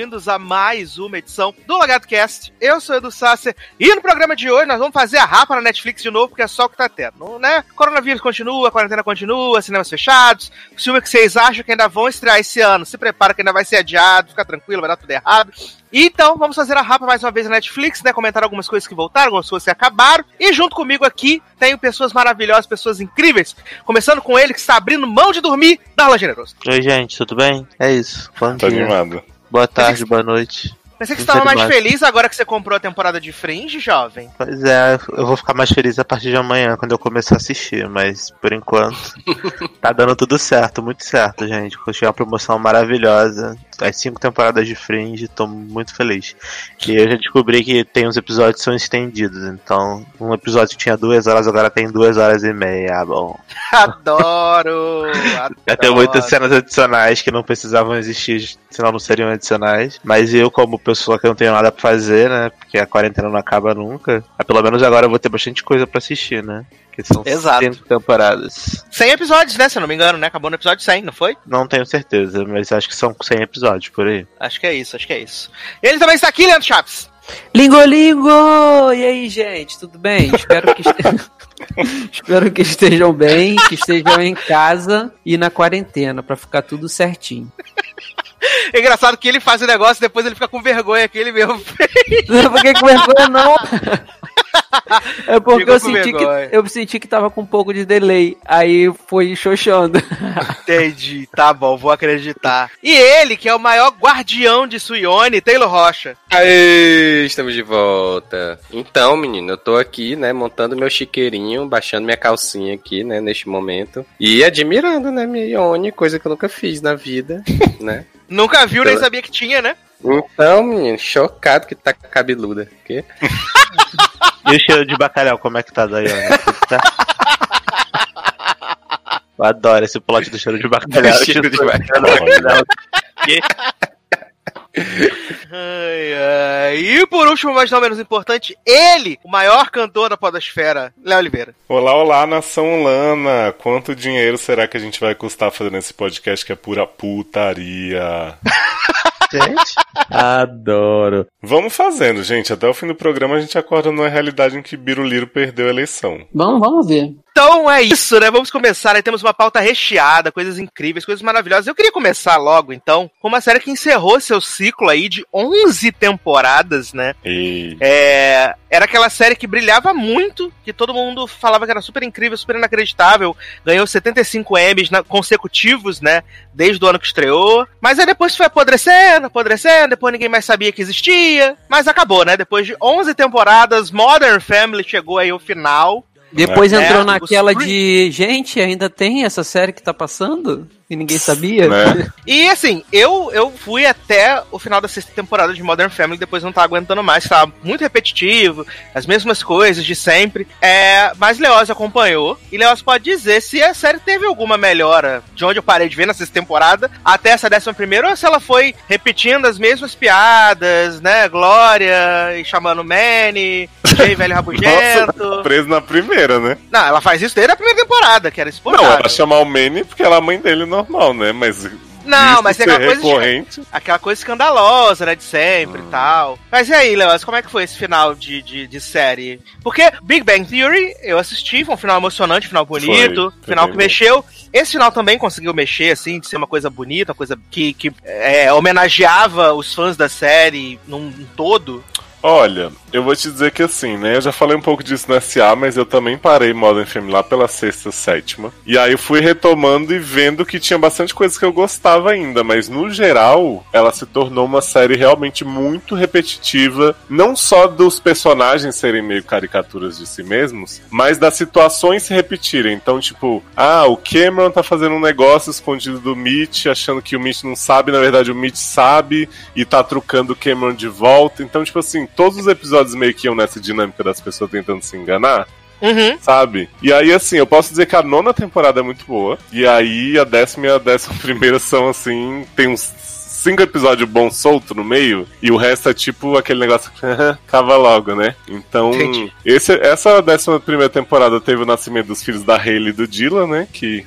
Bem-vindos a mais uma edição do Logado Cast. Eu sou o Edu Sasser e no programa de hoje nós vamos fazer a rapa na Netflix de novo, porque é só o que tá tendo, né? Coronavírus continua, a quarentena continua, cinemas fechados. O filme que vocês acham que ainda vão estrear esse ano, se prepara que ainda vai ser adiado, fica tranquilo, vai dar tudo errado. Então, vamos fazer a rapa mais uma vez na Netflix, né? Comentar algumas coisas que voltaram, algumas coisas que acabaram. E junto comigo aqui, tenho pessoas maravilhosas, pessoas incríveis. Começando com ele, que está abrindo mão de dormir, Darlan Generoso. Oi, gente, tudo bem? É isso. Bom Tô dia. animado. Boa tarde, boa noite. Pensei que você estava mais feliz agora que você comprou a temporada de Fringe, jovem. Pois é, eu vou ficar mais feliz a partir de amanhã, quando eu começar a assistir, mas por enquanto tá dando tudo certo, muito certo, gente. Achei uma promoção maravilhosa. As cinco temporadas de Fringe, tô muito feliz. E eu já descobri que tem uns episódios que são estendidos, então um episódio que tinha duas horas, agora tem duas horas e meia. Ah, bom. Adoro! Já tem adoro. muitas cenas adicionais que não precisavam existir, senão não seriam adicionais. Mas eu, como pessoa que não tenho nada pra fazer, né? Porque a quarentena não acaba nunca. ah, Pelo menos agora eu vou ter bastante coisa pra assistir, né? Que são Exato. cinco temporadas. 100 episódios, né? Se eu não me engano, né? Acabou no episódio 100, não foi? Não tenho certeza, mas acho que são 100 episódios por aí. Acho que é isso, acho que é isso. E ele também está aqui, Leandro Chaves. Lingo Lingo! E aí, gente, tudo bem? Espero que, este- Espero que estejam bem, que estejam em casa e na quarentena, pra ficar tudo certinho. É engraçado que ele faz o negócio e depois ele fica com vergonha que ele mesmo Não, por que com vergonha não? É porque eu senti, que, eu senti que tava com um pouco de delay, aí foi xoxando. Entendi, tá bom, vou acreditar. E ele, que é o maior guardião de Suione, Taylor Rocha. Aê, estamos de volta. Então, menino, eu tô aqui, né, montando meu chiqueirinho, baixando minha calcinha aqui, né, neste momento. E admirando, né, minha Ione, coisa que eu nunca fiz na vida, né. Nunca viu, nem sabia que tinha, né? Então, menino, chocado que tá cabeluda. Quê? E o cheiro de bacalhau, como é que tá, Daiane? Tá? Eu adoro esse plot do cheiro de bacalhau. Do cheiro de bacalhau. Ai, ai. E por último, mas não menos importante, ele, o maior cantor da podosfera, Léo Oliveira. Olá, olá, nação Lana. Quanto dinheiro será que a gente vai custar fazendo esse podcast que é pura putaria? Gente, Adoro. Vamos fazendo, gente. Até o fim do programa a gente acorda numa realidade em que Biruliro perdeu a eleição. Vamos, vamos ver. Então é isso, né? Vamos começar. Aí temos uma pauta recheada, coisas incríveis, coisas maravilhosas. Eu queria começar logo, então, com uma série que encerrou seu ciclo aí de 11 temporadas, né? E É, era aquela série que brilhava muito, que todo mundo falava que era super incrível, super inacreditável. Ganhou 75 Emmys consecutivos, né? Desde o ano que estreou. Mas aí depois foi apodrecendo, apodrecendo, depois ninguém mais sabia que existia. Mas acabou, né? Depois de 11 temporadas, Modern Family chegou aí ao final. Depois É, entrou os naquela de. Gente, ainda tem essa série que tá passando? E ninguém sabia? né? E assim, eu, eu fui até o final da sexta temporada de Modern Family, depois não tava aguentando mais, tava muito repetitivo, as mesmas coisas de sempre. É, mas Leoz acompanhou, e Leoz pode dizer se a série teve alguma melhora de onde eu parei de ver na sexta temporada até essa décima primeira, ou se ela foi repetindo as mesmas piadas, né? Glória, e chamando Manny, Jay velho rabugento. Preso na primeira, né? Não, ela faz isso desde a primeira temporada, que era Não, espontâneo. ela chamar o Manny porque ela é a mãe dele normal, né? Mas. Não, mas ser aquela coisa de-. Aquela coisa escandalosa, né, de sempre Hum. e tal. Mas e aí, Leoz, como é que foi esse final de, de, de série? Porque Big Bang Theory, eu assisti, foi um final emocionante, final bonito, Foi, final que mexeu. Esse final também conseguiu mexer, assim, de ser uma coisa bonita, uma coisa que, que é, homenageava os fãs da série num todo. Olha, eu vou te dizer que assim, né? Eu já falei um pouco disso no SA, mas eu também parei Modern Family lá pela sexta, sétima. E aí eu fui retomando e vendo que tinha bastante coisa que eu gostava ainda, mas no geral, ela se tornou uma série realmente muito repetitiva, não só dos personagens serem meio caricaturas de si mesmos, mas das situações se repetirem. Então, tipo, ah, o Cameron tá fazendo um negócio escondido do Mitch, achando que o Mitch não sabe, na verdade o Mitch sabe e tá trucando o Cameron de volta. Então, tipo assim, todos os episódios meio que iam nessa dinâmica das pessoas tentando se enganar, Uhum. sabe? E aí, assim, eu posso dizer que a nona temporada é muito boa. E aí, a décima e a décima primeira são, assim, tem uns cinco episódios bons soltos no meio. E o resto é tipo aquele negócio que cava logo, né? Então, esse, essa décima primeira temporada teve o nascimento dos filhos da Hayley e do Dylan, né? Que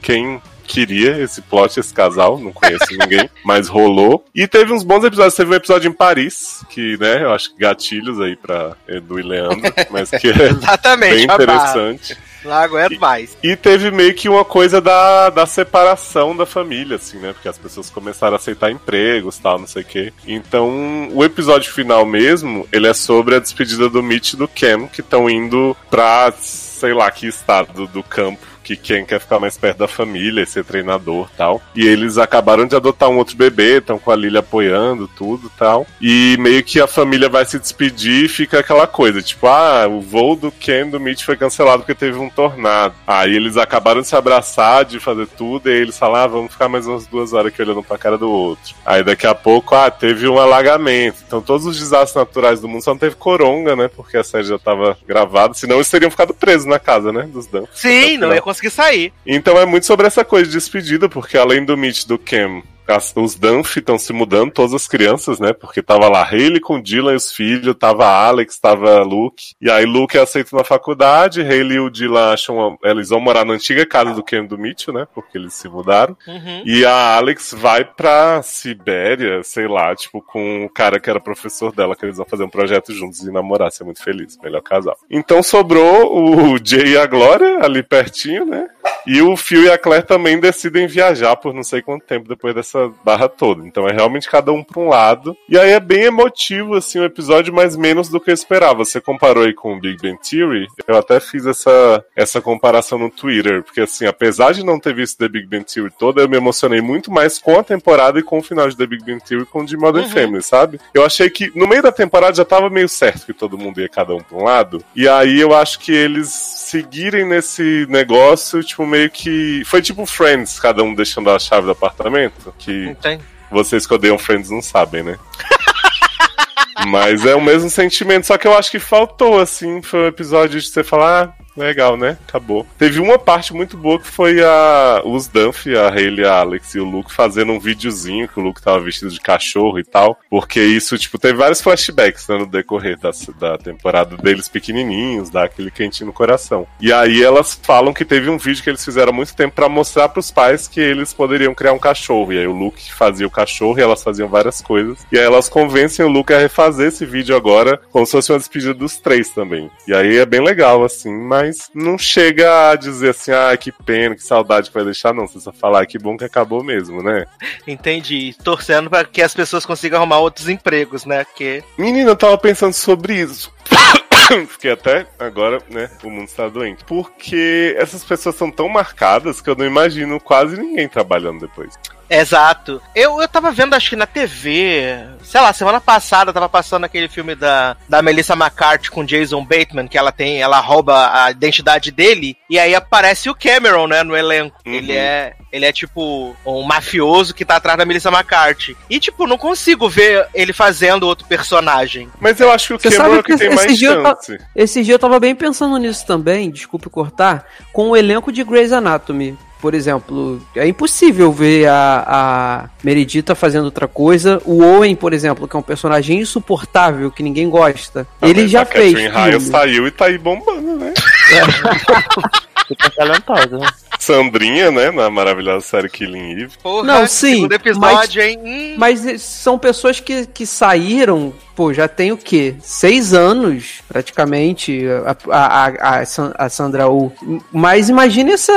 quem queria esse plot, esse casal, não conheço ninguém, mas rolou. E teve uns bons episódios, teve um episódio em Paris, que, né, eu acho que gatilhos aí pra Edu e Leandro, mas que é Exatamente, bem interessante. Não aguento mais. E teve meio que uma coisa da, da separação da família, assim, né? Porque as pessoas começaram a aceitar empregos tal, não sei o quê. Então, o episódio final mesmo, ele é sobre a despedida do Mitch e do Cam, que estão indo pra, sei lá, que estado do campo que Ken quer ficar mais perto da família, ser treinador tal. E eles acabaram de adotar um outro bebê, estão com a Lily apoiando tudo tal. E meio que a família vai se despedir e fica aquela coisa, tipo, ah, o voo do Ken do Mitch foi cancelado porque teve um tornado. Aí eles acabaram de se abraçar, de fazer tudo, e aí eles falam, ah, vamos ficar mais umas duas horas aqui olhando pra cara do outro. Aí daqui a pouco, ah, teve um alagamento. Então todos os desastres naturais do mundo só não teve coronga, né? Porque a série já tava gravada, senão eles teriam ficado presos na casa, né? Dos Dan. Sim, não ia conseguir sair. Então é muito sobre essa coisa de despedida, porque além do Mitch do Cam, as- os Dunphy estão se mudando, todas as crianças, né? Porque tava lá Hayley com Dylan e os filhos, tava Alex, tava Luke. E aí Luke é aceito na faculdade, Hayley e o Dylan acham. uma- Eles vão morar na antiga casa do e do Mitchell, né? Porque eles se mudaram. Uhum. E a Alex vai pra Sibéria, sei lá, tipo, com o cara que era professor dela, que eles vão fazer um projeto juntos e namorar, ser muito feliz, melhor casal. Então sobrou o Jay e a Glória ali pertinho, né? E o Phil e a Claire também decidem viajar por não sei quanto tempo depois dessa barra toda. Então é realmente cada um pra um lado. E aí é bem emotivo, assim, o episódio, mas menos do que eu esperava. Você comparou aí com o Big Bang Theory? Eu até fiz essa, essa comparação no Twitter, porque assim, apesar de não ter visto The Big Bang Theory toda, eu me emocionei muito mais com a temporada e com o final de The Big Bang Theory com o de Modern Uhum. Family, sabe? Eu achei que no meio da temporada já tava meio certo que todo mundo ia cada um pra um lado. E aí eu acho que eles seguirem nesse negócio, tipo, meio que. Foi tipo Friends, cada um deixando a chave do apartamento. Que Entende? vocês que odeiam Friends não sabem, né? Mas é o mesmo sentimento, só que eu acho que faltou, assim, foi um episódio de você falar, ah, legal, né? Acabou. Teve uma parte muito boa que foi a os Dunphy, a Hayley, a Alex e o Luke fazendo um videozinho que o Luke tava vestido de cachorro e tal, porque isso, tipo, teve vários flashbacks né, no decorrer da, da temporada deles pequenininhos, dá aquele quentinho no coração. E aí elas falam que teve um vídeo que eles fizeram há muito tempo pra mostrar pros pais que eles poderiam criar um cachorro. E aí o Luke fazia o cachorro e elas faziam várias coisas. E aí elas convencem o Luke a refazer esse vídeo agora, como se fosse uma despedida dos três também. E aí é bem legal, assim, mas não chega a dizer assim, ah, que pena, que saudade que vai deixar, não. Você só falar "Ah, que bom que acabou mesmo, né? Entendi. Torcendo pra que as pessoas consigam arrumar outros empregos, né? Porque. Menina, eu tava pensando sobre isso. Fiquei até agora, né? O mundo está doente. Porque essas pessoas são tão marcadas que eu não imagino quase ninguém trabalhando depois. Exato. Eu, eu tava vendo, acho que na TV, sei lá, semana passada tava passando aquele filme da, da Melissa McCarthy com Jason Bateman, que ela tem, ela rouba a identidade dele, e aí aparece o Cameron, né, no elenco. Uhum. Ele é. Ele é tipo um mafioso que tá atrás da Melissa McCarthy. E, tipo, não consigo ver ele fazendo outro personagem. Mas eu acho que o Você Cameron é que que tem esse mais chance. Esse dia eu tava bem pensando nisso também, desculpe cortar, com o elenco de Grey's Anatomy. Por exemplo, é impossível ver a, a Meredita fazendo outra coisa. O Owen, por exemplo, que é um personagem insuportável, que ninguém gosta. Ah, ele mas já a fez. Catherine filme. saiu e tá aí bombando, né? Super talentosa. né? Sandrinha, né? Na maravilhosa série Killing Eve. Porra, Não, sim, episódio, hein? Hum. Mas são pessoas que, que saíram, pô, já tem o quê? Seis anos, praticamente, a, a, a, a San- a Sandra Oh. Mas imagine essa,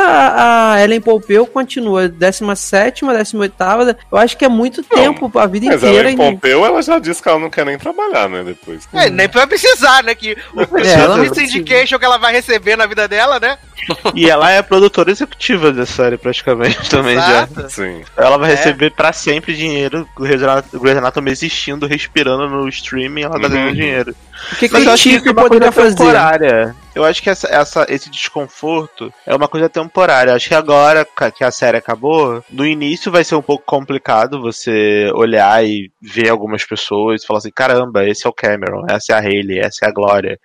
a Ellen Pompeu continua 17ª, 18ª, eu acho que é muito tempo, a vida Mas inteira. ela em e- Pompeu, ela já disse que ela não quer nem trabalhar, né? Depois. É, nem vai precisar, né? Que o É, não syndication que ela vai receber na vida dela, né? E ela é a produtora executiva da série, praticamente, também já. Exato. Sim. Ela vai É. receber pra sempre dinheiro, o Grey's Anatomy existindo, respirando no streaming, ela tá Uhum. ganhando dinheiro. O que, que Mas eu a acho que isso é uma poderia coisa fazer? temporária. Eu acho que essa, essa- esse desconforto é uma coisa temporária. Eu acho que agora que a série acabou, no início vai ser um pouco complicado você olhar e ver algumas pessoas e falar assim: caramba, esse é o Cameron, essa é a Hayley, essa é a Glória.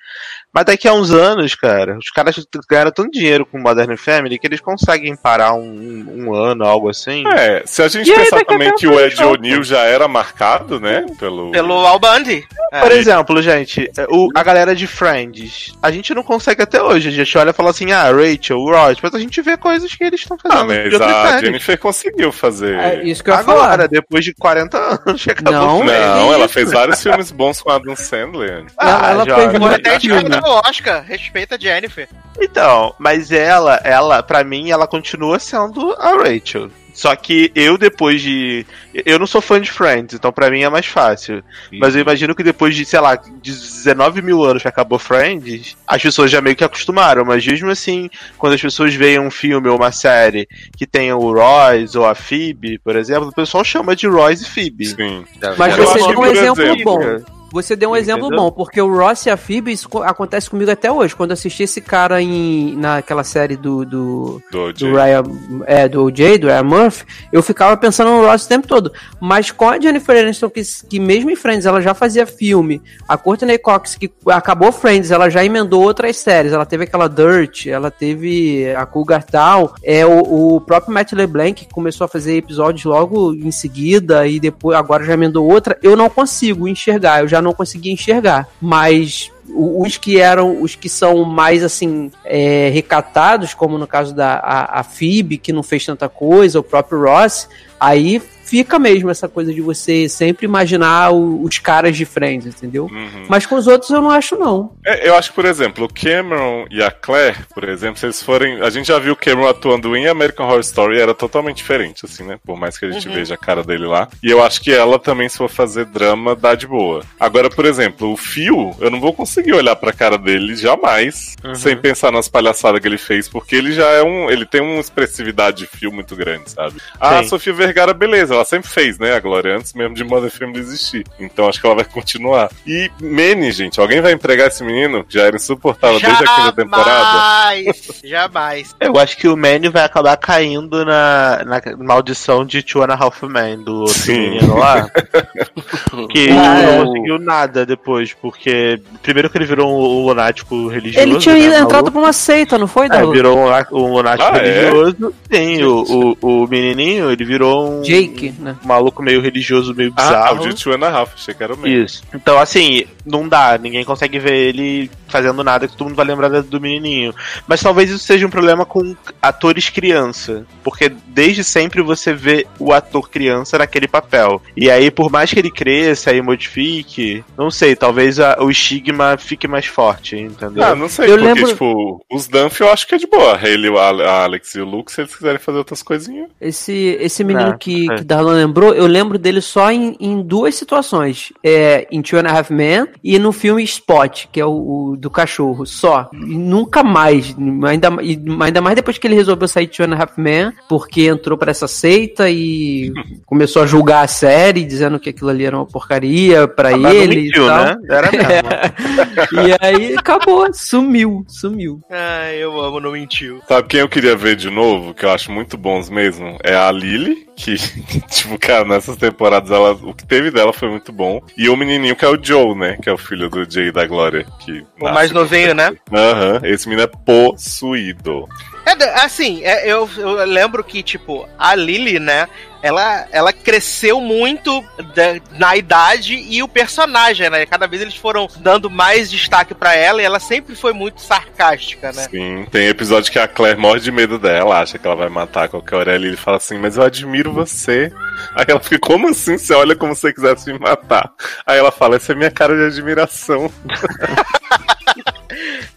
Mas daqui a uns anos, cara, os caras ganharam tanto dinheiro com Modern Family que eles conseguem parar um, um, um ano, algo assim. É, se a gente E pensar também que o Ed. O'Neill já era marcado, né? Pelo. Pelo Al Bundy. É. Por exemplo, gente, o, a galera de Friends, a gente não consegue até hoje. A gente olha e fala assim, ah, Rachel, Ross, mas a gente vê coisas que eles estão fazendo. Ah, mas a. Jennifer conseguiu fazer. É isso que eu Agora, falar. depois de 40 anos, que acabou. Não, Não, é ela fez vários filmes bons com a Adam Sandler. Ela, ela já, fez até filme. No Oscar. Respeita a Jennifer. Então, mas ela, ela, pra mim, ela continua sendo a Rachel. Só que eu, depois de. Eu não sou fã de Friends, então pra mim é mais fácil. Mas eu imagino que depois de, sei lá, de 19 mil anos que acabou Friends, as pessoas já meio que acostumaram. Mas mesmo assim, quando as pessoas veem um filme ou uma série que tem o Royce ou a Phoebe, por exemplo, o pessoal chama de Royce e Phoebe. Sim. Mas você acho deu um exemplo, bom. Você deu um exemplo Entendeu? bom, porque o Ross e a Phoebe, isso co- acontece comigo até hoje. Quando eu assisti esse cara em, naquela série do, do, Do do Ryan, é, do OJ, do Ryan Murphy, eu ficava pensando no Ross o tempo todo. Mas com a Jennifer Aniston, que, que mesmo em Friends ela já fazia filme, a Courtney Cox, que acabou Friends, ela já emendou outras séries. Ela teve aquela Dirt, ela teve a Cougar Town, é, o, o próprio Matt LeBlanc que começou a fazer episódios logo em seguida e depois agora já emendou outra. Eu não consigo enxergar, eu já não conseguia enxergar. Mas os que eram, os que são mais assim, é, recatados, como no caso da a, a Phoebe, que não fez tanta coisa, o próprio Ross, aí fica mesmo essa coisa de você sempre imaginar o- os caras de Friends, entendeu? Uhum. Mas com os outros eu não acho, não. É, eu acho que, por exemplo, o Cameron e a Claire, por exemplo, se eles forem. A gente já viu o Cameron atuando em American Horror Story, era totalmente diferente, assim, né? Por mais que a gente veja a cara dele lá. E eu acho que ela também, se for fazer drama, dá de boa. Agora, por exemplo, o Phil, eu não vou conseguir olhar pra cara dele jamais, sem pensar nas palhaçadas que ele fez, porque ele já é um. Ele tem uma expressividade de Phil muito grande, sabe? Ah, a Sim. Sofia Vergara, beleza, ela sempre fez, né? A Glória, antes mesmo de Mother Family existir. Então acho que ela vai continuar. E Manny, gente, alguém vai empregar esse menino? Já era insuportável desde a quinta temporada. Jamais. Jamais. Eu acho que o Manny vai acabar caindo na, na maldição de Two and a Half Men, do outro Sim. menino lá. que ele Ah, não é. conseguiu nada depois, porque primeiro que ele virou um, lunático religioso. Ele tinha né, ido- entrado pra uma seita, não foi, É, Dalu? virou um, um lunático Ah, é? religioso. Sim, o, o, o menininho, ele virou um Jake, né? maluco meio religioso, meio Ah, bizarro. o de Two and a Half, achei que era o mesmo. Isso. Então, assim, não dá. Ninguém consegue ver ele fazendo nada que todo mundo vai lembrar do- do menininho. Mas talvez isso seja um problema com atores criança. Porque desde sempre você vê o ator criança naquele papel. E aí, por mais que ele cresça e modifique, não sei, talvez a- o estigma fique mais forte, entendeu? Ah, não sei, Eu porque, lembro- tipo, os Dunphy eu acho que é de boa. O Ale- a Alex e o Luke, se eles quiserem fazer outras coisinhas. Esse, esse menino É, que, é. que Darlan lembrou, eu lembro dele só em, em duas situações. É, em Two and a Half Men e no filme Spot, que é o, o do cachorro, só. E nunca mais. Ainda, e ainda mais depois que ele resolveu sair de Two and a Half Men, porque entrou pra essa seita e começou a julgar a série, dizendo que aquilo ali era uma porcaria não ele mentiu, e tal. né? Era mesmo. e aí acabou, sumiu, sumiu. Ah, eu amo, não mentiu. Sabe quem eu queria ver de novo, que eu acho muito bons mesmo? É a Lily, que, tipo, cara, nessas temporadas ela, o que teve dela foi muito bom. E o menininho que é o Joe, né? Que é o filho do Jay e da Glória. Que O mais novinho, né? Aham, esse menino é possuído. É, assim, é, eu, eu lembro que, tipo, a Lily, né? Ela, ela cresceu muito da- na idade e o personagem, né? Cada vez eles foram dando mais destaque pra ela e ela sempre foi muito sarcástica, né? Sim, tem episódio que a Claire morre de medo dela, acha que ela vai matar qualquer hora. E ele fala assim, mas eu admiro você. Aí ela fica, como assim? Você olha como se você quisesse me matar. Aí ela fala, essa é minha cara de admiração.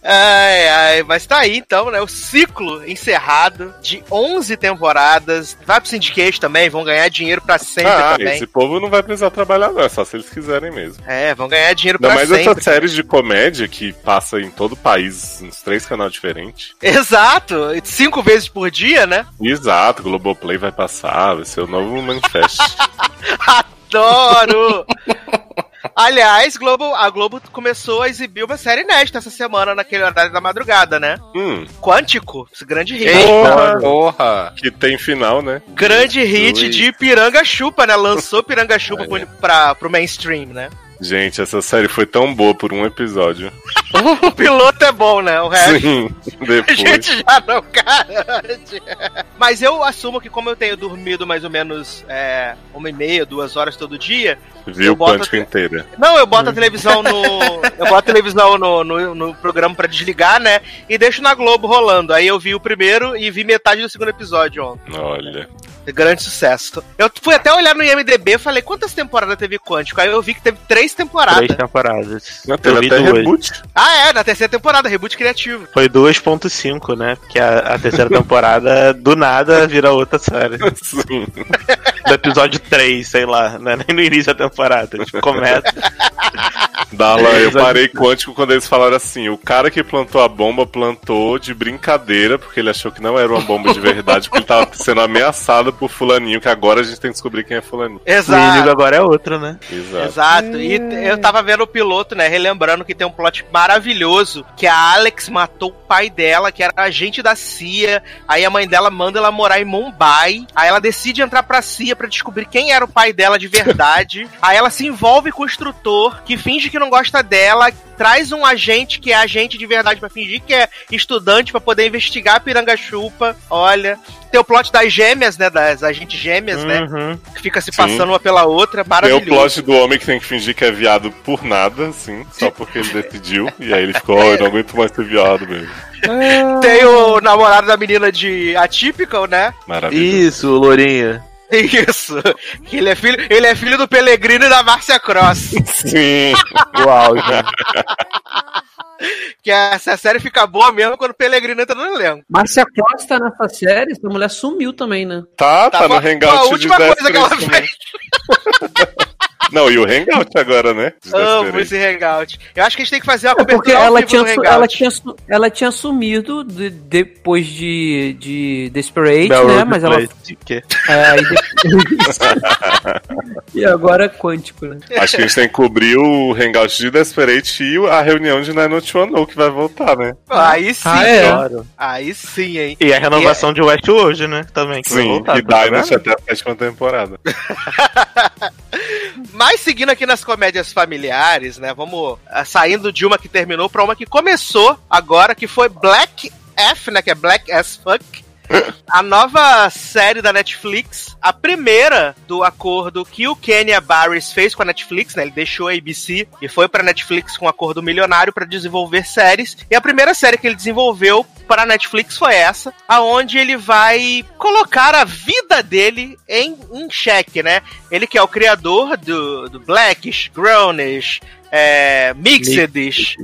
Ai, ai, mas tá aí então, né? O ciclo encerrado de 11 temporadas. Vai pro Syndicate também, vão ganhar dinheiro pra sempre ah, também. esse povo não vai precisar trabalhar, não. É só se eles quiserem mesmo. É, vão ganhar dinheiro Ainda pra mais sempre. essas séries de comédia que passa em todo o país, nos três canais diferentes. Exato, cinco vezes por dia, né? Exato, Globoplay vai passar, vai ser o novo manifesto. Adoro! Aliás, Globo, a Globo começou a exibir uma série inédita essa semana, naquele horário da madrugada, né? hum, Quântico, esse grande hit. Porra. Porra! que tem final, né? Grande hit Ui. de Piranga Chupa, né? Lançou Piranga Chupa pro, pra, pro mainstream, né? Gente, essa série foi tão boa por um episódio. o piloto é bom, né? O resto. Sim, A depois. gente já não garante. Mas eu assumo que, como eu tenho dormido mais ou menos é, uma e meia, duas horas todo dia. Viu o até- inteira. Não, eu boto a televisão no. Eu boto a televisão no, no, no programa pra desligar, né? E deixo na Globo rolando. Aí eu vi o primeiro e vi metade do segundo episódio ontem. Olha. Grande sucesso. Eu fui até olhar no IMDB e falei, quantas temporadas teve Quântico? Aí eu vi que teve três temporadas. Três temporadas. Vi até duas. reboot. Ah, é, na terceira temporada, reboot criativo. Foi 2.5, né? Porque a, a terceira temporada, do nada, vira outra série. Sim. Do episódio 3, sei lá, não é nem no início da temporada. Tipo, começa. Darla, eu parei quântico quando eles falaram assim: o cara que plantou a bomba plantou de brincadeira, porque ele achou que não era uma bomba de verdade, porque ele tava sendo ameaçado por fulaninho, que agora a gente tem que descobrir quem é fulaninho. O inimigo Exato. agora é outro, né? Exato. Exato. E t- eu tava vendo o piloto, né? Relembrando que tem um plot maravilhoso. Que a Alex matou o pai dela, que era agente da CIA. Aí a mãe dela manda ela morar em Mumbai. Aí ela decide entrar pra CIA pra descobrir quem era o pai dela de verdade. aí ela se envolve com o instrutor, que finge que não gosta dela. Traz um agente que é agente de verdade pra fingir que é estudante pra poder investigar a piranga chupa. Olha. Tem o plot das gêmeas, né? Das agentes gêmeas, né? Uhum. Que fica se Sim. passando uma pela outra. Tem Maravilhoso. o plot do homem que tem que fingir que é viado por nada, assim, só porque ele decidiu. E aí ele ficou, oh, eu não aguento mais ser viado mesmo. Tem o namorado da menina de Atypical, né? Maravilhoso. Isso, Lourinha. Isso. Ele é filho, ele é filho do Pellegrino e da Márcia Cross. Sim. O auge. que essa série fica boa mesmo quando o Pellegrino entra no elenco. Márcia Costa nessa série, essa mulher sumiu também, né? Tá, tá, no foi- foi Hangout a última coisa que ela fez. Não, e o Hangout agora, né? Amo esse hangout. Eu acho que a gente tem que fazer uma É porque cobertura ela tinha, ela, tinha, su- ela tinha sumido de- depois de, de Desperate, né? Mas ela. Que- É, aí depois- e agora é quântico, né? Acho que a gente tem que cobrir o Hangout de Desperate e a reunião de Nine One que vai voltar, né? Aí sim, Ah, é? Claro. aí sim, hein? E a renovação de Westworld, né? Também. Que vai Sim, voltar, e tá Dynasty até a sétima temporada. Mas seguindo aqui nas comédias familiares, né? Vamos ah, saindo de uma que terminou pra uma que começou agora, que foi Black F, né? Que é Black as Fuck. A nova série da Netflix, a primeira do acordo que o Kenya Barris fez com a Netflix, né? Ele deixou a ABC e foi pra Netflix com um acordo milionário pra desenvolver séries. E a primeira série que ele desenvolveu para a Netflix foi essa, aonde ele vai colocar a vida dele em, em xeque, né? Ele que é o criador do, do Blackish, Grownish, é, Mixedish.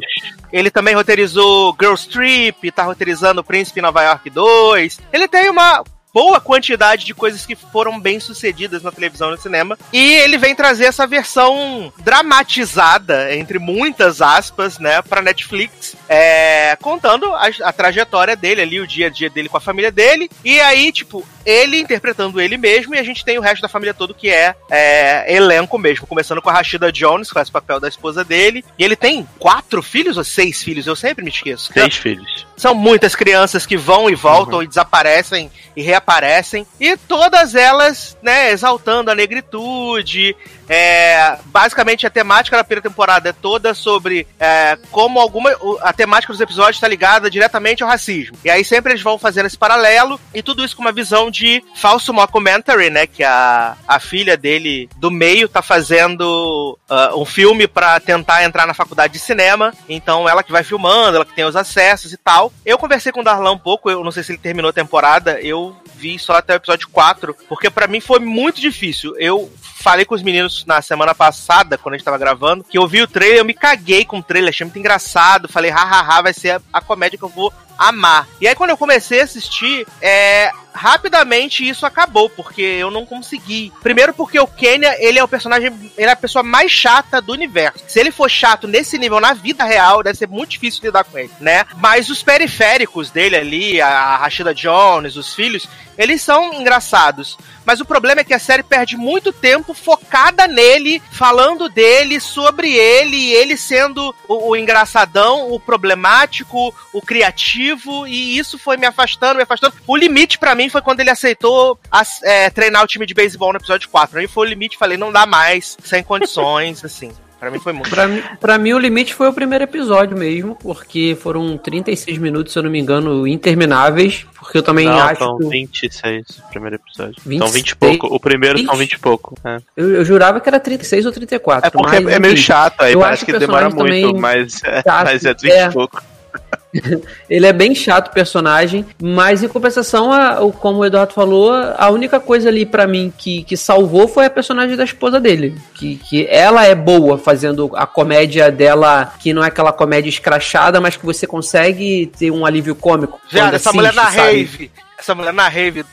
Ele também roteirizou Girls Trip, tá roteirizando Príncipe Nova York 2. Ele tem uma boa quantidade de coisas que foram bem sucedidas na televisão e no cinema. E ele vem trazer essa versão dramatizada, entre muitas aspas, né, pra Netflix, é, contando a, a trajetória dele ali, o dia a dia dele com a família dele. E aí, tipo, ele interpretando ele mesmo, e a gente tem o resto da família todo que é, é, elenco mesmo. Começando com a Rashida Jones, que faz o papel da esposa dele. E ele tem quatro filhos ou seis filhos? Eu sempre me esqueço. Seis filhos. São muitas crianças que vão e voltam e desaparecem e reaparecem. E todas elas, né, exaltando a negritude. É, basicamente, a temática da primeira temporada é toda sobre é, como alguma. A temática dos episódios está ligada diretamente ao racismo. E aí sempre eles vão fazendo esse paralelo. E tudo isso com uma visão de falso mockumentary, né? Que a, a filha dele do meio tá fazendo ah, um filme para tentar entrar na faculdade de cinema. Então ela que vai filmando, ela que tem os acessos e tal. Eu conversei com o Darlan um pouco, eu não sei se ele terminou a temporada, eu vi só até o episódio 4, porque pra mim foi muito difícil. Eu falei com os meninos na semana passada, quando a gente tava gravando, que eu vi o trailer, eu me caguei com o trailer, achei muito engraçado, falei, hahaha, vai ser a, a comédia que eu vou amar. E aí quando eu comecei a assistir, é, rapidamente isso acabou, porque eu não consegui. Primeiro porque o Kenya, ele é o personagem, ele é a pessoa mais chata do universo. Se ele for chato nesse nível na vida real, deve ser muito difícil lidar com ele, né? Mas os periféricos dele ali, a Rashida Jones, os filhos, eles são engraçados. Mas o problema é que a série perde muito tempo focada nele, falando dele, sobre ele, ele sendo o, o engraçadão, o problemático, o criativo, e isso foi me afastando, me afastando. O limite pra mim foi quando ele aceitou as- é, treinar o time de beisebol no episódio 4. Aí foi o limite, falei, não dá mais, sem condições, assim. Pra mim foi muito. Pra, mim- pra mim, o limite foi o primeiro episódio mesmo, porque foram 36 minutos, se eu não me engano, intermináveis. Porque eu também Não, acho. são que- 26 o primeiro episódio. 26? São 20 e pouco. O primeiro são Ixi. 20 e pouco. É, Eu, eu jurava que era 36 ou 34. é porque mas, é, é meio chato, aí eu parece acho que demora muito, também mas é, mas é 20 é. e pouco. Ele é bem chato o personagem, mas em compensação, a- como o Eduardo falou, a única coisa ali pra mim que, que salvou foi a personagem da esposa dele. Que, que ela é boa fazendo a comédia dela, que não é aquela comédia escrachada, mas que você consegue ter um alívio cômico. Viado, essa mulher na assiste, sabe? rave, essa mulher na rave,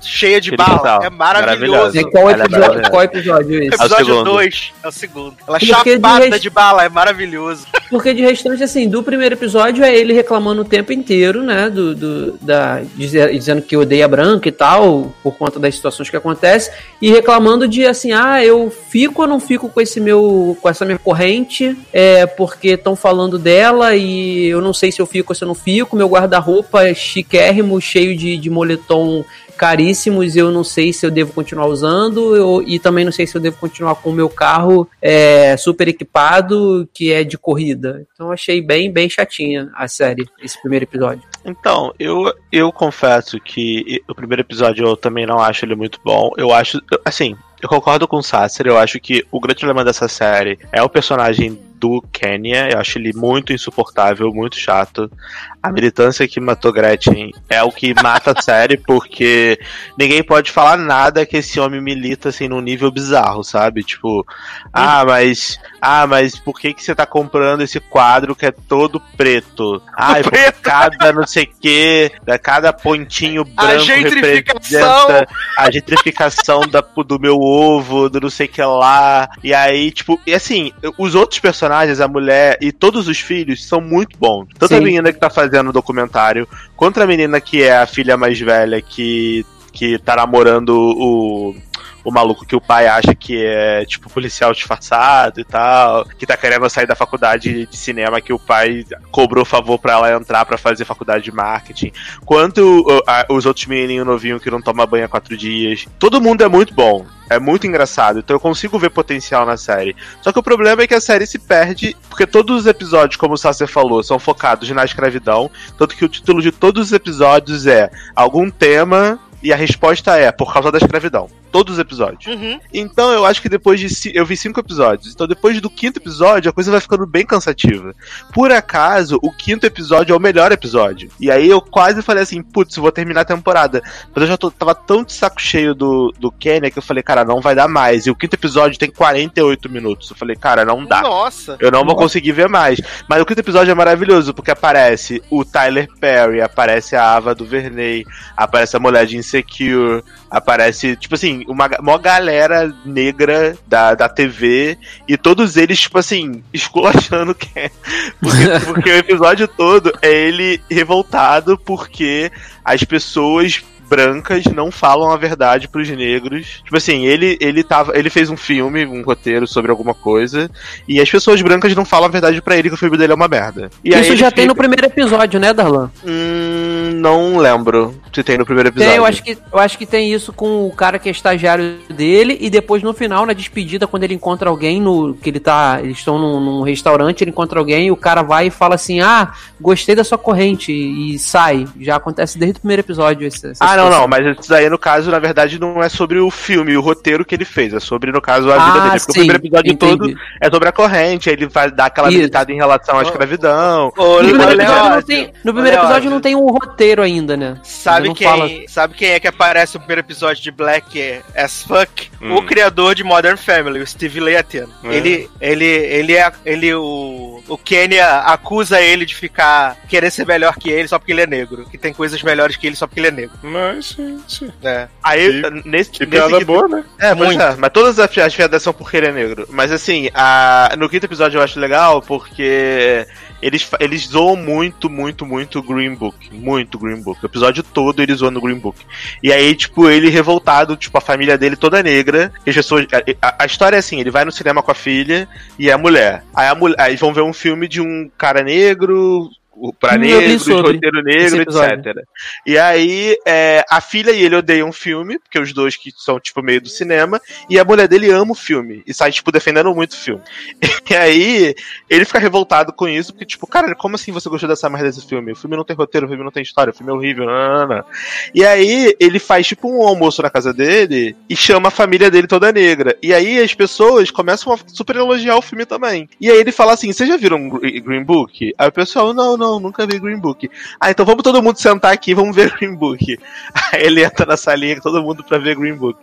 cheia de bala, é maravilhoso. Maravilhosa. Em qual é episódio, maravilhosa. qual episódio é esse? Episódio segundo. 2, é o segundo. Ela é Porque de chapada rest- de bala, é maravilhoso. Porque de restante, assim, do primeiro episódio é ele reclamando o tempo inteiro, né? Do, do- da, dizer- dizendo que odeia branca e tal, por conta das situações que acontecem, e reclamando de assim, ah, eu fico ou não fico com esse meu. com essa minha corrente, é, porque estão falando dela e eu não sei se eu fico ou se eu não fico, meu guarda-roupa é chiquérrimo, cheio de, de moletom caríssimos, eu não sei se eu devo continuar usando, eu- e também não sei se eu devo continuar com o meu carro é, super equipado, que é de corrida. Então achei bem, bem chatinha a série, esse primeiro episódio. Então, eu, eu confesso que o primeiro episódio eu também não acho ele muito bom. Eu acho, assim, eu concordo com o Sasser, eu acho que o grande problema dessa série é o personagem do Kenya, eu acho ele muito insuportável, muito chato. A militância que matou Gretchen é o que mata a série, porque ninguém pode falar nada que esse homem milita assim num nível bizarro, sabe? Tipo, ah, mas ah, mas por que que você tá comprando esse quadro que é todo preto? Ah, é preto. cada não sei que, cada pontinho A branco gentrificação. representa a gentrificação da, do meu ovo, do não sei o que lá. E aí, tipo, e assim, os outros personagens, a mulher e todos os filhos são muito bons. Tanto a Sim. menina que tá fazendo o documentário, quanto a menina que é a filha mais velha que, que tá namorando o. O maluco que o pai acha que é, tipo, policial disfarçado e tal, que tá querendo sair da faculdade de cinema que o pai cobrou favor pra ela entrar pra fazer faculdade de marketing quanto a- os outros menininhos novinhos que não tomam banho há quatro dias. Todo mundo é muito bom. É muito engraçado. Então eu consigo ver potencial na série. Só que o problema é que a série se perde, porque todos os episódios, como o Sasser falou, são focados na escravidão. Tanto que o título de todos os episódios é algum tema. E a resposta é por causa da escravidão. Todos os episódios. Uhum. Então eu acho que depois de. Eu vi cinco episódios. Então depois do quinto episódio, a coisa vai ficando bem cansativa. Por acaso, o quinto episódio é o melhor episódio. E aí eu quase falei assim, putz, eu vou terminar a temporada. Mas eu já tô- tava tão de saco cheio do, do Kenya que eu falei, cara, não vai dar mais. E o quinto episódio tem 48 minutos. Eu falei, cara, não dá. Nossa. Eu não vou conseguir ver mais. Mas o quinto episódio é maravilhoso, porque aparece o Tyler Perry, aparece a Ava do Verney, aparece a mulher de Insecure, aparece, tipo assim, uma maior galera negra da, da TV, e todos eles, tipo assim, esculachando que é. Porque, porque o episódio todo é ele revoltado porque as pessoas brancas não falam a verdade pros negros. Tipo assim, ele ele tava, ele fez um filme, um roteiro sobre alguma coisa, e as pessoas brancas não falam a verdade pra ele que o filme dele é uma merda. E Isso já tem fica- no primeiro episódio, né, Darlan? Hum, não lembro se tem no primeiro episódio. Tem, eu acho, que, eu acho que tem isso com o cara que é estagiário dele, e depois no final, na despedida, quando ele encontra alguém no. que ele tá. Eles estão num, num restaurante, ele encontra alguém, e o cara vai e fala assim: Ah, gostei da sua corrente, e, sai. Já acontece desde o primeiro episódio. Essa, essa Ah, não, não, mas isso daí, no caso, na verdade, não é sobre o filme, o roteiro que ele fez, é sobre, no caso, a vida Ah, dele. Porque sim, o primeiro episódio entendi. todo é sobre a corrente, aí ele vai dar aquela militada em relação à escravidão. Ô, No primeiro episódio, não tem, no primeiro episódio não tem um roteiro ainda, né? Sabe quem, fala- sabe quem é que aparece no primeiro episódio de Black as Fuck? Hum. O criador de Modern Family, o Steve Leatin. É. Ele, ele, ele é, ele, o, o Kenya acusa ele de ficar, querer ser melhor que ele só porque ele é negro. Que tem coisas melhores que ele só porque ele é negro. Mas, gente. né? Aí, Que- nesse, Que nesse boa, né? É, pois Muito. é, mas todas as, as piadas são porque ele é negro. Mas assim, a, no quinto episódio eu acho legal porque eles, eles zoam muito, muito, muito o Green Book. Muito Green Book. O episódio todo eles zoam o Green Book. E aí, tipo, ele revoltado, tipo, a família dele toda negra. E as pessoas. A, a- a história é assim: ele vai no cinema com a filha e a mulher. Aí, a mulher, aí vão ver um filme de um cara negro o pra Hum, negros, roteiro negro, etc. E aí, é, a filha e ele odeiam o filme, porque os dois que são, tipo, meio do cinema, e a mulher dele ama o filme, e sai, tipo, defendendo muito o filme. E aí, ele fica revoltado com isso, porque, tipo, cara, como assim você gostou dessa merda desse filme? O filme não tem roteiro, o filme não tem história, o filme é horrível, não, não, não. E aí, ele faz, tipo, um almoço na casa dele, e chama a família dele toda negra. E aí, as pessoas começam a super elogiar o filme também. E aí, ele fala assim, vocês já viram Gr- Green Book? Aí o pessoal, não, não, nunca vi Green Book. Ah, então vamos todo mundo sentar aqui, vamos ver Green Book. Aí ele entra na salinha, todo mundo pra ver Green Book.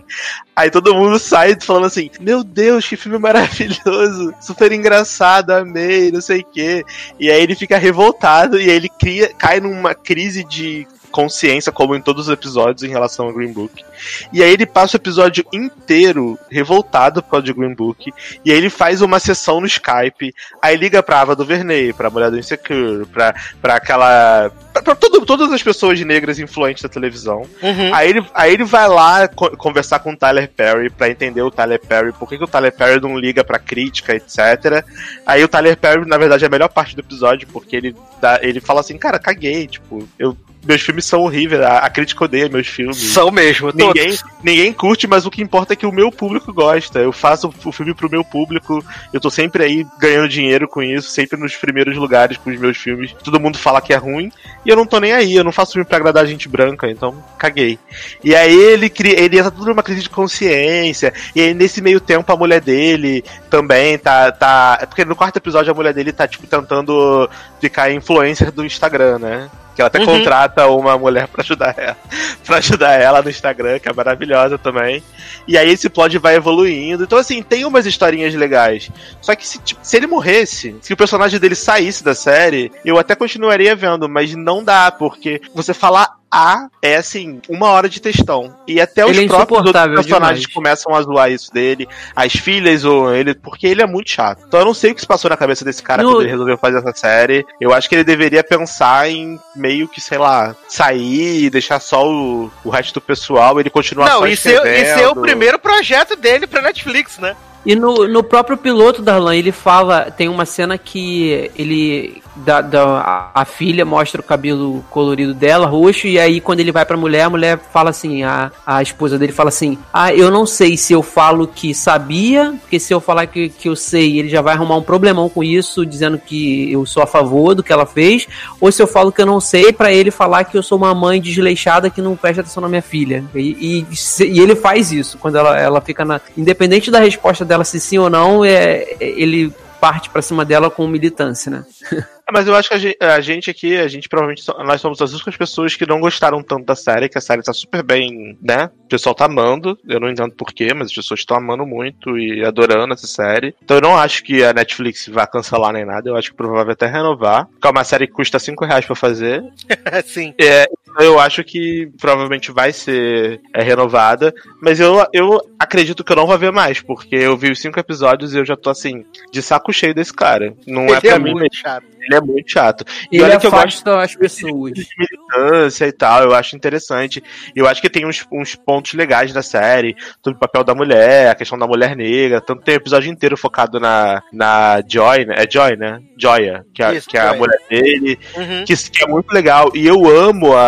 Aí todo mundo sai falando assim: Meu Deus, que filme maravilhoso, super engraçado, amei, não sei o quê. E aí ele fica revoltado e aí ele cria, cai numa crise de consciência, como em todos os episódios, em relação a Green Book. E aí ele passa o episódio inteiro revoltado por causa de Green Book. E aí ele faz uma sessão no Skype. Aí liga pra Ava do Verney, pra mulher do Insecure, pra, pra aquela. pra, pra todo- todas as pessoas negras influentes da televisão. Uhum. Aí ele, aí ele vai lá co- conversar com o Tyler Perry pra entender o Tyler Perry, por que, que o Tyler Perry não liga pra crítica, etc. Aí o Tyler Perry, na verdade, é a melhor parte do episódio, porque ele, dá, ele fala assim, cara, caguei, tipo, eu, meus filmes são horríveis, a, a crítica odeia meus filmes. São mesmo, Ninguém, todos. ninguém curte, mas o que importa é que o meu público gosta. Eu faço o filme pro meu público. Eu tô sempre aí ganhando dinheiro com isso, sempre nos primeiros lugares com os meus filmes. Todo mundo fala que é ruim. E eu não tô nem aí, eu não faço filme pra agradar a gente branca, então caguei. E aí ele cria, ele entra tudo numa crise de consciência. E aí nesse meio tempo a mulher dele também tá. tá porque no quarto episódio a mulher dele tá, tipo, tentando ficar influencer do Instagram, né? Que ela até Uhum. contrata uma mulher pra ajudar ela. pra ajudar ela no Instagram, que é maravilhosa também. E aí esse plot vai evoluindo. Então, assim, tem umas historinhas legais. Só que se, tipo, se ele morresse, se o personagem dele saísse da série, eu até continuaria vendo, mas não dá, porque você falar A é assim, uma hora de textão. E até os Ele é próprios outros personagens demais. começam a zoar isso dele, as filhas ou ele, porque ele é muito chato. Então eu não sei o que se passou na cabeça desse cara No- quando ele resolveu fazer essa série. Eu acho que ele deveria pensar em meio que, sei lá, sair e deixar só o, o resto do pessoal, ele continuar Não, só isso é, isso é o escrevendo. primeiro projeto dele pra Netflix, né? E no, no próprio piloto, Darlan, ele fala, tem uma cena que ele. Da, da- a, filha mostra o cabelo colorido dela, roxo, e aí quando ele vai pra mulher, a mulher fala assim, a, a esposa dele fala assim, ah, eu não sei se eu falo que sabia, porque se eu falar que, que eu sei, ele já vai arrumar um problemão com isso, dizendo que eu sou a favor do que ela fez, ou se eu falo que eu não sei, pra ele falar que eu sou uma mãe desleixada que não presta atenção na minha filha. E, e, e ele faz isso, quando ela, ela fica na. Independente da resposta dela se sim ou não, é, é- ele parte pra cima dela com militância, né? É, Mas eu acho que a gente, a gente aqui, a gente provavelmente, nós somos as únicas pessoas que não gostaram tanto da série, que a série tá super bem, né? O pessoal tá amando, eu não entendo porquê, mas as pessoas estão amando muito e adorando essa série. Então eu não acho que a Netflix vai cancelar nem nada, eu acho que provavelmente até renovar. Porque é uma série que custa 5 reais pra fazer. Sim. É, eu acho que provavelmente vai ser é, renovada, mas eu, eu acredito que eu não vou ver mais, porque eu vi os cinco episódios e eu já tô assim, de saco cheio desse cara. Não é Ele pra é mim, muito chato. Ele é muito chato. E olha que eu afasta as pessoas. de militância e tal, eu acho interessante. Eu acho que tem uns, uns pontos legais da série, sobre o papel da mulher, a questão da mulher negra, tanto tem um episódio inteiro focado na, na Joy, né? É Joy, né? Joya, que, é- Isso, que é a mulher dele, Uhum. que, que é muito legal. E eu amo a,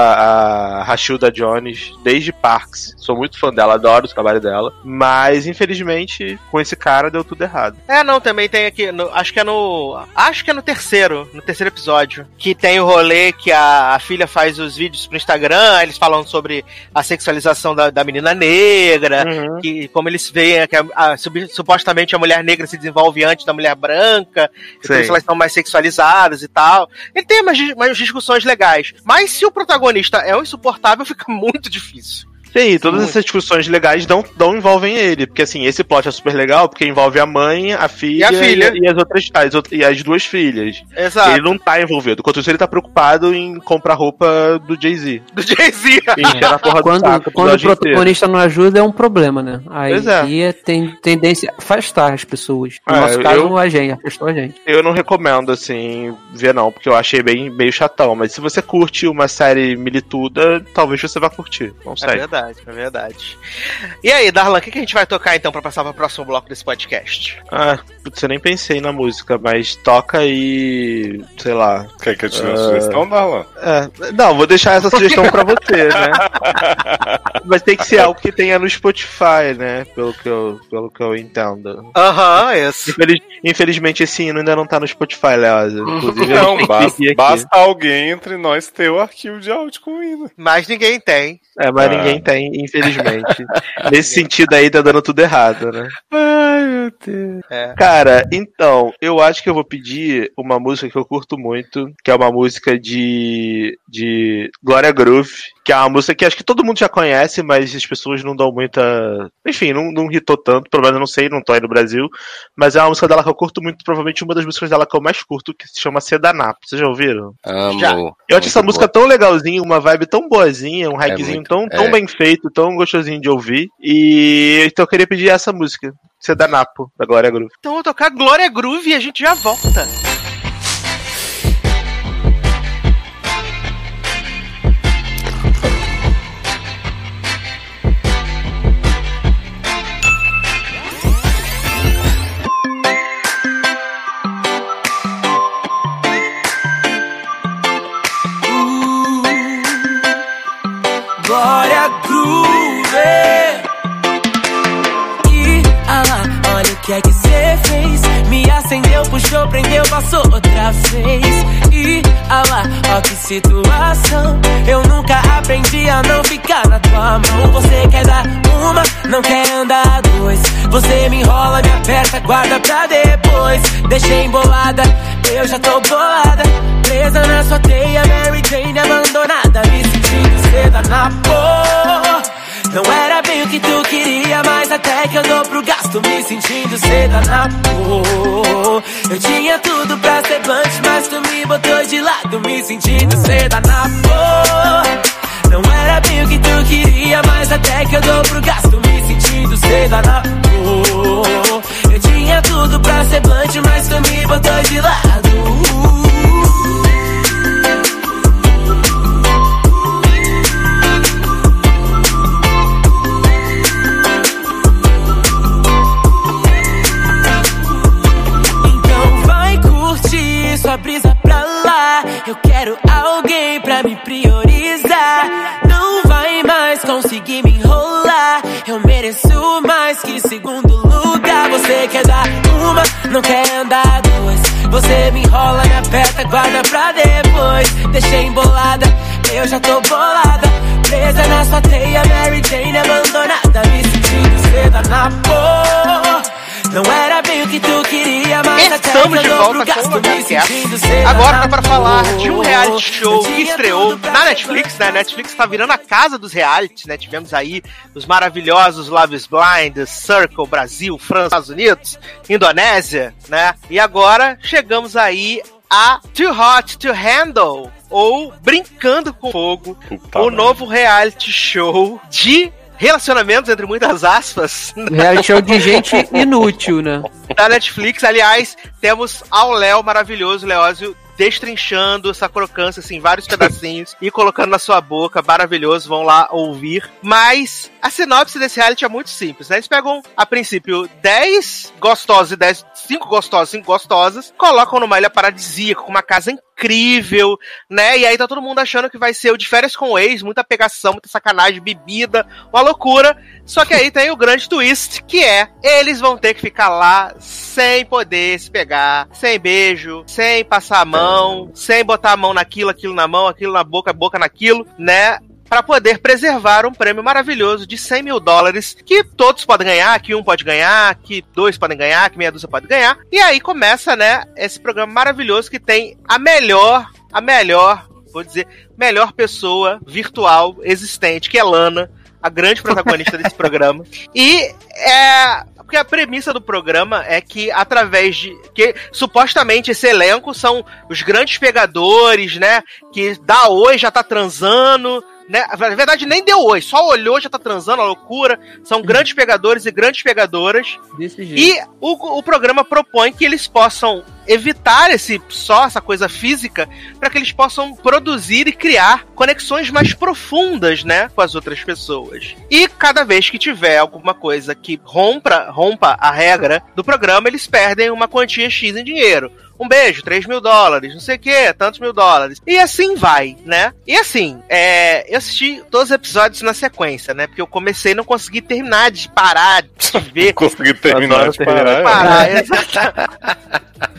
a Rashilda Jones desde Parks. Sou muito fã dela, adoro o trabalho dela. Mas, infelizmente, com esse cara deu tudo errado. É, não, também tem aqui, no- acho que é no. Acho que é no terceiro, no terceiro episódio. Que tem o rolê que a, a filha faz os vídeos pro Instagram, eles falam sobre a sexualização da, da menina negra, Uhum. que como eles veem que a- a- sub- supostamente a mulher negra se desenvolve antes da mulher branca, e isso elas são mais sexualizadas e tal. Ele tem umas, umas discussões legais. Mas se o protagonista é um insuportável, fica muito difícil. Sim, todas Muito. essas discussões legais não, não envolvem ele. Porque assim, esse plot é super legal porque envolve a mãe, a filha E a filha. e, as outras as, e as duas filhas. Exato. Ele não tá envolvido. Enquanto isso, ele tá preocupado em comprar roupa do Jay-Z. Do Jay-Z. E Quando, saco o quando o episódio inteiro. protagonista não ajuda, é um problema, né? Aí Pois é. tem tendência a afastar as pessoas. No É, nosso eu- caso, a gente, afastou a gente. Eu não recomendo, assim, ver não, porque eu achei bem meio chatão. Mas se você curte uma série milituda, talvez você vá curtir. Não É sei. verdade. Verdade, é verdade. E aí, Darlan, o que, que a gente vai tocar então pra passar pro próximo bloco desse podcast? Ah, putz, eu nem pensei na música, mas toca aí. sei lá. Quer que eu te dê uma Ah. sugestão, Darlan? É, não, vou deixar essa sugestão pra você, né? Mas tem que ser algo que tenha no Spotify, né? Pelo que eu, pelo que eu entendo. Aham, isso. Infeliz- infelizmente esse hino ainda não tá no Spotify, Leosa. Inclusive, a Não, basta, aqui. basta alguém entre nós ter o arquivo de áudio com o hino. Mas ninguém tem. É, mas Ah. ninguém tem, infelizmente. Nesse sentido aí tá dando tudo errado, né? Ai, meu Deus. É. Cara, então, eu acho que eu vou pedir uma música que eu curto muito, que é uma música de, de Gloria Groove, que é uma música que acho que todo mundo já conhece, mas as pessoas não dão muita. Enfim, não, não hitou tanto, pelo menos eu não sei, não tô aí no Brasil. Mas é uma música dela que eu curto muito, provavelmente uma das músicas dela que eu mais curto, que se chama Sedanapo. Vocês já ouviram? Amo. Já. Eu acho essa Muito música tão legalzinha, uma vibe tão boazinha, um reggaezinho muito, tão, tão é. bem feito, tão gostosinho de ouvir. E então eu queria pedir essa música, Sedanapo, da Glória Groove. Então eu vou tocar Glória Groove e a gente já volta. Passou outra vez. E ah lá, ó que situação. Eu nunca aprendi a não ficar na tua mão. Você quer dar uma, não quer andar dois. Você me enrola, me aperta, guarda pra depois. Deixei embolada, eu já tô bolada. Presa na sua teia, Mary Jane abandonada. Me sentindo seda na porra. Não era bem o que tu queria, mas até que eu dou pro gasto me sentindo seda na porra. Eu tinha tudo pra ser blunt, mas tu me botou de lado, me sentindo seda na porra. Não era bem o que tu queria, mas até que eu dou pro gasto me sentindo seda na porra. Eu tinha tudo pra ser blunt, mas tu me botou de lado. Sua brisa pra lá. Eu quero alguém pra me priorizar. Não vai mais conseguir me enrolar. Eu mereço mais que segundo lugar. Você quer dar uma, não quer andar duas. Você me enrola, me aperta, guarda pra depois. Deixei embolada, eu já tô bolada. Presa na sua teia, Mary Jane abandonada. Me sentindo seda na porra. Não era bem o que tu queria, mas Estamos de volta com o seda Agora tá pra falar de um reality show que estreou na Netflix, né? A Netflix tá virando a casa dos realities, né? Tivemos aí os maravilhosos Love is Blind, Circle, Brasil, França, Estados Unidos, Indonésia, né? E agora chegamos aí a Too Hot to Handle, ou Brincando com Fogo, Puta o merda. novo reality show de relacionamentos, entre muitas aspas, Reality show de gente inútil, né? da Netflix. Aliás, temos ao Léo maravilhoso, Leózio, destrinchando essa crocância, assim, vários pedacinhos e colocando na sua boca. Maravilhoso, vão lá ouvir. Mas a sinopse desse reality é muito simples, né? Eles pegam, a princípio, 10 gostosos e 10, 5 gostosos, 5 gostosas, colocam numa ilha paradisíaca, com uma casa incrível, né? E aí tá todo mundo achando que vai ser o de férias com o ex, muita pegação, muita sacanagem, bebida, uma loucura. Só que aí tem o grande twist, que é eles vão ter que ficar lá sem poder se pegar, sem beijo, sem passar a mão, sem botar a mão naquilo, aquilo na mão, aquilo na boca, boca naquilo, né? Pra poder preservar um prêmio maravilhoso de 100 mil dólares, que todos podem ganhar, que um pode ganhar, que dois podem ganhar, que meia dúzia pode ganhar. E aí começa, né, esse programa maravilhoso que tem a melhor, a melhor, vou dizer, melhor pessoa virtual existente, que é Lana, a grande protagonista desse programa. E é. Porque a premissa do programa é que através de. que supostamente esse elenco são os grandes pegadores, né? Que dá oi, já tá transando, né? Na verdade, nem deu oi, só olhou, já tá transando, a loucura. São grandes pegadores e grandes pegadoras. Desse jeito. E o, o programa propõe que eles possam evitar esse só essa coisa física para que eles possam produzir e criar conexões mais profundas, né, com as outras pessoas. E cada vez que tiver alguma coisa que rompa, rompa a regra do programa, eles perdem uma quantia X em dinheiro. Um beijo, 3 mil dólares, não sei o que, tantos mil dólares. E assim vai, né? E assim, é, eu assisti todos os episódios na sequência, né? Porque eu comecei e não consegui terminar de parar de ver. Consegui terminar de parar. parar, exatamente.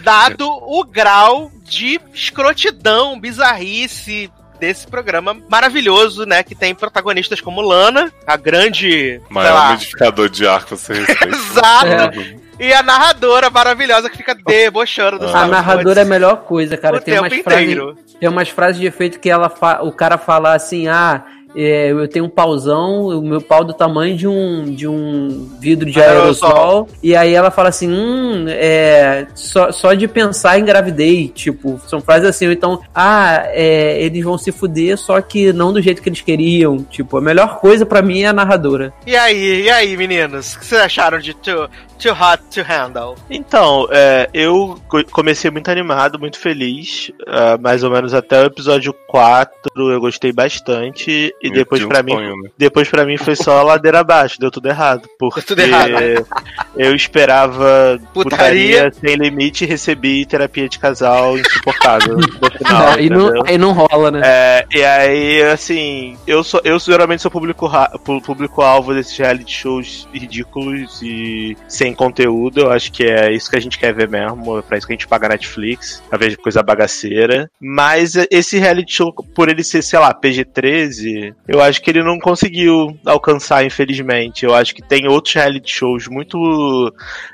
Dado o grau de escrotidão, bizarrice desse programa maravilhoso, né? Que tem protagonistas como Lana, a grande. sei Maior lá, modificador de ar que você respeita. Exato. E a narradora maravilhosa que fica debochando do A narradora é a melhor coisa, cara. o Tem umas, frases, tem umas frases de efeito que ela fa- o cara fala assim, ah, é, eu tenho um pauzão, o meu pau do tamanho de um, de um vidro de Aerossol. aerossol. E aí ela fala assim, hum, é, só, só de pensar engravidei. Tipo, são frases assim, ou então, ah, é, eles vão se fuder, só que não do jeito que eles queriam. Tipo, a melhor coisa pra mim é a narradora. E aí, e aí, meninos? O que vocês acharam de Too, too Hot to Handle? Então, é, eu co- comecei muito animado, muito feliz. ah, mais ou menos até o episódio 4 eu gostei bastante. E Meu depois pra mim. né? Depois pra mim foi só ladeira abaixo, deu tudo errado. Porque tudo errado. eu esperava Putaria. putaria sem limite e recebi terapia de casal insuportável no final. aí, não, entendeu? aí não rola, né? É, e aí, assim, eu sou, eu geralmente sou público pu- público-alvo desses reality shows ridículos e sem conteúdo. Eu acho que é isso que a gente quer ver mesmo. É pra isso que a gente paga Netflix, pra ver coisa bagaceira. Mas esse reality show, por ele ser, sei lá, PG-13, eu acho que ele não conseguiu alcançar, infelizmente. Eu acho que tem outros reality shows muito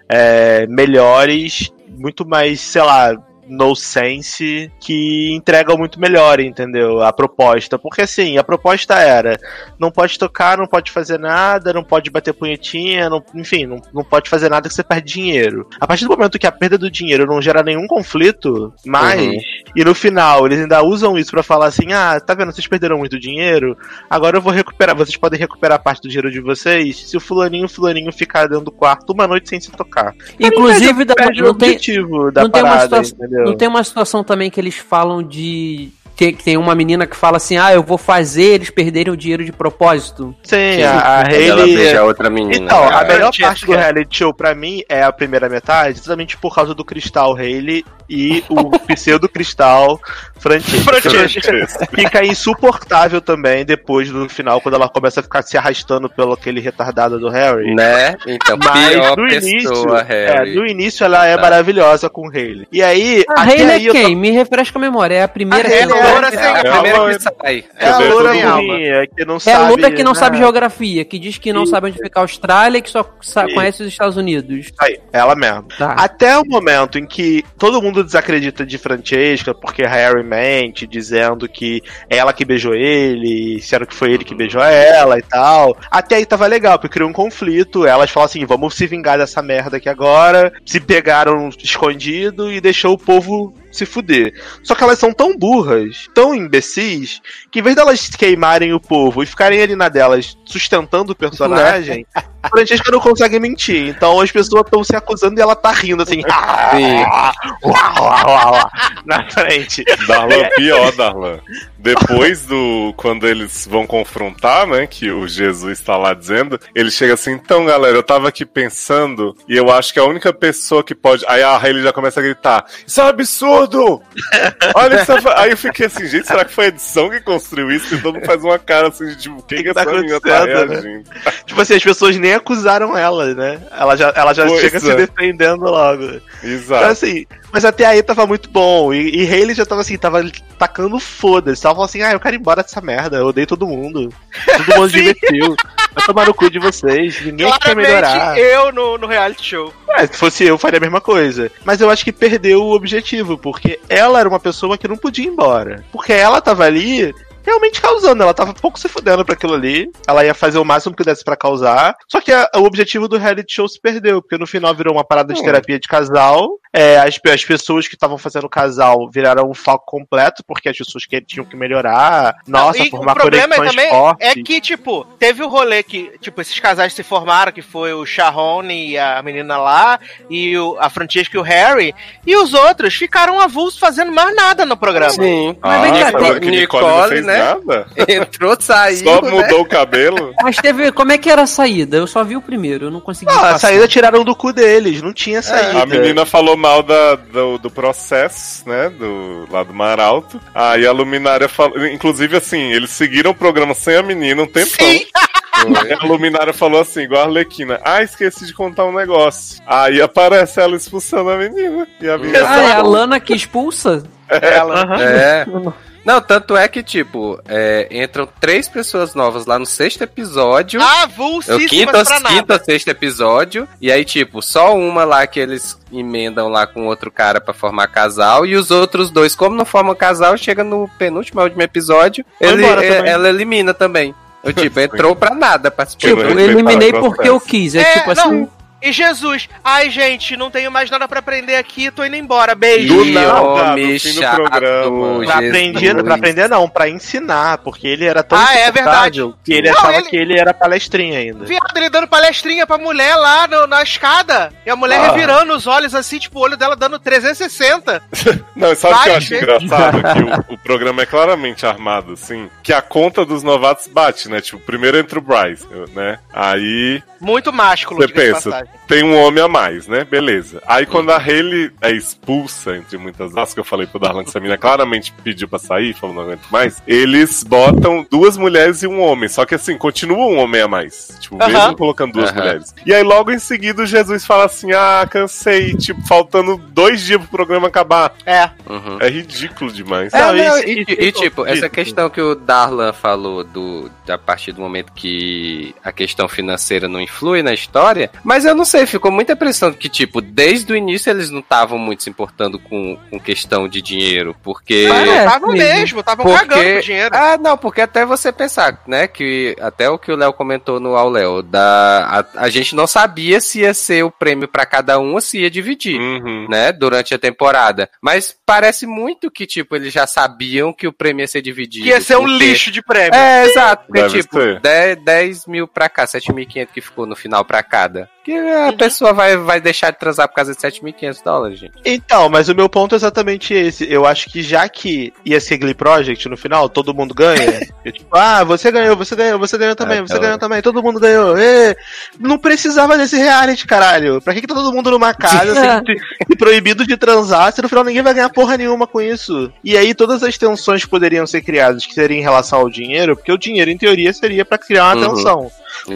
é, melhores, muito mais, sei lá, no sense que entregam muito melhor, entendeu? A proposta. Porque assim, a proposta era: não pode tocar, não pode fazer nada, não pode bater punhetinha, não- enfim, não, não pode fazer nada que você perde dinheiro. A partir do momento que a perda do dinheiro não gera nenhum conflito, mais, Uhum. e no final eles ainda usam isso pra falar assim: ah, tá vendo, vocês perderam muito dinheiro, agora eu vou recuperar, vocês podem recuperar parte do dinheiro de vocês se o fulaninho, fulaninho ficar dentro do quarto uma noite sem se tocar. Inclusive, da- não tem, objetivo da não tem uma parada, situação- entendeu? Não tem uma situação também que eles falam de. Tem, que tem uma menina que fala assim: ah, eu vou fazer eles perderem o dinheiro de propósito. Sim, Sim, a, a Quando ela beija a outra menina. Então, né? a melhor parte do reality show pra mim é a primeira metade, exatamente por causa do Cristal Hailey e o pseudo Cristal Francesca. Francesca. Fica insuportável também depois do final, quando ela começa a ficar se arrastando pelo aquele retardado do Harry. Né? Então, Mas pior no início, pessoa, é, Harry. no início ela é Tá. maravilhosa com o Hailey. E aí, A aí é quem? Me refresca a memória. É a primeira A que é loura sem É a primeira que sai. é a loura burrinha, que não É sabe. a Luda que não sabe né? geografia, que diz que não Isso. sabe onde fica a Austrália e que só conhece os Estados Unidos. Aí, ela mesma. Tá. Até o momento em que todo mundo desacredita de Francesca, porque Harry dizendo que é ela que beijou ele, disseram que foi ele que beijou ela e tal. Até aí tava legal, porque criou um conflito. Elas falam assim: vamos se vingar dessa merda aqui agora. Se pegaram escondido e deixou o povo se fuder. Só que elas são tão burras, tão imbecis, que em vez delas queimarem o povo e ficarem ali na delas sustentando o personagem, a Francesca não consegue mentir. Então as pessoas estão se acusando e ela tá rindo assim. uau, uau, uau, uau, na frente. Darlan, pior, Darlan. Depois do. Quando eles vão confrontar, né? Que o Jesus tá lá dizendo, ele chega assim, então, galera, eu tava aqui pensando, e eu acho que a única pessoa que pode. Aí a Hailey já começa a gritar: Isso é um absurdo! Olha isso. Aí eu fiquei assim, gente, será que foi a edição que construiu isso? E todo mundo faz uma cara assim de tipo, quem Que que, que tá essa menina tá né? reagindo? Tipo assim, as pessoas nem acusaram ela, né? Ela já, ela já Pois chega é. se defendendo logo. Então, Exato. assim, mas até aí tava muito bom. E, e Hayley já tava assim, tava tacando foda-se. Tava assim, ah, eu quero ir embora dessa merda, eu odeio todo mundo. Todo mundo divertiu. Vai tomar no cu de vocês, ninguém quer melhorar. eu no, no reality show. É, se fosse eu, faria a mesma coisa. Mas eu acho que perdeu o objetivo, porque ela era uma pessoa que não podia ir embora. Porque ela tava ali realmente causando. Ela tava pouco se fudendo pra aquilo ali. Ela ia fazer o máximo que desse pra causar. Só que a- o objetivo do reality show se perdeu, porque no final virou uma parada de Hum. terapia de casal. É, as, as pessoas que estavam fazendo casal viraram um foco completo, porque as pessoas que tinham que melhorar. Nossa, e formar o problema conexões também fortes. é que, tipo, teve o rolê que, tipo, esses casais se formaram, que foi o Sharon e a menina lá, e o, a Francesca e o Harry, e os outros ficaram avulsos fazendo mais nada no programa. Sim. Ah, vem cá, falou tem- que Nicole, Nicole, não fez né? nada. Entrou, saiu. Só né? mudou o cabelo. Mas teve. Como é que era a saída? Eu só vi o primeiro, eu não consegui. Não, a passar. saída tiraram do cu deles, não tinha saída. A menina falou mal da, do, do processo, né? Do, lá do Mar Alto. Aí a luminária falou. Inclusive, assim, eles seguiram o programa sem a menina um tempão. Sim. Aí a luminária falou assim, igual a Arlequina. Ah, esqueci de contar um negócio. Aí aparece ela expulsando a menina. E a menina Ah, é a Lana que expulsa? Ela. É. Não, tanto é que, tipo, é, entram três pessoas novas lá no sexto episódio. O Avulsíssimas quinto, pra nada. quinto ou sexto episódio. E aí, tipo, só uma lá que eles emendam lá com outro cara pra formar casal. E os outros dois, como não formam casal, chega no penúltimo, último episódio, ele, é- ela elimina também. Eu, tipo, entrou pra nada, participou. Tipo, Eu eliminei porque eu quis. É, É, tipo não. E Jesus, ai gente, não tenho mais nada pra aprender aqui, tô indo embora, beijo. Do nada, homem no fim do chato, programa. Pra aprender, pra aprender não, pra ensinar, porque ele era tão Ah, é insuportável que ele Não, achava ele- que ele era palestrinha ainda. Viado, ele dando palestrinha pra mulher lá no- na escada. E a mulher Ah. revirando os olhos assim, tipo, o olho dela dando 360. Não, sabe o que eu acho gente. engraçado? Que o, o programa é claramente armado, assim, que a conta dos novatos bate, né? Tipo, primeiro entra o Bryce, né? Aí Muito másculo, você pensa, passagem. Tem um homem a mais, né? Beleza. Aí quando a Hayley é expulsa, entre muitas aspas, que eu falei pro Darlan que essa menina claramente pediu pra sair, falou não aguento mais, eles botam duas mulheres e um homem. Só que assim, continua um homem a mais. Tipo, mesmo colocando duas Aham. mulheres. E aí logo em seguida o Jesus fala assim: ah, cansei, tipo, faltando dois dias pro programa acabar. É. Uhum. É ridículo demais. É, Não, isso- e, isso- e, tipo, essa isso. questão que o Darlan falou do a partir do momento que a questão financeira não influi na história, mas eu não sei, ficou muita impressão de que, tipo, desde o início eles não estavam muito se importando com, com questão de dinheiro, porque... Mas É, não estavam mesmo. estavam Porque- cagando com dinheiro. Ah, não, porque até você pensar, né, que até o que o Léo comentou no Ao Léo, da, a, a gente não sabia se ia ser o prêmio pra cada um ou se ia dividir Uhum. né, durante a temporada. Mas parece muito que, tipo, eles já sabiam que o prêmio ia ser dividido. Que ia ser um porque- lixo de prêmio. É, exato. Porque, tipo, ser. 10, 10 mil pra cá, 7.500 que ficou no final pra cada. Que a pessoa vai, vai deixar de transar por causa de 7.500 dólares, gente. Então, mas o meu ponto é exatamente esse. Eu acho que já que ia ser Glee Project no final, todo mundo ganha. eu, tipo, ah, você ganhou, você ganhou, você ganhou também, É, você então. ganhou também, todo mundo ganhou. ê. Não precisava desse reality, caralho. Pra que, que tá todo mundo numa casa e proibido de transar, se no final ninguém vai ganhar porra nenhuma com isso? E aí todas as tensões que poderiam ser criadas, que seriam em relação ao dinheiro, porque o dinheiro, em teoria, seria pra criar uma Uhum. tensão.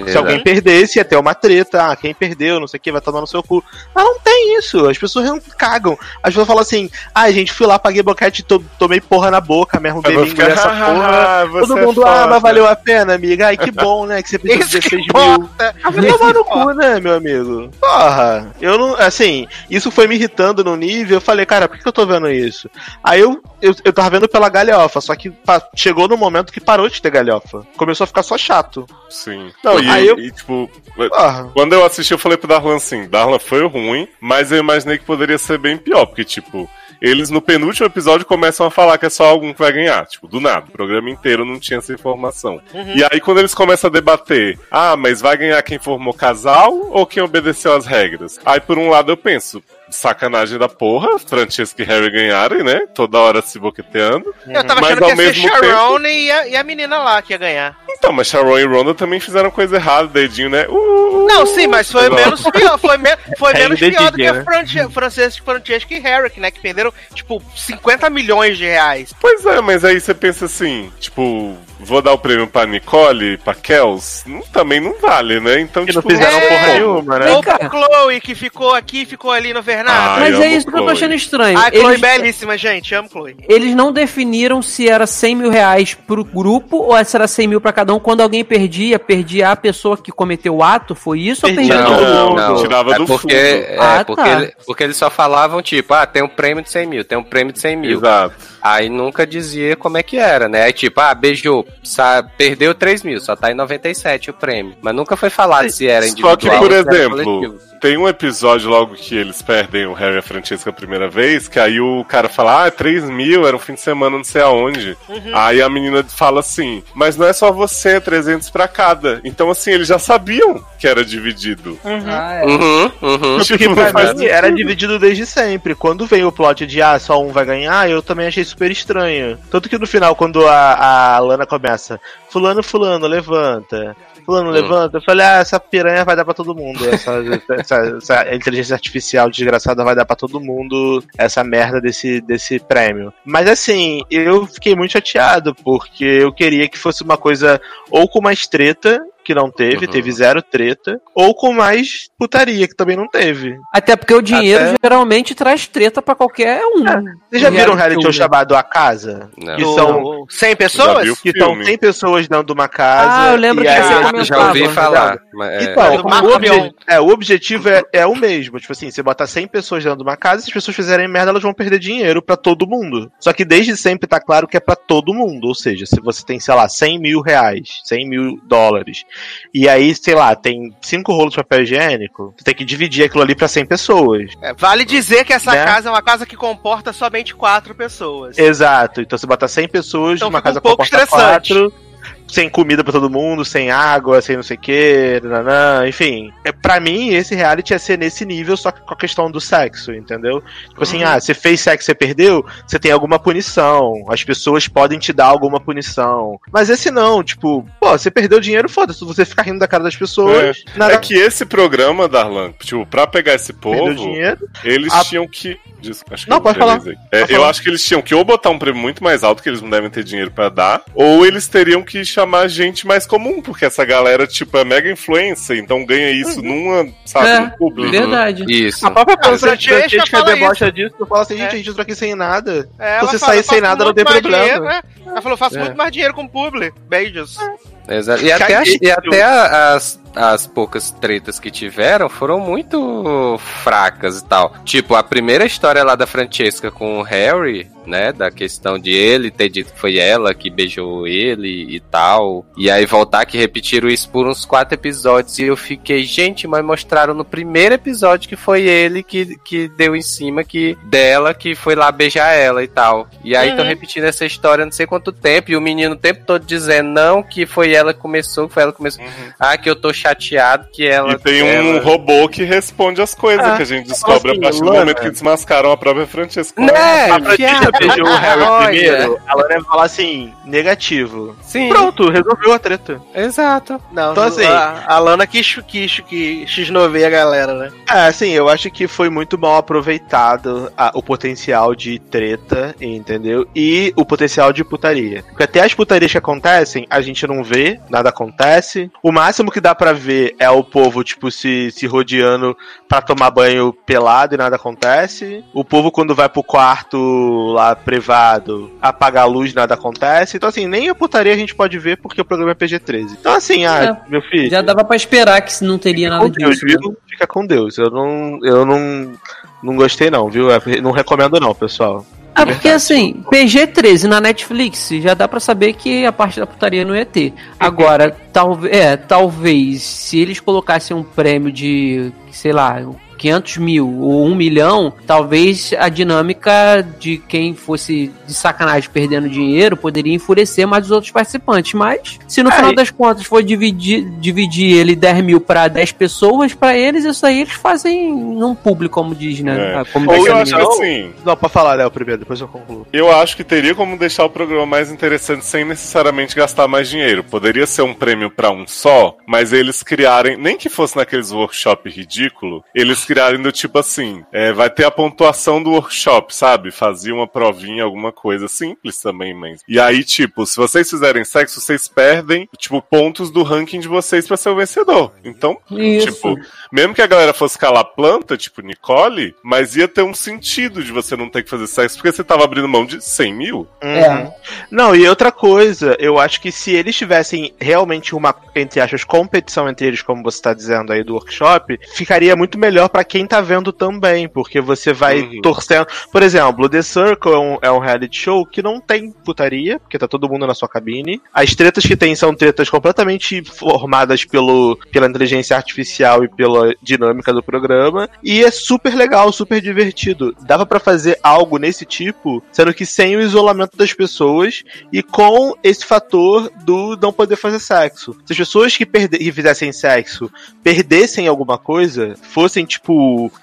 Se alguém perdesse, ia ter uma treta. Ah, quem perdeu, não sei o que, vai tomar no seu cu. Mas não tem isso. As pessoas não cagam. As pessoas falam assim: ai, gente, fui lá, paguei boquete, to tomei porra na boca, me arrumei Eu vou língua ficar, nessa porra. "Ah, Todo é mundo, ah, foda." mas valeu a pena, amiga. Ai, que bom, né? Que você precisa de Isso que 16 mil. importa. Vai tomar no cu, né, meu amigo? Porra, eu não. Assim, isso foi me irritando no nível. Eu falei, cara, por que eu tô vendo isso? Aí eu, eu, eu tava vendo pela galhofa, só que chegou no momento que parou de ter galhofa. Começou a ficar só chato. Sim. Não, e, Aí eu- e, tipo, Porra. quando eu assisti, eu falei pro Darlan assim: Darlan foi ruim, mas eu imaginei que poderia ser bem pior, porque, tipo. Eles no penúltimo episódio começam a falar que é só algum que vai ganhar. Tipo, do nada. O programa inteiro não tinha essa informação. E aí, quando eles começam a debater, ah, mas vai ganhar quem formou casal ou quem obedeceu às regras? Aí, por um lado, eu penso, sacanagem da porra, Francesca e Harry ganharem, né? Toda hora se boqueteando. Eu tava Mas achando que ia ser Sharon e, a, e a menina lá que ia ganhar. Então, mas Sharon e Ronda também fizeram coisa errada, dedinho, né? Uh, Não, sim, mas foi Não. menos pior. Foi, me, foi É, menos dedinho, pior do que a né? Franche, Francesca, Francesca e Herrick, né? Que perderam, tipo, 50 milhões de reais. Pois é, mas aí você pensa assim, tipo, vou dar o prêmio pra Nicole, pra Kels, não- também não vale, né? Então, Que não tipo, fizeram É. porra nenhuma, né? Ou pra Chloe, que ficou aqui, ficou ali no Vernado. Ai, Mas é isso que eu tô Chloe. achando estranho. Ai, Chloe eles, belíssima, gente. Amo Chloe. eles não definiram se era 100 mil reais pro grupo ou se era 100 mil pra cada um. Quando alguém perdia, perdia a pessoa que cometeu o ato, foi isso ou Perdia perdia todo todo Não, mundo? mundo. tirava é do porque, fundo. É, Ah, porque, tá. ele- porque eles só falavam, tipo, ah, tem um prêmio de 100 mil, tem um prêmio de 100 mil. Exato. Aí nunca dizia como é que era, né? Aí tipo, ah, beijou, perdeu 3 mil, só tá em 97 o prêmio. Mas nunca foi falado se era individual Só que, por exemplo, tem um episódio logo que eles perdem o Harry e a Francesca a primeira vez, que aí o cara fala, ah, 3 mil, era um fim de semana não sei aonde. Aí a menina fala assim, mas não é só você, é 300 pra cada. Então, assim, eles já sabiam que era dividido. Ah, é. Uhum, uhum. Porque Tipo, pra mim era dividido desde sempre. Quando veio o plot de ah, só um vai ganhar, eu também achei super estranho. Tanto que no final, quando a, a Lana começa, fulano, fulano, levanta. Fulano, levanta. Eu falei, ah, essa piranha vai dar pra todo mundo. Essa, essa, essa inteligência artificial desgraçada vai dar pra todo mundo essa merda desse, desse prêmio. Mas assim, eu fiquei muito chateado, porque eu queria que fosse uma coisa ou com mais treta, que não teve, Uhum. teve zero treta, ou com mais putaria, que também não teve. Até porque o dinheiro Até- geralmente traz treta pra qualquer um. Vocês já viram um Reality show chamado A Casa? Não. Que são, 100 Já pessoas? que são filme. 100 pessoas dentro de uma casa. Ah, eu lembro que você Já, ouvi falar. mas é- Então, Marco o, obje- é, o objetivo é, é o mesmo. Tipo assim, você botar 100 pessoas dentro de uma casa, se as pessoas fizerem merda, elas vão perder dinheiro pra todo mundo. Só que desde sempre tá claro que é pra todo mundo. Ou seja, se você tem, sei lá, 100 mil reais, 100 mil dólares, e aí, sei lá, tem cinco rolos de papel higiênico, você tem que dividir aquilo ali pra 100 pessoas. É, vale dizer que essa Né? casa é uma casa que comporta somente quatro pessoas. Exato. Então você bota 100 pessoas Então numa fica um casa pouco comporta estressante. quatro, sem comida pra todo mundo, sem água, sem não sei o que, nanã, enfim. É, pra mim, esse reality ia ser nesse nível, só que com a questão do sexo, entendeu? Tipo assim, ah, você fez sexo e você perdeu, você tem alguma punição. As pessoas podem te dar alguma punição. Mas esse não, tipo, pô, você perdeu dinheiro, foda-se, você fica rindo da cara das pessoas, nada É que esse programa, Darlan, tipo, pra pegar esse povo, dinheiro. eles A- tinham que. Acho que Não, eu pode falar. É, Pode eu falar. acho que eles tinham que ou botar um prêmio muito mais alto, que eles não devem ter dinheiro pra dar, ou eles teriam que chamar gente mais comum, porque essa galera, tipo, é mega influencer, então ganha isso numa, sabe, É, no público. Verdade. Isso. A própria A Francesca Francesca fala debocha disso, eu falo assim, gente, É. a gente entrou aqui sem nada. É, Se você fala, sair "Eu sem nada, não tem problema." dinheiro, né? Ela falou, faço É. muito mais dinheiro com publi. Beijos. Exato. E até, as, e até as, as poucas tretas que tiveram foram muito fracas e tal. Tipo, a primeira história lá da Francesca com o Harry, né? Da questão de ele ter dito que foi ela que beijou ele e tal. E aí voltar que repetiram isso por uns quatro episódios. E eu fiquei, gente, mas mostraram no primeiro episódio que foi ele que, que deu em cima que dela, que foi lá beijar ela e tal. E aí estão Uhum. repetindo essa história não sei quanto tempo. E o menino o tempo todo dizendo não, que foi ela que começou, que foi ela que começou. Ah, que eu tô chateado que ela. E tem um ela- robô que responde as coisas Ah, que a gente descobre assim, a partir do Lana- momento que desmascaram a própria Francesca. Né? A Francesca beijou o Harry Olha. primeiro, a Lana ia falar assim, negativo. Sim, Pronto, resolveu a treta. exato. Não, Então, assim- a, a Lana quis, que x9 a galera, né? É, assim, eu acho que foi muito mal aproveitado a- o potencial de treta, entendeu? E o potencial de putaria. Porque até as putarias que acontecem, a gente não vê, nada acontece. O máximo que dá pra ver é o povo, tipo, se, se rodeando pra tomar banho pelado e nada acontece. O povo, quando vai pro quarto lá privado, apaga a luz, nada acontece. Então, assim, nem a putaria a gente pode ver porque o programa é PG-13. Então, assim, ah, meu filho. Já dava pra esperar que não teria nada com Deus, disso. né? viu? Fica com Deus. Eu não, eu não, não gostei não, viu? É, Não recomendo não, pessoal. Ah, porque assim, PG-13 na Netflix, já dá pra saber que a parte da putaria não ia ter. Agora, talvez, é, talvez, se eles colocassem um prêmio de, sei lá, 500 mil ou 1 milhão, talvez a dinâmica de quem fosse de sacanagem perdendo dinheiro poderia enfurecer mais os outros participantes. Mas, se no É, final das contas for dividir, dividir ele 10 mil pra 10 pessoas, pra eles, isso aí eles fazem num público, como diz, né? É. Ah, Como diz que eu a acho que assim, Não, pra falar, Léo, primeiro, depois eu concluo. Eu acho que teria como deixar o programa mais interessante sem necessariamente gastar mais dinheiro. Poderia ser um prêmio pra um só, mas eles criarem, nem que fosse naqueles workshop ridículo, eles criarem do tipo assim: é, vai ter a pontuação do workshop, sabe? Fazia uma provinha, alguma coisa simples também, mas. E aí, tipo, se vocês fizerem sexo, vocês perdem, tipo, pontos do ranking de vocês pra ser o vencedor. Então, Isso. tipo, mesmo que a galera fosse calar planta, tipo Nicole, mas ia ter um sentido de você não ter que fazer sexo, porque você tava abrindo mão de 100 mil. É. Não, e outra coisa, eu acho que se eles tivessem realmente uma, entre aspas, competição entre eles, como você tá dizendo aí do workshop, ficaria muito melhor pra quem tá vendo também, porque você vai Uhum. torcendo. Por exemplo, The Circle é um, é um reality show que não tem putaria, porque tá todo mundo na sua cabine. As tretas que tem são tretas completamente formadas pelo, pela inteligência artificial e pela dinâmica do programa, e é super legal, super divertido. Dava pra fazer algo nesse tipo, sendo que sem o isolamento das pessoas e com esse fator do não poder fazer sexo. Se as pessoas que, perde que fizessem sexo perdessem alguma coisa, fossem tipo.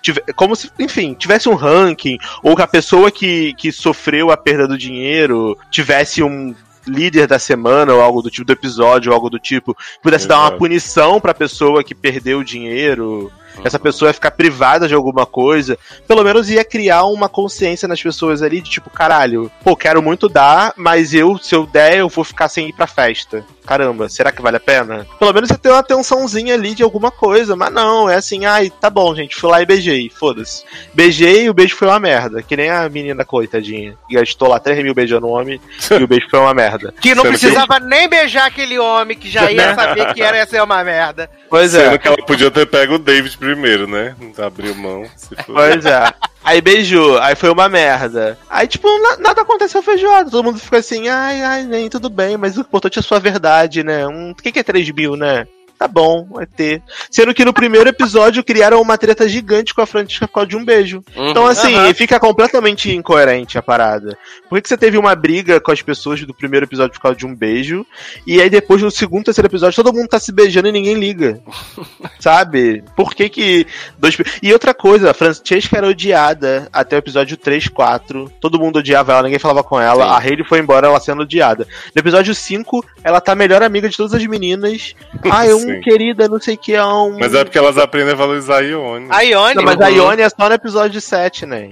Tive- como se, enfim, tivesse um ranking, ou que a pessoa que, que sofreu a perda do dinheiro tivesse um líder da semana ou algo do tipo do episódio ou algo do tipo pudesse dar uma punição pra pessoa que perdeu o dinheiro essa pessoa ia ficar privada de alguma coisa, pelo menos ia criar uma consciência nas pessoas ali de tipo, caralho, pô, quero muito dar, mas eu, se eu der, eu vou ficar sem ir pra festa. Caramba, será que vale a pena? Pelo menos ia ter uma tensãozinha ali de alguma coisa, mas não, é assim, ai, tá bom, gente, fui lá e beijei, foda-se. Beijei e o beijo foi uma merda, que nem a menina coitadinha, que gastou lá 3 mil beijando o homem e o beijo foi uma merda. Que não Sendo que precisava nem beijar aquele homem que já ia saber que era ia ser uma merda. Pois Sendo é. que ela podia ter pego o David primeiro, né? Abriu mão. Se. Pois é. Aí beijou, aí foi uma merda. Aí, tipo, na- nada aconteceu feijoada. Todo mundo ficou assim, ai, ai, nem, tudo bem, mas o importante é a sua verdade, né? Um, o que, que é 3 mil, né? Tá bom, vai ter. Sendo que no primeiro episódio criaram uma treta gigante com a Francisca por causa de um beijo. Então, assim, Aham. fica completamente incoerente a parada. Por que, que você teve uma briga com as pessoas do primeiro episódio por causa de um beijo? E aí depois, no segundo, terceiro episódio, todo mundo tá se beijando e ninguém liga. Sabe? Por que que. Dois... E outra coisa, a Francesca era odiada até o episódio 3, 4. Todo mundo odiava ela, ninguém falava com ela. Sim. A Hayley foi embora, ela sendo odiada. No episódio 5, ela tá a melhor amiga de todas as meninas. Ah, um Sim. querida, não sei o que, é um. Mas é porque elas aprendem a valorizar a Ione. A Ione. Não, mas a Ione é só no episódio 7, né?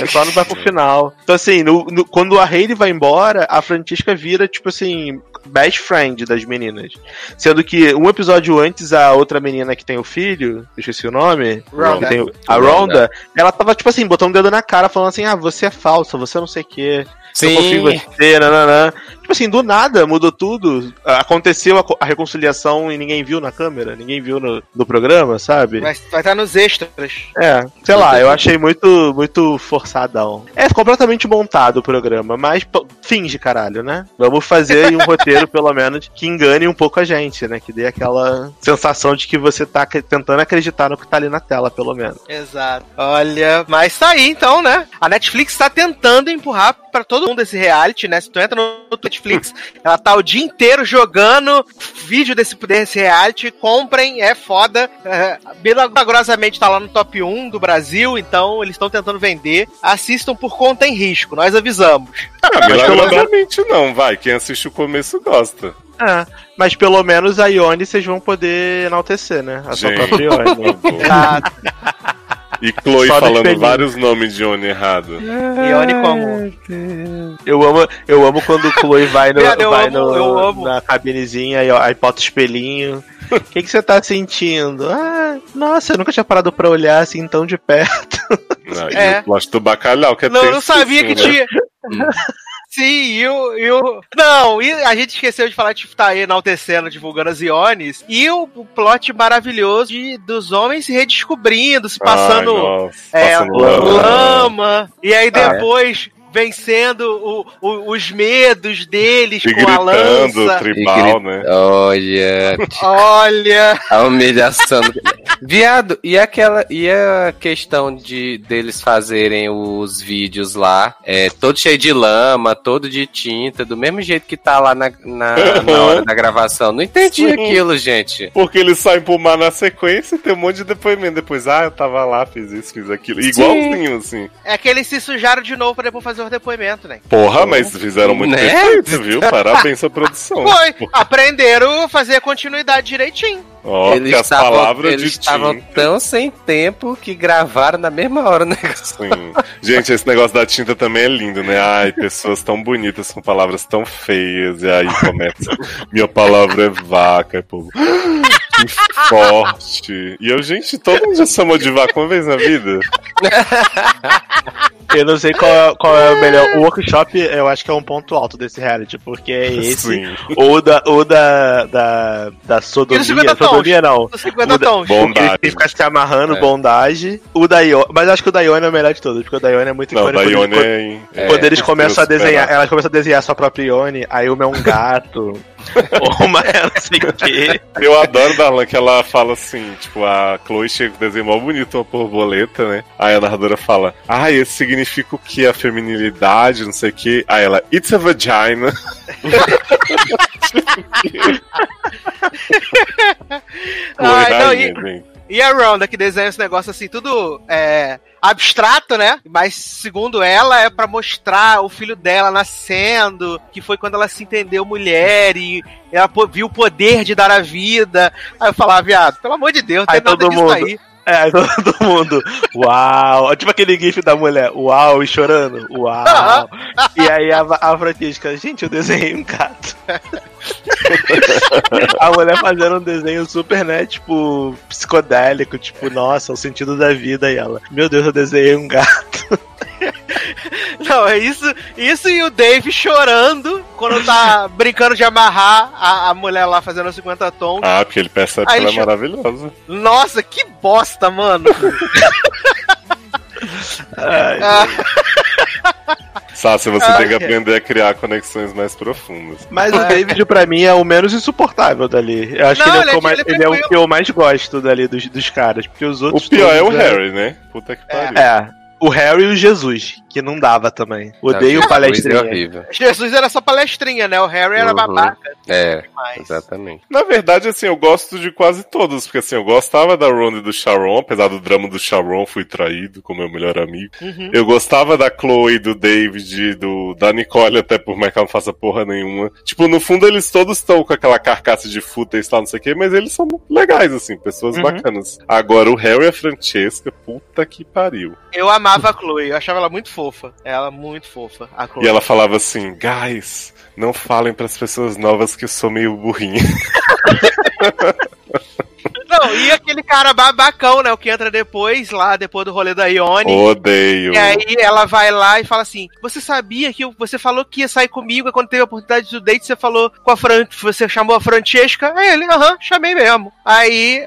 É só no vai pro final. Então, assim, no- no- quando a Hayley vai embora, a Francisca vira, tipo assim, best friend das meninas. Sendo que um episódio antes, a outra menina que tem o filho, eu esqueci o nome, que o- a Ronda, ela tava, tipo assim, botando o dedo na cara, falando assim, ah, você é falsa, você não sei o quê. Eu confio em Sim. você, nananã. Tipo assim, do nada mudou tudo. Aconteceu a, a reconciliação e ninguém viu na câmera, ninguém viu no, no programa, sabe? Vai vai estar nos extras. É, sei lá, eu achei muito, muito forçadão. É completamente montado o programa, mas pô, finge, caralho, né? Vamos fazer aí um roteiro, pelo menos, que engane um pouco a gente, né? Que dê aquela sensação de que você tá tentando acreditar no que tá ali na tela, pelo menos. Exato. Olha, mas tá aí então, né? A Netflix tá tentando empurrar pra todo mundo esse reality, né? Se tu entra no Netflix, ela tá o dia inteiro jogando vídeo desse, desse reality. Comprem, é foda. É, milagrosamente tá lá no top 1 do Brasil, então eles estão tentando vender. Assistam por conta em risco, nós avisamos. Ah, milagrosamente não, vai. Quem assiste o começo gosta. É, mas pelo menos a Ione vocês vão poder enaltecer, né? A sua Gente. própria Ione. E Chloe Só falando vários nomes de Ione errado. Ione como? Eu amo, eu amo quando o Chloe vai, no, eu vai amo, no- eu amo. na cabinezinha e ó, aí bota o espelhinho. O que, que você tá sentindo? Ah, nossa, eu nunca tinha parado pra olhar assim tão de perto. E É. o plot do bacalhau, que é Não, não sabia que né? tinha. Sim, e o, e o. Não, e a gente esqueceu de falar de tá aí enaltecendo, divulgando as Iones. E o, o plot maravilhoso de, dos homens se redescobrindo, se passando Ai, nossa, é, passando lama. lama. E aí Ah, é. Vencendo o- o- os medos deles E com a gritando, lança. tribal, né? Olha, Olha. a humilhação. Viado, e aquela. E a questão de deles fazerem os vídeos lá, é, todo cheio de lama, todo de tinta, do mesmo jeito que tá lá na, na, na hora da gravação. Não entendi Sim. aquilo, gente. Porque eles saem pro mar na sequência e tem um monte de depoimento. Depois, ah, eu tava lá, fiz isso, fiz aquilo. Igualzinho, assim. É que eles se sujaram de novo pra depois fazer o depoimento, né? Porra, mas fizeram muito Né? perfeito, viu? Parabéns à produção. Foi. Aprenderam a fazer a continuidade direitinho. Ó, eles que as estavam, palavras eles de estavam tinta. tão sem tempo que gravaram na mesma hora, né? Sim. Gente, esse negócio da tinta também é lindo, né? Ai, pessoas tão bonitas com palavras tão feias. E aí começa. Minha palavra é vaca. Povo. Que forte. E eu, gente, todo mundo já chamou de vaca uma vez na vida? Eu não sei qual, é- qual é o melhor. O workshop eu acho que é um ponto alto desse reality, porque é esse. Sim. Ou da, ou da, da, da sodomia. Dos 50 tons? Sodomia não. Dos 50 O da- tons. Bondade. ele fica se amarrando, É. bondage. O da Ione. Mas acho que o da Ione é o melhor de todos, porque o da Ione é muito Não, da icônico. Ione Quando- é. em- é Quando eles começam a desenhar, ela começa a desenhar sua própria Ione, aí uma é um gato, uma é não sei o quê. Eu adoro Darlan que ela fala assim, tipo, a Chloe chega com o desenho mó bonito, uma borboleta, né? Aí a narradora fala, ah, esse significa o que? A feminilidade, não sei o que. Aí ela, it's a vagina. Ai, não, e- gente. E a Ronda, que desenha esse negócio assim, tudo é, abstrato, né? Mas segundo ela, é pra mostrar o filho dela nascendo, que foi quando ela se entendeu mulher e ela viu o poder de dar a vida. Aí eu falava, viado, pelo amor de Deus, não tem nada todo disso mundo- aí. É, todo mundo, uau. Tipo aquele gif da mulher, uau, e chorando, uau. E aí a, a Francisca, gente, eu desenhei um gato. a mulher fazendo um desenho super, né, tipo, psicodélico, tipo, nossa, o sentido da vida. E ela, meu Deus, eu desenhei um gato. Não, é isso, isso e o Dave chorando quando tá brincando de amarrar a, a mulher lá fazendo os 50 tons. Ah, porque ele percebe Aí que ela é maravilhosa. Nossa, que bosta, mano. Ai, Ah, Sácia, você Ah, tem que é. aprender a criar conexões mais profundas. Mas o David, pra mim, é o menos insuportável dali. Eu acho Não, que ele é, o ele que é eu mais, ele é é o que eu mais gosto dali dos, dos caras. Porque os O outros. pior é o todos, Harry, né? Puta que pariu. É. O Harry e o Jesus, que não dava também. Odeio o É palestrinha. horrível. Jesus era só palestrinha, né? O Harry era Uhum. babaca É, demais. exatamente. Na verdade, assim, eu gosto de quase todos, porque assim, eu gostava da Ron e do Sharon, apesar do drama do Sharon, fui traído com meu melhor amigo. Uhum. Eu gostava da Chloe, do David, do, da Nicole, até por mais que ela não faça porra nenhuma. Tipo, no fundo eles todos estão com aquela carcaça de fúteis e tal, não sei o quê, mas eles são legais, assim, pessoas Uhum. bacanas. Agora, o Harry e a Francesca, puta que pariu. Eu amava a Chloe, eu achava ela muito fofa. Ela muito fofa. E ela falava assim, guys, não falem pras pessoas novas que eu sou meio burrinha. Não, e aquele cara babacão, né? O que entra depois, lá, depois do rolê da Ione. Odeio. E aí ela vai lá e fala assim: Você sabia que eu- você falou que ia sair comigo e quando teve a oportunidade do date, você falou com a Fran. Você chamou a Francesca? Aí ele, aham, chamei mesmo. Aí.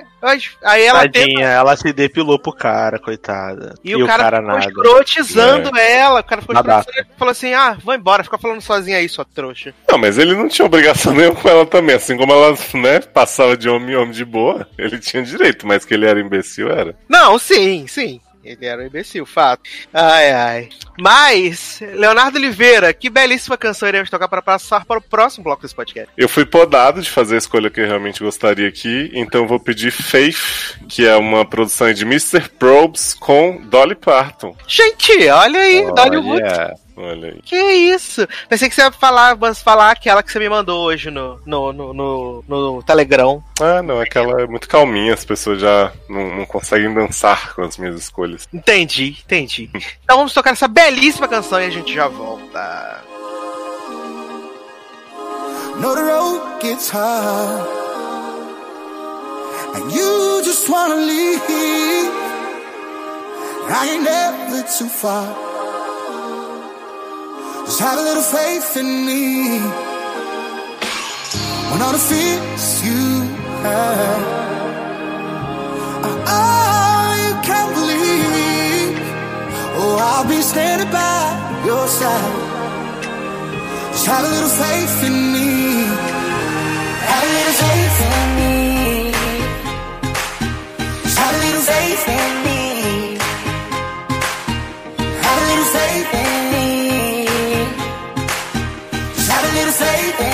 Aí ela tenta. Tadinha, ela se depilou pro cara, coitada. E, o cara, ficou nada. escrotizando ela. O cara ficou escrotizando e falou assim: Ah, vou embora, fica falando sozinha aí, sua trouxa. Não, mas ele não tinha obrigação nenhuma com ela também. Assim como ela, né, passava de homem em homem de boa, ele tinha direito, mas que ele era imbecil, era. Não, sim, sim. Ele era um imbecil, fato. Ai, ai. Mas, Leonardo Oliveira, que belíssima canção iremos tocar para passar para o próximo bloco desse podcast. Eu fui podado de fazer a escolha que eu realmente gostaria aqui, então eu vou pedir Faith, que é uma produção de Mr. Probes com Dolly Parton. Gente, olha aí, Dollywood. Olha, Olha aí. Que isso? Pensei que você ia falar, mas falar aquela que você me mandou hoje no, no, no, no, no Telegram. Ah, não, aquela é muito calminha, as pessoas já não, não conseguem dançar com as minhas escolhas. Entendi, entendi. Então vamos tocar essa belíssima canção e a gente já volta. The road gets hard, and you just wanna leave. I ain't never too far. Just have a little faith in me. When all the fears you have are ah, all ah, you can believe. Oh, I'll be standing by your side. Just have a little faith in me. Have a little faith in me. Have a little faith in me. Have a little faith in me. Just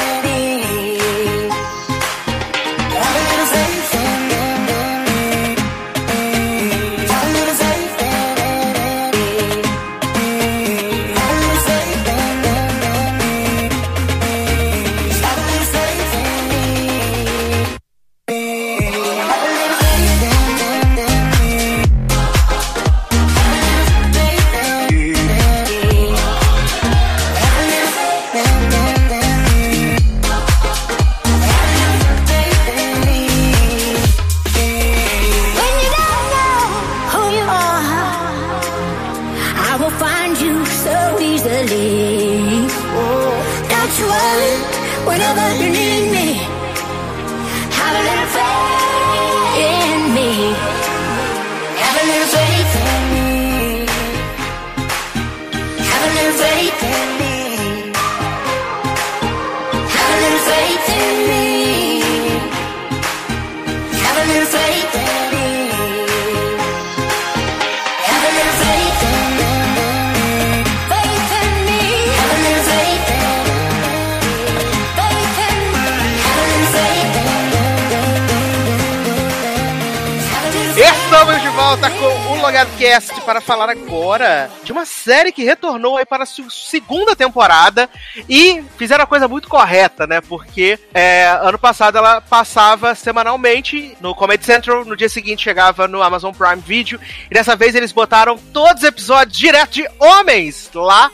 falar agora de uma série que retornou aí para a segunda temporada e fizeram a coisa muito correta, né? Porque é, ano passado ela passava semanalmente no Comedy Central, no dia seguinte chegava no Amazon Prime Video e dessa vez eles botaram todos os episódios direto de homens lá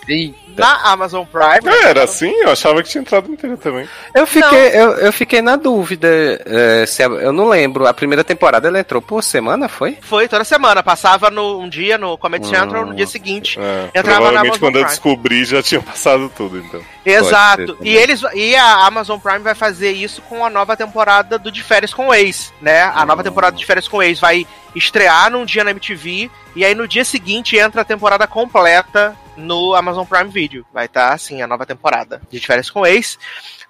na Amazon Prime. É, era assim? Eu achava que tinha entrado inteiro também. Eu fiquei, eu, eu fiquei na dúvida. é, se a- eu não lembro. A primeira temporada ela entrou por semana, foi? Foi toda semana, passava no, um dia no Comedy Central, no dia seguinte É, entrava na provavelmente Amazon quando eu Prime. descobri já tinha passado tudo, então. Exato. E eles e a Amazon Prime vai fazer isso com a nova temporada do De Férias com o Ex, né? A nova temporada de Férias com o Ex vai estrear num dia na MTV e aí no dia seguinte entra a temporada completa no Amazon Prime Video. Vai estar assim a nova temporada de De Férias com o Ex.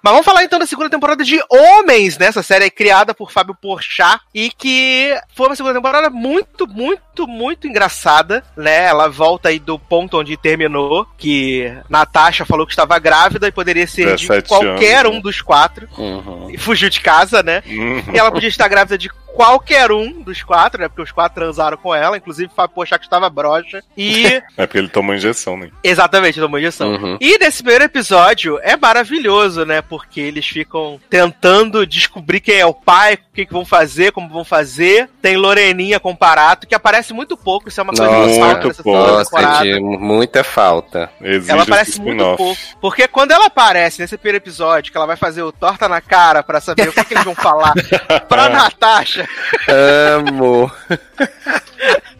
Mas vamos falar então da segunda temporada de Homens, né? Essa série é criada por Fábio Porchat e que foi uma segunda temporada muito, muito, muito engraçada, né? Ela volta aí do ponto onde terminou, que Natasha falou que estava grávida e poderia ser de 17 qualquer anos, um dos quatro Uhum. e fugiu de casa, né? Uhum. E ela podia estar grávida de qualquer um dos quatro, né? Porque os quatro transaram com ela, inclusive o Fábio que estava broxa. E É porque ele tomou injeção, né? Exatamente, tomou injeção. Uhum. E nesse primeiro episódio é maravilhoso, né? Porque eles ficam tentando descobrir quem é o pai, o que, que vão fazer, como vão fazer. Tem Loreninha com Parato, que aparece muito pouco, isso é uma coisa falta muito nessa segunda Nossa, de muita falta. Exige Ela aparece muito pouco. Porque quando ela aparece nesse primeiro episódio, que ela vai fazer o torta na cara pra saber o que, que eles vão falar pra Natasha, Amo.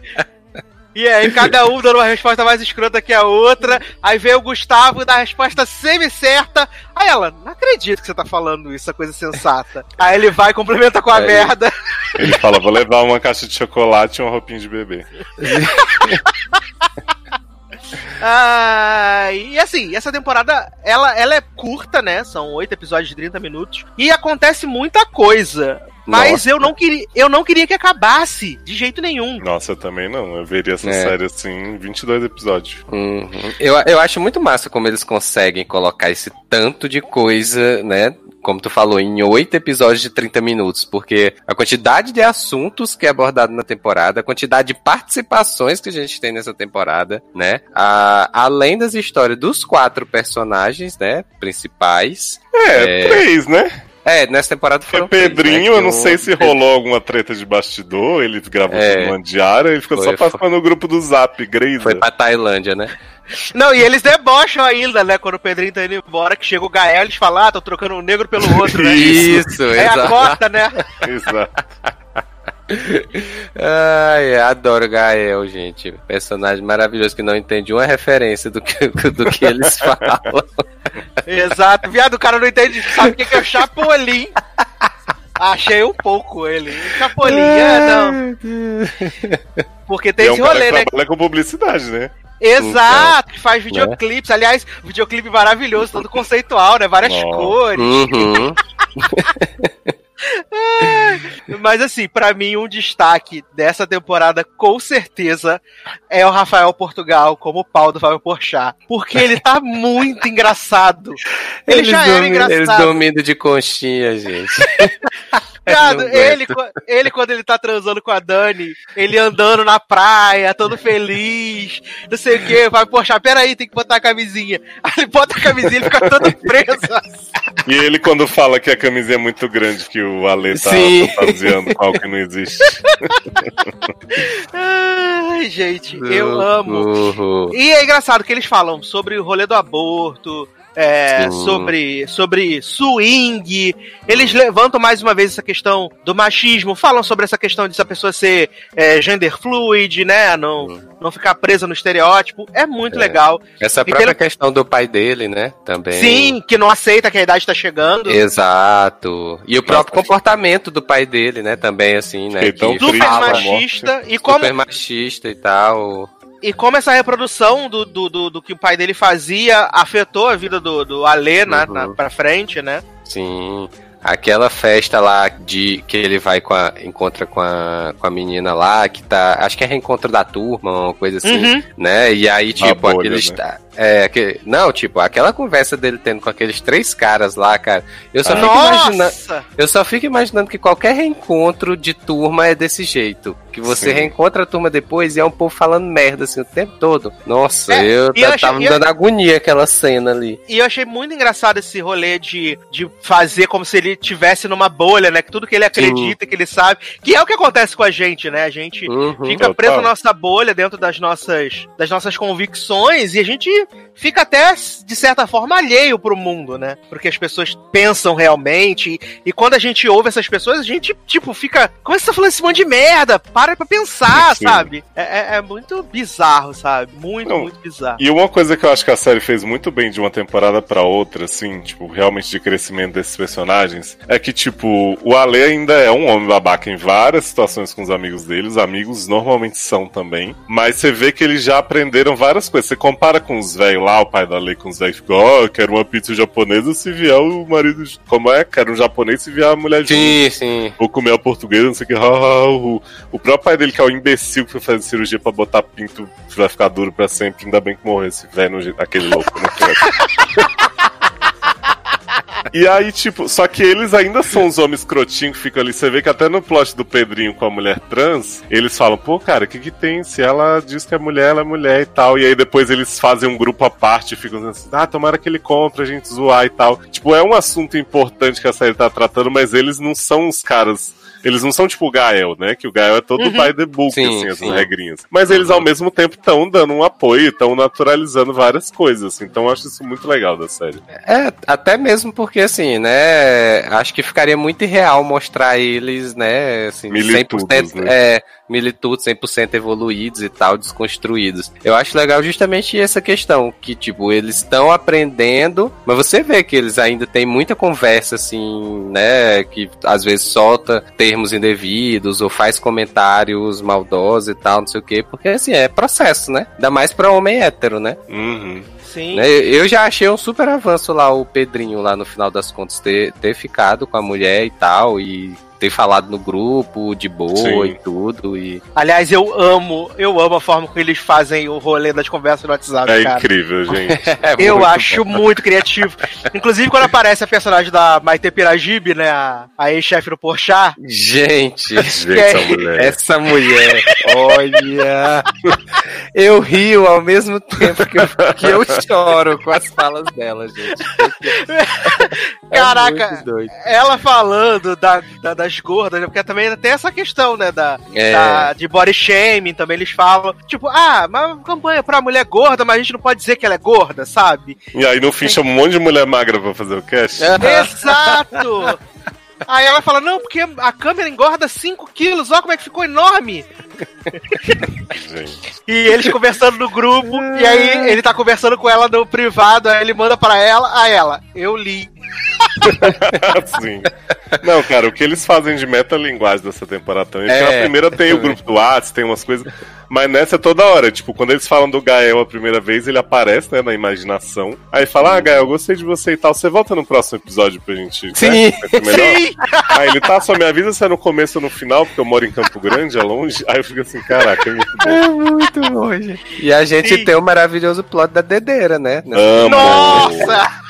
E aí, cada um dando uma resposta mais escrota que a outra. Aí vem o Gustavo e dá a resposta semi-certa. Aí ela, não acredito que você tá falando isso, essa coisa sensata. Aí ele vai e complementa com a Aí. merda. Ele fala, vou levar uma caixa de chocolate e uma roupinha de bebê. Ah, e assim, essa temporada, ela, ela é curta, né? São oito episódios de 30 minutos. E acontece muita coisa. Mas Nossa. eu não, queria, eu não queria que acabasse, de jeito nenhum. Nossa, eu também não. Eu veria essa É. série assim em 22 episódios. Uhum. Eu, eu acho muito massa como eles conseguem colocar esse tanto de coisa, né? Como tu falou, em oito episódios de 30 minutos, porque a quantidade de assuntos que é abordado na temporada, a quantidade de participações que a gente tem nessa temporada, né? A, além das histórias dos quatro personagens, né? Principais. É, É. três, né? É, nessa temporada foram três, Pedrinho, né? eu não sei se rolou alguma treta de bastidor, ele gravou É. numa diária, ele ficou Foi, só participando no grupo do Zap, Greysa. Foi pra Tailândia, né? Não, e eles debocham ainda, né? Quando o Pedrinho tá indo embora, que chega o Gael, eles falam, ah, tô trocando um negro pelo outro, né? Isso, Aí a exato. corta, né? Exato. Ai, adoro Gael, gente. Personagem maravilhoso que não entende uma referência do que, do que eles falam. Exato. Viado, o cara não entende, sabe o que que é o Chapolin. Achei um pouco ele. Chapolin, é, não. Porque tem E é um esse cara rolê, que né? trabalha com publicidade, né? Exato, que faz videoclipes. Aliás, videoclipe maravilhoso, todo conceitual, né? Várias Nossa. cores. Uhum. Mas assim, pra mim, um destaque dessa temporada, com certeza, é o Rafael Portugal como o pau do Fábio Porchat. Porque ele tá muito engraçado. Ele Eles já era dormi- Eles engraçado. dormindo de conchinha, gente. Não ele, ele, quando ele tá transando com a Dani, ele andando na praia, todo feliz, não sei o que, vai, poxa, peraí, tem que botar a camisinha. Aí ele bota a camisinha e fica todo preso. E ele, quando fala que a camisinha é muito grande, que o Ale tá Sim. fantasiando com algo que não existe. Ai, gente, eu amo. E é engraçado que eles falam sobre o rolê do aborto, é, sobre, sobre swing. Eles levantam mais uma vez essa questão do machismo, falam sobre essa questão de se a pessoa ser é, gender fluid, né? Não, não ficar presa no estereótipo. É muito É. legal. Essa E própria pelo- questão do pai dele, né? Também. Sim, que não aceita que a idade tá chegando. Exato. E o próprio comportamento do pai dele, né? Também, assim, né? Fiquei tão que Super triste com a machista. E como, super machista e tal. E como essa reprodução do, do, do, do que o pai dele fazia afetou a vida do, do Alê na, Uhum. na, pra frente, né? Sim. Aquela festa lá de que ele vai com a. encontra com a, com a menina lá, que tá. Acho que é reencontro da turma, uma coisa assim. Uhum. né? E aí, tipo, bolha, aqueles. né? É, aquele, não, tipo, aquela conversa dele tendo com aqueles três caras lá, cara. Eu só fico imaginando. Eu só fico imaginando que qualquer reencontro de turma é desse jeito. Que você Sim. reencontra a turma depois e é um povo falando merda assim o tempo todo. Nossa, É, eu, eu ta- achei- tava me e eu- dando agonia aquela cena ali. E eu achei muito engraçado esse rolê de, de fazer como se ele tivesse numa bolha, né? Que tudo que ele acredita, que ele sabe. Que é o que acontece com a gente, né? A gente Uhum. fica Total. preso na nossa bolha dentro das nossas, das nossas convicções e a gente fica até, de certa forma, alheio pro mundo, né? Porque as pessoas pensam realmente. E, e quando a gente ouve essas pessoas, a gente, tipo, fica. Como é que você tá falando esse monte de merda? Para pra pensar, Sim. sabe? É, é- é muito bizarro, sabe? Muito, Não, muito bizarro. E uma coisa que eu acho que a série fez muito bem de uma temporada pra outra, assim, tipo, realmente de crescimento desses personagens, é que, tipo, o Ale ainda é um homem babaca em várias situações com os amigos dele, os amigos normalmente são também, mas você vê que eles já aprenderam várias coisas. Você compara com os velhos lá, o pai da Ale com os velhos, fica, ó, eu quero uma pizza japonesa se vier o marido. Como é? Quero um japonês se vier a mulher junto. Sim, sim. Vou comer a portuguesa, não sei o que. o, o próprio pai dele, que é o imbecil que foi fazer cirurgia pra botar pinto pra ficar duro pra sempre, ainda bem que morreu esse velho, aquele louco, né? E aí, tipo, só que eles ainda são os homens crotinhos que ficam ali. Você vê que até no plot do Pedrinho com a mulher trans, eles falam, pô, cara, o que que tem? Se ela diz que é mulher, ela é mulher e tal. E aí depois eles fazem um grupo à parte e ficam assim, ah, tomara que ele compre, a gente zoar e tal. Tipo, é um assunto importante que a série tá tratando, mas eles não são os caras. Eles não são tipo o Gael, né? Que o Gael é todo by the book, Sim, assim, essas sim. regrinhas. Mas eles, ao mesmo tempo, estão dando um apoio, estão naturalizando várias coisas. assim. Então eu acho isso muito legal da série. É, até mesmo porque, assim, né, acho que ficaria muito irreal mostrar eles, né, assim, Militudos, 100%, né? é, militudos, 100% evoluídos e tal, desconstruídos. Eu acho legal justamente essa questão, que, tipo, eles estão aprendendo, mas você vê que eles ainda têm muita conversa, assim, né, que às vezes solta termos indevidos ou faz comentários maldosos e tal, não sei o quê, porque, assim, é processo, né, ainda mais pra homem hétero, né. Uhum. Sim. Né, Eu já achei um super avanço lá, o Pedrinho, lá no final das contas, ter, ter ficado com a mulher e tal, e ter falado no grupo de boa Sim. e tudo. E... Aliás, eu amo, eu amo a forma como eles fazem o rolê das conversas no WhatsApp, É cara. incrível, gente. É Eu muito acho muito criativo. Inclusive, quando aparece a personagem da Maite Piragibe, né? A, a ex-chefe do Porchat. Gente, Gente, essa mulher. essa mulher, olha. Eu rio ao mesmo tempo que eu, que eu choro com as falas dela, gente. É Caraca. Ela falando da, da- das gordas, né? Porque também tem essa questão, né? Da, É. da- de body shaming, também eles falam. Tipo, ah, mas campanha pra mulher gorda, mas a gente não pode dizer que ela é gorda, sabe? E aí no fim chama um monte de mulher magra pra fazer o cast. Exato! Aí ela fala, não, porque a câmera engorda 5 quilos, olha como é que ficou enorme. E eles conversando no grupo, e aí ele tá conversando com ela no privado, aí ele manda pra ela, a ela, eu li. Assim. Não, cara, o que eles fazem de metalinguagem dessa temporada também. Porque É. na primeira tem o grupo do Whats, tem umas coisas. Mas nessa é toda hora. Tipo, quando eles falam do Gael a primeira vez, ele aparece, né, na imaginação. Aí fala, ah, Gael, gostei de você e tal. Você volta no próximo episódio pra gente. né, Sim. Aí ele tá, só me avisa se é no começo ou no final, porque eu moro em Campo Grande, é longe. Aí eu fico assim, caraca, é muito bom. É muito gente. E a gente Sim. tem o maravilhoso plot da dedeira, né? Amo. Nossa!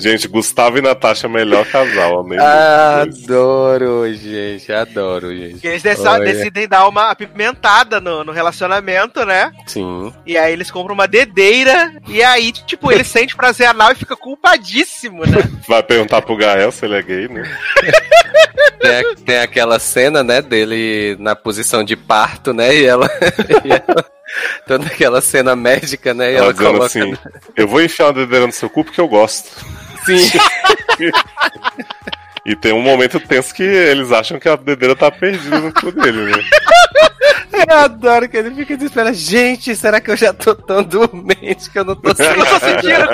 Gente, Gustavo e Natasha, melhor casal. Amei Ah. Adoro, gente. Adoro, gente. Que eles deci- Olha. decidem dar uma apimentada no, no relacionamento, né? Sim. E aí eles compram uma dedeira, e aí, tipo, ele sente prazer anal e fica culpadíssimo, né? Vai perguntar pro Gael se ele é gay, né? Tem, a- tem aquela cena, né, dele na posição de parto, né? E ela, e ela, Toda aquela cena médica, né? E Ela ela, dizendo coloca. assim: Eu vou enfiar uma dedeira no seu cu porque eu gosto. Sim. E tem um momento tenso que eles acham que a dedeira tá perdida no cu dele, né? Eu adoro que ele fica desesperado. Gente, será que eu já tô tão dormente que eu não tô Eu tô sentindo.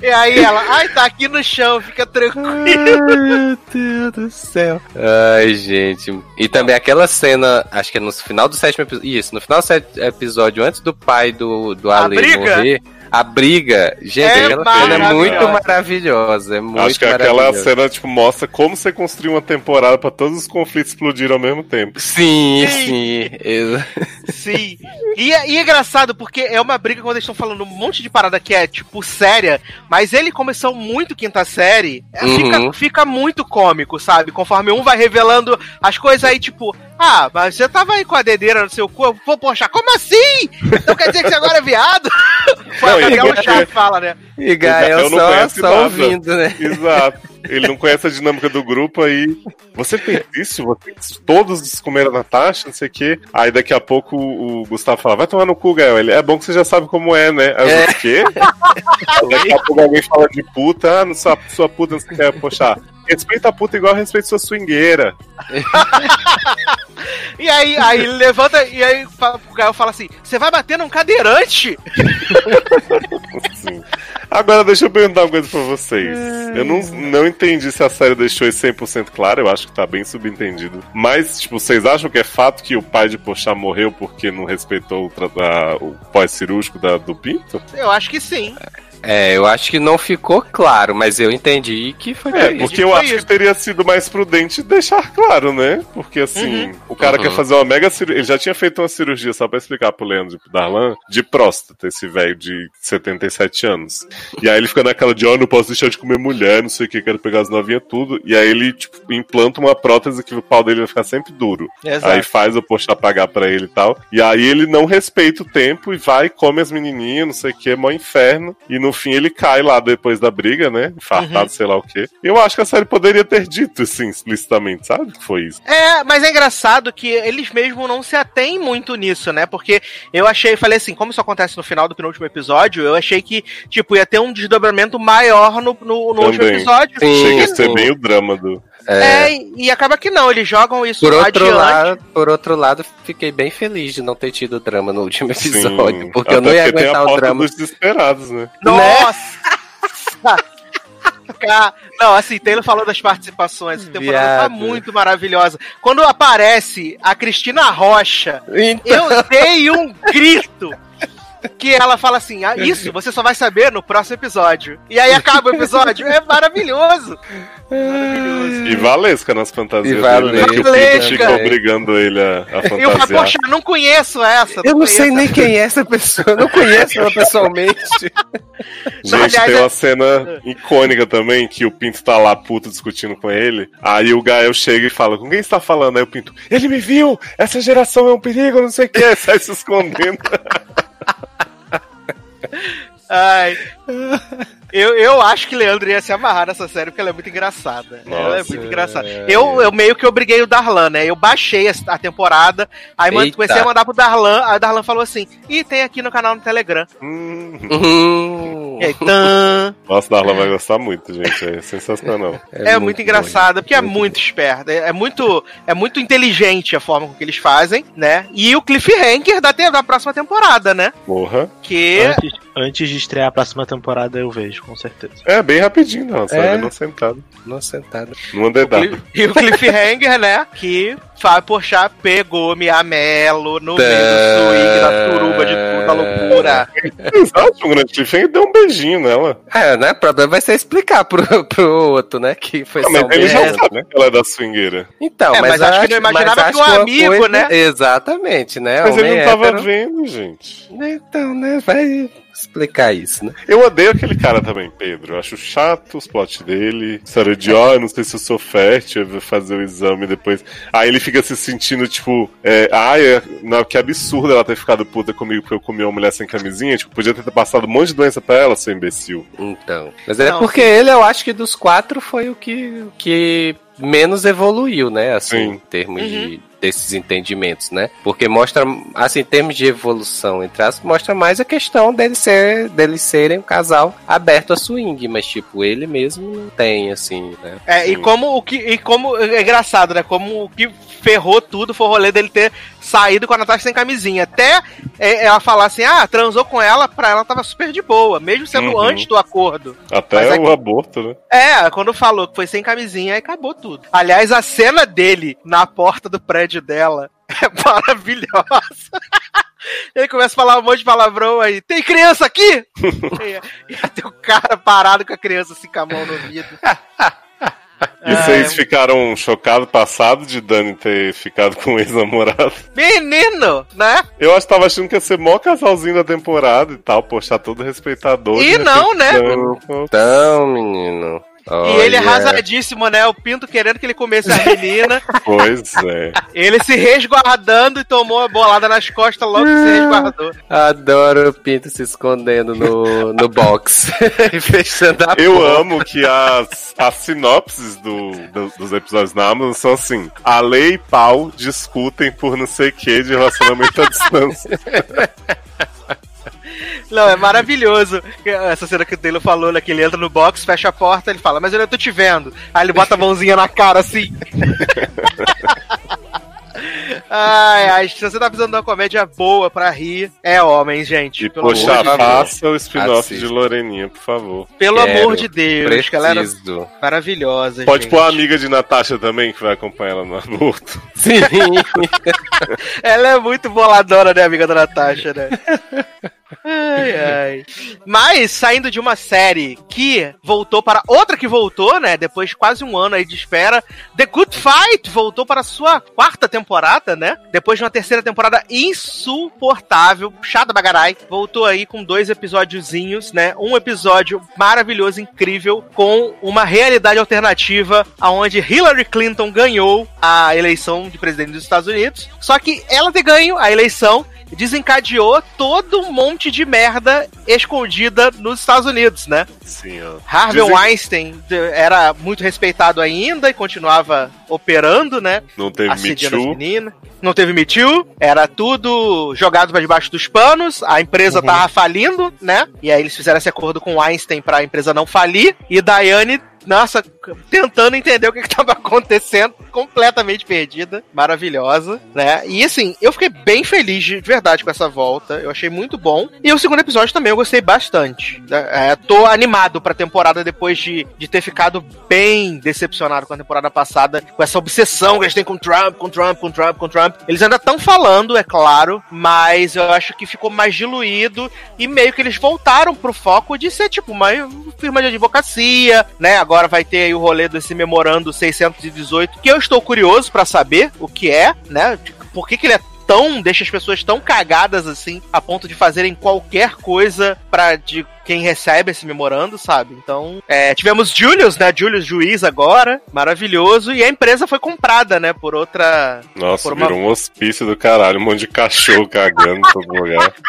E aí ela, ai, tá aqui no chão, fica tranquilo. Meu Deus do céu. Ai, gente. E também aquela cena, acho que é no final do sétimo episódio. Isso, no final do sétimo episódio, antes do pai do, do A Ale briga? morrer. A briga, gente, É aquela cena é muito maravilhosa. É muito Acho que aquela cena, tipo, mostra como você construiu uma temporada pra todos os conflitos explodirem ao mesmo tempo. Sim, Sim. sim. Sim. E é, e é engraçado porque é uma briga quando eles estão falando um monte de parada que é, tipo, séria, mas ele começou muito quinta série, é, Uhum. fica, fica muito cômico, sabe? Conforme um vai revelando as coisas aí, tipo, ah, mas você tava aí com a dedeira no seu corpo, pô, poxa, como assim? Então quer dizer que você agora é viado? Foi Não, a e Gabriela porque- Chá fala, né? E Gael só, só nada. ouvindo, né? Exato. Ele não conhece a dinâmica do grupo aí. Você fez isso? Você, todos comeram a Natasha, não sei o quê. Aí daqui a pouco o Gustavo fala: vai tomar no cu, Gael. Ele, é bom que você já sabe como é, né? Aí eu É. o quê? Daqui a pouco alguém fala de puta, ah, não sua, sua puta não sei o que, poxa. Respeita a puta igual respeita sua swingueira. E aí, aí ele levanta e aí fala- o Gael fala assim: você vai bater num cadeirante? Agora deixa eu perguntar uma coisa pra vocês. Eu não, não entendi se a série deixou isso 100% claro, eu acho que tá bem subentendido. Mas, tipo, vocês acham que é fato que o pai de Pochá morreu porque não respeitou o, a- o pós-cirúrgico do Pinto? Eu acho que sim. É, eu acho que não ficou claro, mas eu entendi que foi É, porque eu acho isso. que teria sido mais prudente deixar claro, né? Porque assim, o cara Uhum. quer fazer uma mega cirurgia. Ele já tinha feito uma cirurgia, só pra explicar pro Leandro e pro Darlan, de próstata, esse velho de 77 anos. E aí ele fica naquela de, ó, não posso deixar de comer mulher, não sei o que, quero pegar as novinhas tudo. E aí ele, tipo, implanta uma prótese que o pau dele vai ficar sempre duro. Aí faz o Pochá pagar pra ele e tal. E aí ele não respeita o tempo e vai, come as menininhas, não sei o que, mó inferno. E no fim ele cai lá depois da briga, né? Infartado, Uhum. sei lá o quê. Eu acho que a série poderia ter dito, assim, explicitamente, sabe? Que foi isso. É, mas é engraçado que eles mesmo não se atêm muito nisso, né? Porque eu achei, falei assim, como isso acontece no final do penúltimo episódio, eu achei que, tipo, ia ter um desdobramento maior no, no, no último episódio. Sim, Chega a ser sim. bem o drama do. É, e- e acaba que não, eles jogam isso Por outro, adiante. lado, por outro lado, fiquei bem feliz de não ter tido drama no último episódio, Sim. porque eu não ia porque tem a aguentar o drama. dos desesperados, né? Nossa! Cara, Não, assim, Taylor falou das participações. Essa temporada tá muito maravilhosa. Quando aparece a Cristina Rocha, Então, eu dei um grito. Que ela fala assim: ah, isso você só vai saber no próximo episódio. E aí acaba o episódio. É maravilhoso. Maravilhoso. E Valesca nas fantasias E dele, né? Que o Pinto Valesca. obrigando ele a, a E eu falo, fantasiar. poxa, não conheço essa. eu não sei nem quem é essa pessoa, não conheço ela pessoalmente. Gente, tem é- uma cena icônica também, que o Pinto tá lá puto discutindo com ele. Aí o Gael chega e fala, com quem você tá falando? Aí o Pinto, ele me viu! Essa geração é um perigo, não sei o que. Sai se escondendo. Ai. Eu, eu acho que Leandro ia se amarrar nessa série porque ela é muito engraçada. ela é Nossa, muito engraçada. Eu, eu meio que obriguei o Darlan, né? Eu baixei a, a temporada, aí man- Eita. comecei a mandar pro Darlan, aí o Darlan falou assim: Ih, tem aqui no canal no Telegram. Hum. Hum, E aí, tan. Nossa, Darla vai gostar muito, gente. É sensacional. É, muito, engraçada, porque é muito esperta. É, é muito, é muito inteligente a forma com que eles fazem, né? E o cliffhanger da, da próxima temporada, né? Porra. Que. Antes, antes de estrear a próxima temporada, eu vejo, com certeza. É, bem rapidinho, não. Só É. é. não sentado. Não sentado. Numa dedada. E o cliffhanger, né? Que Fábio Porchat pegou Mia Mello no meio do swing, da suruba de tudo, da loucura. Exato, um grande cliffhanger deu um beijinho nela. É, né? O problema vai ser explicar pro, pro outro, né? Que foi Ah, só mas um ele já sabe que ela é da swingueira. Então, É, mas acho que não imaginava mas que um amigo, né? Exatamente, né? Mas ele Homem não tava hétero. vendo, gente. Então, né? Vai explicar isso, né? Eu odeio aquele cara também, Pedro. Eu acho chato os plots dele. História de, ó, eu não sei se eu sou fértil, eu vou fazer o exame depois. Aí ele fica se sentindo, tipo, é, ai, é, não, que absurdo ela ter ficado puta comigo porque eu comi uma mulher sem camisinha. Tipo, podia ter passado um monte de doença pra ela, seu imbecil. Então. Mas é Não, porque ele, eu acho que dos quatro foi o que, que menos evoluiu, né? Assim, Sim. em termos Uhum. de desses entendimentos, né? Porque mostra, assim, em termos de evolução, entre as mostra mais a questão deles, ser, deles serem um casal aberto a swing, mas, tipo, ele mesmo não tem, assim, né? É, e Sim. como o que. E como. É engraçado, né? Como o que ferrou tudo foi o rolê dele ter saído com a Natasha sem camisinha. Até é, ela falar assim, ah, transou com ela, pra ela tava super de boa, mesmo sendo Uhum. antes do acordo. Até Mas o aqui- aborto, né? É, quando falou que foi sem camisinha, aí acabou tudo. Aliás, a cena dele na porta do prédio dela é maravilhosa. Ele começa a falar um monte de palavrão aí. Tem criança aqui? e, e tem o cara parado com a criança assim com a mão no vidro. E vocês ficaram chocados passado de Dani ter ficado com o ex-namorado? Menino, né? Eu acho que tava achando que ia ser mó casalzinho da temporada e tal, poxa, todo respeitador. E não, repente, né? Então, menino. E ele é olha, arrasadíssimo, né? O Pinto querendo que ele comesse a menina. Pois é. ele se resguardando e tomou a bolada nas costas logo que se resguardou. Adoro o Pinto se escondendo no, no box e fechando a Eu porta. amo que as, as sinopses do, do- dos episódios na Amazon são assim: a lei e pau discutem por não sei o que de relacionamento à distância. Não, é maravilhoso. Essa cena que o Taylor falou, né? Que ele entra no box, fecha a porta, ele fala, mas eu não tô te vendo. Aí ele bota a mãozinha na cara assim. Ai, ai, se você tá precisando de uma comédia boa pra rir, é homem, gente. E Pelo, poxa, amor, de, faça o spin-off de Loreninha, por favor. pelo Quero, amor de Deus, galera Preciso. maravilhosa. Pode gente. pôr a amiga de Natasha também, que vai acompanhar ela no aborto. Sim. Ela é muito boladora, né, amiga da Natasha, né? Ai, ai. Mas, saindo de uma série que voltou para outra que voltou, né? Depois de quase um ano aí de espera, The Good Fight voltou para a sua quarta temporada, né? Depois de uma terceira temporada insuportável, chata bagarai, voltou aí com dois episódiozinhos, né? Um episódio maravilhoso, incrível, com uma realidade alternativa, aonde Hillary Clinton ganhou a eleição de presidente dos Estados Unidos. Só que ela ter ganho a eleição desencadeou todo um monte de merda escondida nos Estados Unidos, né? Sim, ó. Harvey Dizem- Weinstein era muito respeitado ainda e continuava operando, né? Não teve Assediando as Too. meninas. Não teve Me Too, era tudo jogado pra debaixo dos panos, a empresa Uhum. tava falindo, né? E aí eles fizeram esse acordo com o Weinstein pra empresa não falir, e Diane, nossa, tentando entender o que, que tava acontecendo, completamente perdida, maravilhosa, né? E assim, eu fiquei bem feliz de de verdade com essa volta, eu achei muito bom. E o segundo episódio também eu gostei bastante. É, tô animado pra temporada depois de, de ter ficado bem decepcionado com a temporada passada, com essa obsessão que eles têm com Trump, com Trump, com Trump, com Trump. Eles ainda estão falando, é claro, mas eu acho que ficou mais diluído e meio que eles voltaram pro foco de ser tipo uma firma de advocacia, né? Agora vai ter aí o rolê desse memorando 618, que eu estou curioso pra saber o que é, né? Por que, que ele é tão deixa as pessoas tão cagadas assim a ponto de fazerem qualquer coisa para de quem recebe esse memorando, sabe? Então, é, tivemos Julius, né? Julius juiz agora, maravilhoso, e a empresa foi comprada, né, por outra Nossa, Por uma- virou um hospício do caralho, um monte de cachorro cagando em todo lugar.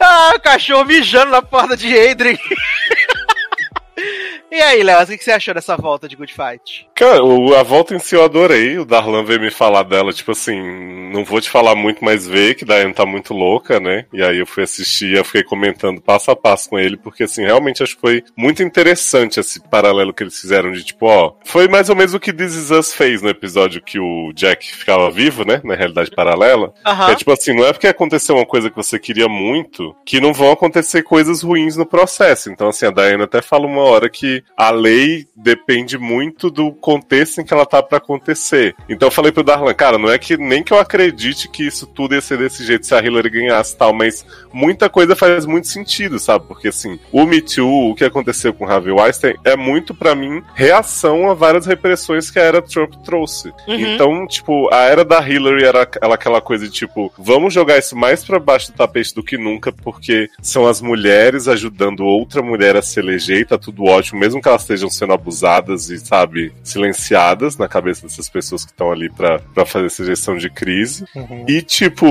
Ah, o cachorro mijando na porta de Adrian. E aí, Léo, o que você achou dessa volta de Good Fight? Cara, a volta em si eu adorei. O Darlan veio me falar dela, tipo assim, não vou te falar muito, mas vê que Diane tá muito louca, né? E aí eu fui assistir, eu fiquei comentando passo a passo com ele, porque assim, realmente acho que foi muito interessante esse paralelo que eles fizeram de tipo, ó, foi mais ou menos o que This Is Us fez no episódio que o Jack ficava vivo, né? Na realidade paralela. Aham. É tipo assim, não é porque aconteceu uma coisa que você queria muito que não vão acontecer coisas ruins no processo. Então, assim, a Diana até fala uma hora que a lei depende muito do contexto em que ela tá pra acontecer. Então eu falei pro Darlan, cara, não é que nem que eu acredite que isso tudo ia ser desse jeito se a Hillary ganhasse e tal, mas muita coisa faz muito sentido, sabe? Porque assim, o Me Too, o que aconteceu com Harvey Weinstein, é muito pra mim reação a várias repressões que a era Trump trouxe. Uhum. Então, tipo, a era da Hillary era aquela- coisa de tipo, vamos jogar isso mais pra baixo do tapete do que nunca, porque são as mulheres ajudando outra mulher a se eleger, tá tudo ótimo, mesmo mesmo que elas estejam sendo abusadas e, sabe, silenciadas na cabeça dessas pessoas que estão ali pra, pra fazer essa gestão de crise. E, tipo,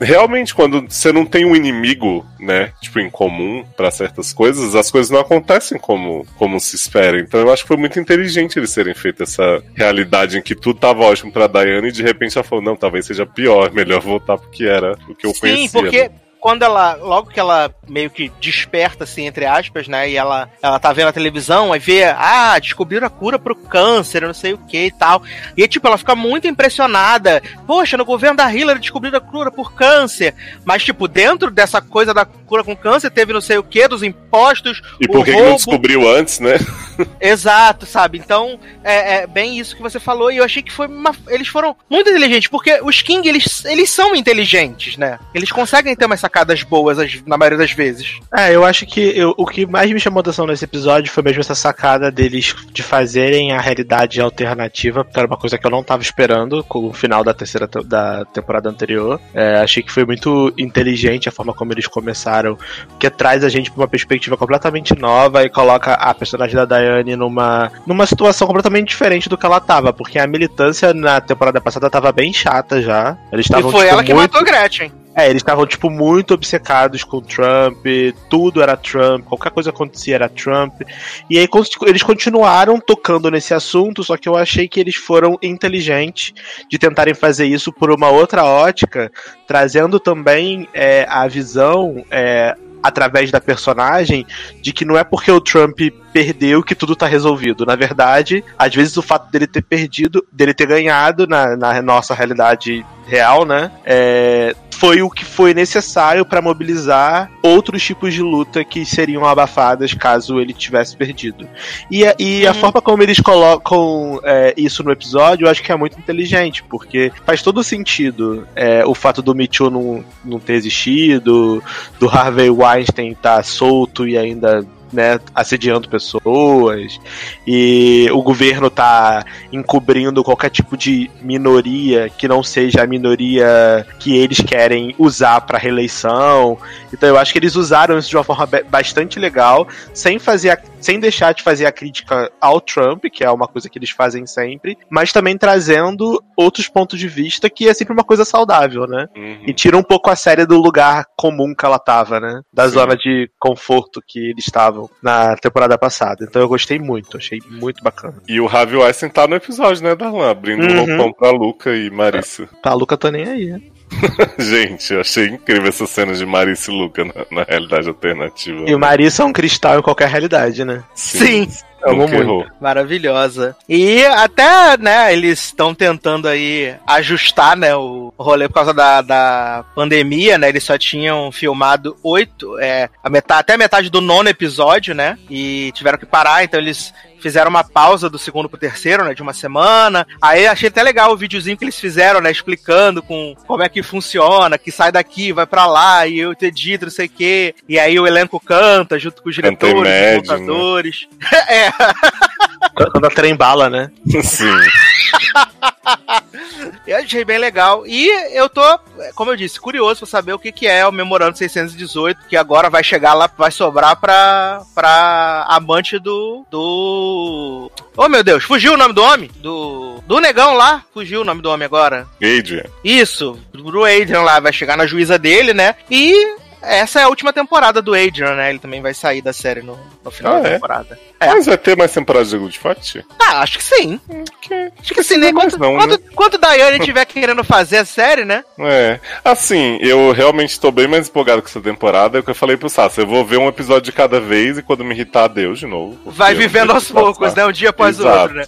realmente, quando você não tem um inimigo, né, tipo, em comum pra certas coisas, as coisas não acontecem como, como se espera. Então eu acho que foi muito inteligente eles terem feito essa realidade em que tudo tava ótimo pra Diana e de repente ela falou, não, talvez seja pior, melhor voltar porque era o que eu Sim, conhecia. porque né? Quando ela, logo que ela meio que desperta, assim, entre aspas, né, e ela, ela tá vendo a televisão, aí vê, ah, descobriram a cura pro câncer, não sei o que e tal. E aí, tipo, ela fica muito impressionada. Poxa, no governo da Hillary descobriram a cura por câncer. Mas, tipo, dentro dessa coisa da cura com câncer, teve não sei o que, dos impostos, E por que que não descobriu antes, né? Exato, sabe? Então, é, é bem isso que você falou, e eu achei que foi uma... Eles foram muito inteligentes, porque os King, eles, eles são inteligentes, né? Eles conseguem ter umas sacadas boas as- na maioria das vezes. É, eu acho que eu- o que mais me chamou atenção nesse episódio foi mesmo essa sacada deles de fazerem a realidade alternativa, que era uma coisa que eu não tava esperando com o final da terceira te- da temporada anterior. É, achei que foi muito inteligente a forma como eles começaram, que traz a gente pra uma perspectiva completamente nova e coloca a personagem da Diane numa, numa situação completamente diferente do que ela tava, porque a militância na temporada passada tava bem chata já. Eles E estavam foi tipo, ela que muito... matou Gretchen. É, eles estavam, tipo, muito obcecados com Trump, tudo era Trump, qualquer coisa acontecia era Trump. E aí eles continuaram tocando nesse assunto, só que eu achei que eles foram inteligentes de tentarem fazer isso por uma outra ótica, trazendo também é, a visão. é, Através da personagem, de que não é porque o Trump perdeu que tudo tá resolvido. Na verdade, às vezes o fato dele ter perdido, dele ter ganhado na, na nossa realidade real, né? é, foi o que foi necessário para mobilizar outros tipos de luta que seriam abafadas caso ele tivesse perdido. E, a- e a forma como eles colocam é, isso no episódio, eu acho que é muito inteligente, porque faz todo sentido é, o fato do Too não, não ter existido, do Harvey Weinstein estar solto e ainda né, assediando pessoas, e o governo tá encobrindo qualquer tipo de minoria que não seja a minoria que eles querem usar para reeleição. Então eu acho que eles usaram isso de uma forma ba- bastante legal, sem fazer a- sem deixar de fazer a crítica ao Trump, que é uma coisa que eles fazem sempre, mas também trazendo outros pontos de vista que é sempre uma coisa saudável, né? Uhum. E tira um pouco a série do lugar comum que ela tava, né? Da Sim. zona de conforto que eles na temporada passada. Então eu gostei muito, achei muito bacana. E o Harvey Weinstein tá no episódio, né, Darlan? Abrindo um Uhum. roupão pra Luca e Marissa. Tá, a Luca tá nem aí, né? Gente, eu achei incrível essa cena de Marissa e Luca na, na realidade alternativa. E o Marissa é um cristal em qualquer realidade, né? Sim. Amo muito. errou. Maravilhosa. E até, né, eles estão tentando aí ajustar, né, o rolê por causa da, da pandemia, né? Eles só tinham filmado oito, é, a metade, até a metade do nono episódio, né? E tiveram que parar, então eles fizeram uma pausa do segundo pro terceiro, né, de uma semana. Aí achei até legal o videozinho que eles fizeram, né, explicando com como é que funciona, que sai daqui, vai pra lá, e eu te edito, não sei o quê. E aí o elenco canta junto com os diretores, os Imagine, né? montadores. é, Quando a trem bala, né? Sim. Eu achei bem legal. E eu tô, como eu disse, curioso pra saber o que, que é o Memorando 618, que agora vai chegar lá, vai sobrar pra, pra amante do. do. Oh meu Deus, fugiu o nome do homem? Do. Do negão lá, fugiu o nome do homem agora. Adrian. Isso, do Adrian lá, vai chegar na juíza dele, né? E essa é a última temporada do Adrian, né? Ele também vai sair da série no, no final Ah, da é? temporada. É. Mas vai ter mais temporada de Good Fight? Ah, acho que sim. Acho que sim, né? Quanto, não, né? quanto, quanto Daiane tiver querendo fazer a série, né? É. Assim, eu realmente tô bem mais empolgado com essa temporada. É o que eu falei pro Sassi. Eu vou ver um episódio de cada vez e quando me irritar, adeus de novo. Vai vivendo aos poucos, né? Um dia após o Exato. outro, né?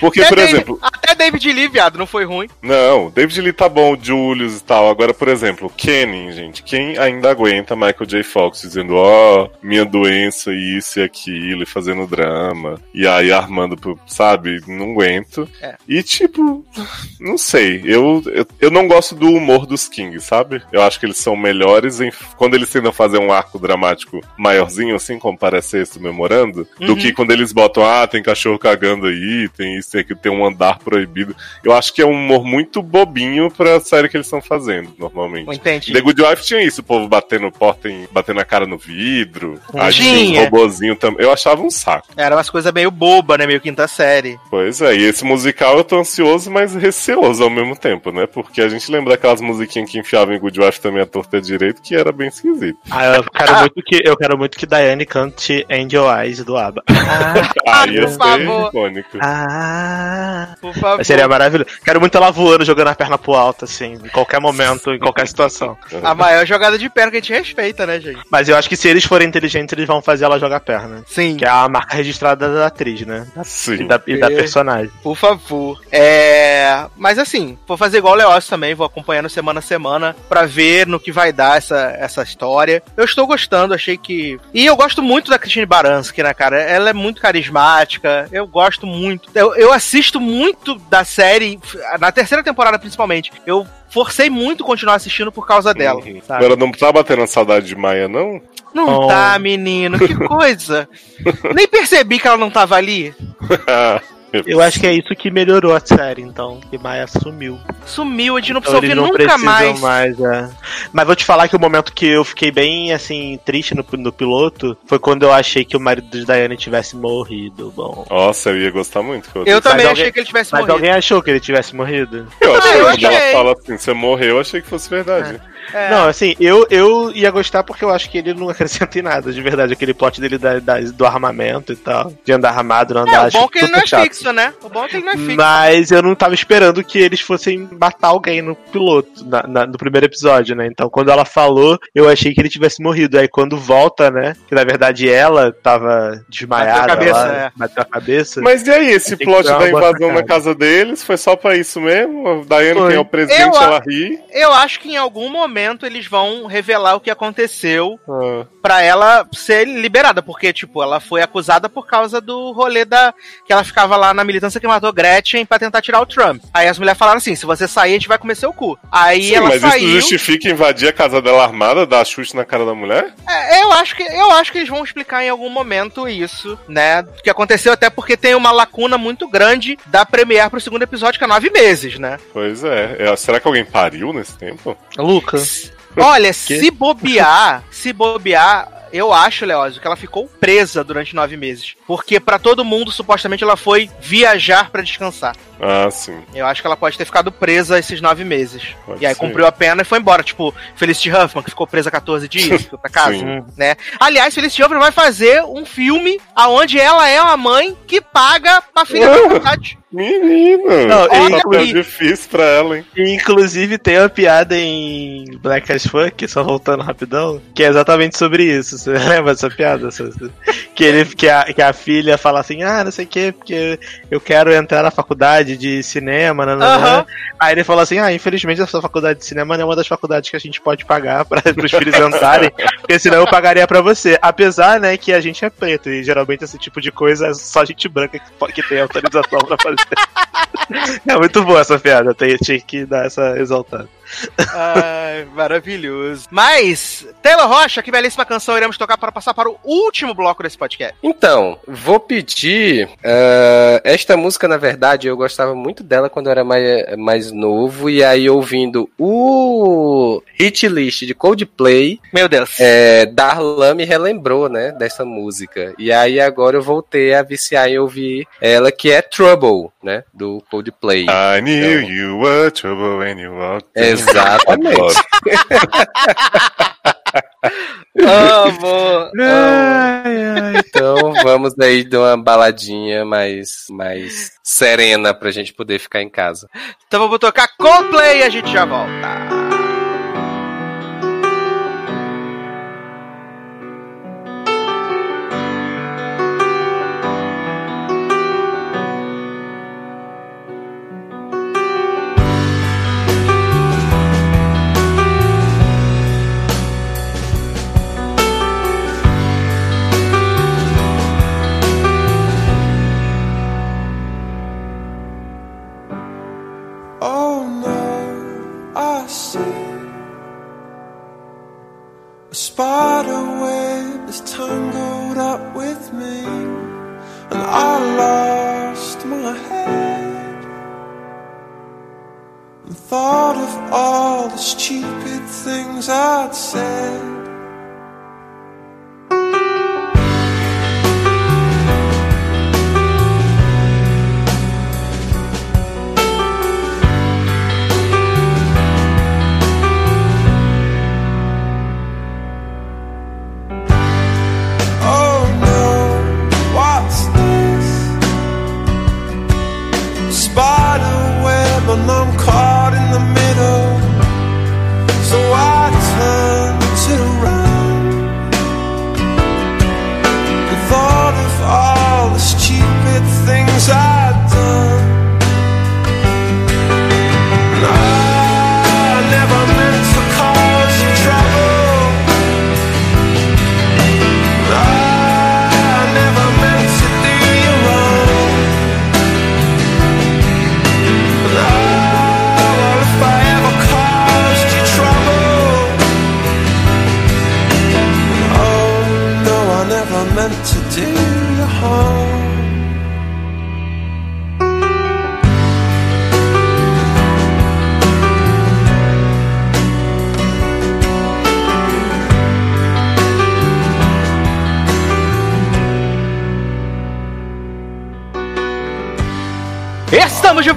Porque, Até por David- exemplo, Até David Lee, viado, não foi ruim. Não, David Lee tá bom, Julius e tal. Agora, por exemplo, Kenny, gente. Quem ainda aguenta Michael J. Fox dizendo, ó, minha doença, isso e aquilo, e fazendo drama. E aí armando, pro- sabe? Não aguento. É. E tipo, não sei. Eu, eu, eu não gosto do humor dos Kings, sabe? Eu acho que eles são melhores em, quando eles tentam fazer um arco dramático maiorzinho, assim, como parece esse do memorando, do Uhum. que quando eles botam, ah, tem cachorro cagando aí, tem isso, tem aquilo, tem um andar proibido. Eu acho que é um humor muito bobinho pra série que eles estão fazendo, normalmente. Entendi. The Good Wife tinha isso, o povo batendo porta, em, batendo a cara no vidro. Aí tinha Tinha. um robozinho também. Eu achava um saco. Era umas coisas meio boba, né? Meio quinta série. Pois é, e esse musical eu tô ansioso, mas receoso ao mesmo tempo, né? Porque a gente lembra daquelas musiquinhas que enfiavam em Good Wife também a torta direito, que era bem esquisito. Ah, eu quero muito que eu quero muito que Diane cante Angel Eyes do ABBA. Ah, ia por ser favor. icônico. Ah, Por favor. seria maravilhoso. Quero muito ela voando, jogando a perna pro alto, assim, em qualquer momento, em qualquer situação. A maior jogada de perna que a gente respeita, né, gente? Mas eu acho que se eles forem inteligentes, eles vão fazer ela jogar perna. Sim. Que é a marca registrada da atriz, né? E Sim. da, e da personagem. Por favor. É. Mas assim, vou fazer igual o Leócio também, vou acompanhando semana a semana pra ver no que vai dar essa, essa história. Eu estou gostando, achei que. E eu gosto muito da Christine Baranski, né, cara? Ela é muito carismática, eu gosto muito. Eu, eu assisto muito da série, na terceira temporada principalmente. Eu forcei muito continuar assistindo por causa dela. Uhum. sabe? Agora não tá batendo a saudade de Maia, não? Não Oh. tá, menino, que coisa. Nem percebi que ela não tava ali. Eu acho que é isso que melhorou a série, então. Que Maia sumiu. Sumiu, a gente não Então precisa não nunca mais. mais é. Mas vou te falar que o momento que eu fiquei bem, assim, triste no, no piloto foi quando eu achei que o marido de Diane tivesse morrido. Bom. Nossa, eu ia gostar muito. que Eu também Mas achei alguém- que ele tivesse Mas morrido. alguém achou que ele tivesse morrido? Eu achei Ah, eu que quando ela achei. fala assim, você morreu, eu achei que fosse verdade. É. Não, assim, eu, eu ia gostar porque eu acho que ele não acrescenta em nada, de verdade. Aquele plot dele da, da- do armamento e tal. De andar armado, não É, andar. o acho bom é que ele não é chato. fixo, né? O bom é que ele não é fixo. Mas eu não tava esperando que eles fossem matar alguém no piloto, na- na- no primeiro episódio, né? Então quando ela falou, eu achei que ele tivesse morrido. Aí quando volta, né? Que na verdade ela tava desmaiada. Bateu a cabeça, lá, é. Bateu a cabeça. Mas e aí, esse plot da invasão na casa deles foi só pra isso mesmo? A Foi. quem é o presidente, Eu ela ri. Eu acho que em algum momento eles vão revelar o que aconteceu Ah, pra ela ser liberada, porque, tipo, ela foi acusada por causa do rolê da. que ela ficava lá na militância que matou Gretchen pra tentar tirar o Trump. Aí as mulheres falaram assim: se você sair, a gente vai comer seu cu. Aí Sim, ela mas saiu. isso justifica invadir a casa dela armada, dar chute na cara da mulher? É, eu acho que eu acho que eles vão explicar em algum momento isso, né? Que aconteceu até porque tem uma lacuna muito grande da Premiere pro segundo episódio, que é nove meses, né? Pois é. É, Será que alguém pariu nesse tempo? Lucas. Olha, se bobear, se bobear, eu acho, Leózio, que ela ficou presa durante nove meses. Porque pra todo mundo, supostamente, ela foi viajar pra descansar. Ah, sim. Eu acho que ela pode ter ficado presa esses nove meses. Pode e aí ser. cumpriu a pena e foi embora. Tipo, Felicity Huffman, que ficou presa 14 dias, foi pra casa. Sim. né? Aliás, Felicity Huffman vai fazer um filme aonde ela é uma mãe que paga pra filha da faculdade. Menina! Não, e- papel difícil pra ela, hein? Inclusive tem uma piada em Black as Fuck, só voltando rapidão, que é exatamente sobre isso. Você lembra dessa piada? Que, ele, que, a, que a filha fala assim, ah, não sei o que, porque eu quero entrar na faculdade de cinema, né, né, Aham. né. Aí ele fala assim, ah, infelizmente essa faculdade de cinema não é uma das faculdades que a gente pode pagar para os filhos entrarem, porque senão eu pagaria pra você. Apesar, né, que a gente é preto e geralmente esse tipo de coisa é só gente branca que, que tem autorização pra fazer. É muito boa essa piada, tem- tinha que dar essa exaltada. Ai, maravilhoso. Mas, Taylor Rocha, que belíssima canção iremos tocar para passar para o último bloco desse podcast. Então, vou pedir. eh, esta música, na verdade, eu gostava muito dela quando eu era mais, mais novo. E aí, ouvindo o hit list de Coldplay, Meu Deus. é, Darlan me relembrou, né, dessa música. E aí, agora eu voltei a viciar em ouvir ela, que é Trouble, né, do Coldplay. I knew you were trouble when you walked in. Exatamente. Amo. amo. Então, vamos aí de uma baladinha mais, mais serena pra gente poder ficar em casa. Então vamos tocar Coldplay e a gente já volta.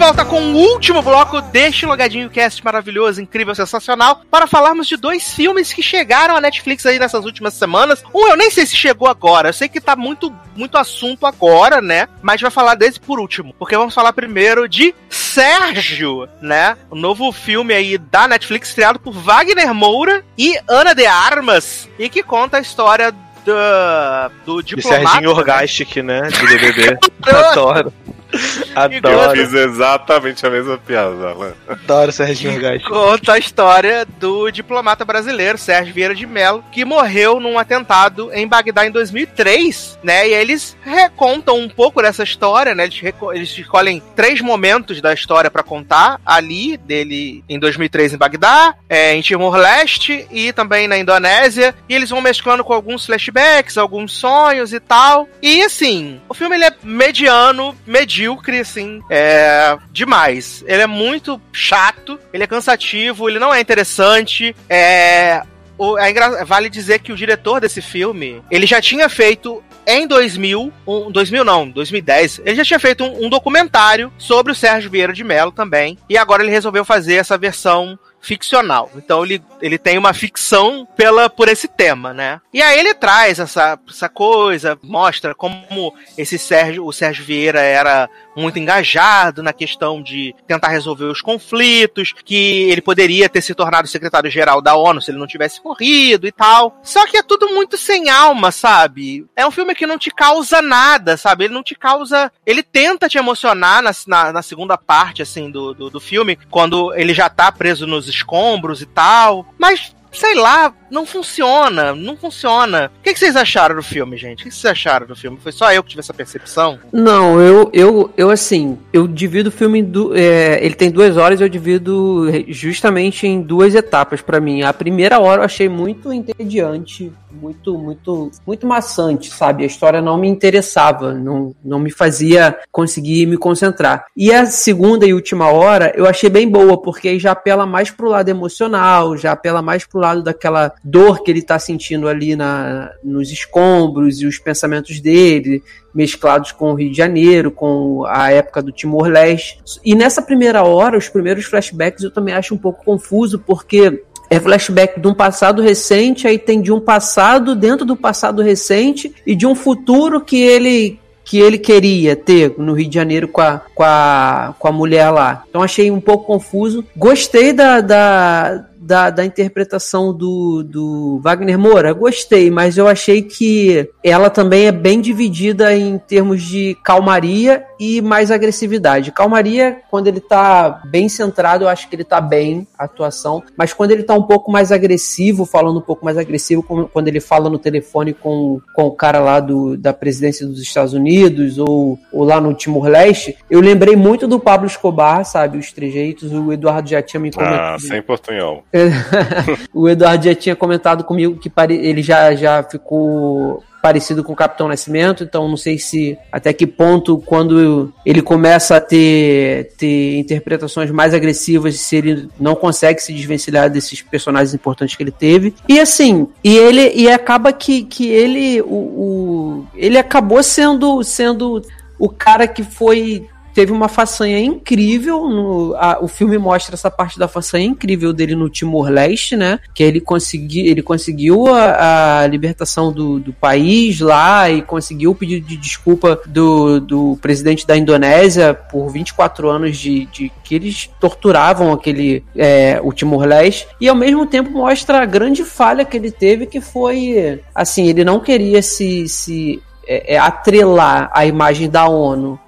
Volta com o último bloco deste Logadinho Cast maravilhoso, incrível, sensacional, para falarmos de dois filmes que chegaram à Netflix aí nessas últimas semanas. Um eu nem sei se chegou agora, eu sei que tá muito, muito assunto agora, né? Mas vai falar desse por último, porque vamos falar primeiro de Sérgio, né? O novo filme aí da Netflix, criado por Wagner Moura e Ana de Armas, e que conta a história do, do De diplomata. Serginho né? Orgastic, né? De BBB. Adoro. Eu Adoro. fiz exatamente a mesma piada, Alan. Adoro Serginho Orgastic. conta a história do diplomata brasileiro Sérgio Vieira de Mello, que morreu num atentado em Bagdá em 2003, né? E eles recontam um pouco dessa história, né? Eles, eles escolhem três momentos da história pra contar ali dele em 2003 em Bagdá, é, em Timor-Leste e também na Indonésia. E eles vão mesclando com alguns flashbacks, alguns sonhos e tal. E assim, o filme ele é mediano, medíocre, assim, é demais. Ele é muito chato, ele é cansativo, ele não é interessante. É. o- é engra- vale dizer que o diretor desse filme, ele já tinha feito em 2000, um, 2000 não, 2010, ele já tinha feito um, um documentário sobre o Sérgio Vieira de Mello também, e agora ele resolveu fazer essa versão ficcional. Então ele, ele tem uma ficção pela por esse tema, né? E aí ele traz essa, essa coisa, mostra como esse Sérgio, o Sérgio Vieira era muito engajado na questão de tentar resolver os conflitos, que ele poderia ter se tornado secretário-geral da ONU se ele não tivesse morrido e tal. Só que é tudo muito sem alma, sabe? É um filme que não te causa nada, sabe? Ele não te causa. Ele tenta te emocionar na, na, na segunda parte, assim, do, do, do filme, quando ele já tá preso nos escombros e tal. Mas sei lá, não funciona, não funciona. O que, vocês acharam do filme, gente? O que vocês acharam do filme? Foi só eu que tive essa percepção? Não, eu, eu, eu assim, eu divido o filme du é, ele tem duas horas, eu divido justamente em duas etapas pra mim. A primeira hora eu achei muito entediante, muito, muito, muito maçante, sabe? A história não me interessava, não, não me fazia conseguir me concentrar. E a segunda e última hora eu achei bem boa, porque já apela mais pro lado emocional, já apela mais pro lado daquela dor que ele tá sentindo ali na, nos escombros e os pensamentos dele, mesclados com o Rio de Janeiro, com a época do Timor-Leste. E nessa primeira hora, os primeiros flashbacks eu também acho um pouco confuso, porque é flashback de um passado recente, aí tem de um passado dentro do passado recente e de um futuro que ele que ele queria ter no Rio de Janeiro com a, com a, com a mulher lá. Então achei um pouco confuso. Gostei da, da, da, da interpretação do, do Wagner Moura, gostei, mas eu achei que ela também é bem dividida em termos de calmaria e mais agressividade. Calmaria, quando ele tá bem centrado, eu acho que ele tá bem, a atuação, mas quando ele tá um pouco mais agressivo, falando um pouco mais agressivo, quando ele fala no telefone com, com o cara lá do, da presidência dos Estados Unidos ou, ou lá no Timor-Leste, eu lembrei muito do Pablo Escobar, sabe, os trejeitos, o Eduardo já tinha me Ah, comentado. sem portunhol. o Eduardo já tinha comentado comigo que ele já, já ficou parecido com o Capitão Nascimento, então não sei se até que ponto quando ele começa a ter, ter interpretações mais agressivas, se ele não consegue se desvencilhar desses personagens importantes que ele teve. E assim, e ele e acaba que, que ele o, o- ele acabou sendo sendo o cara que foi teve uma façanha incrível. No, a- o filme mostra essa parte da façanha incrível dele no Timor-Leste, né? Que ele, consegui, ele conseguiu a, a libertação do, do país lá e conseguiu o pedido de desculpa do, do presidente da Indonésia por 24 anos de, de que eles torturavam aquele é, o Timor-Leste e ao mesmo tempo mostra a grande falha que ele teve que foi assim ele não queria se, se é, é atrelar a imagem da ONU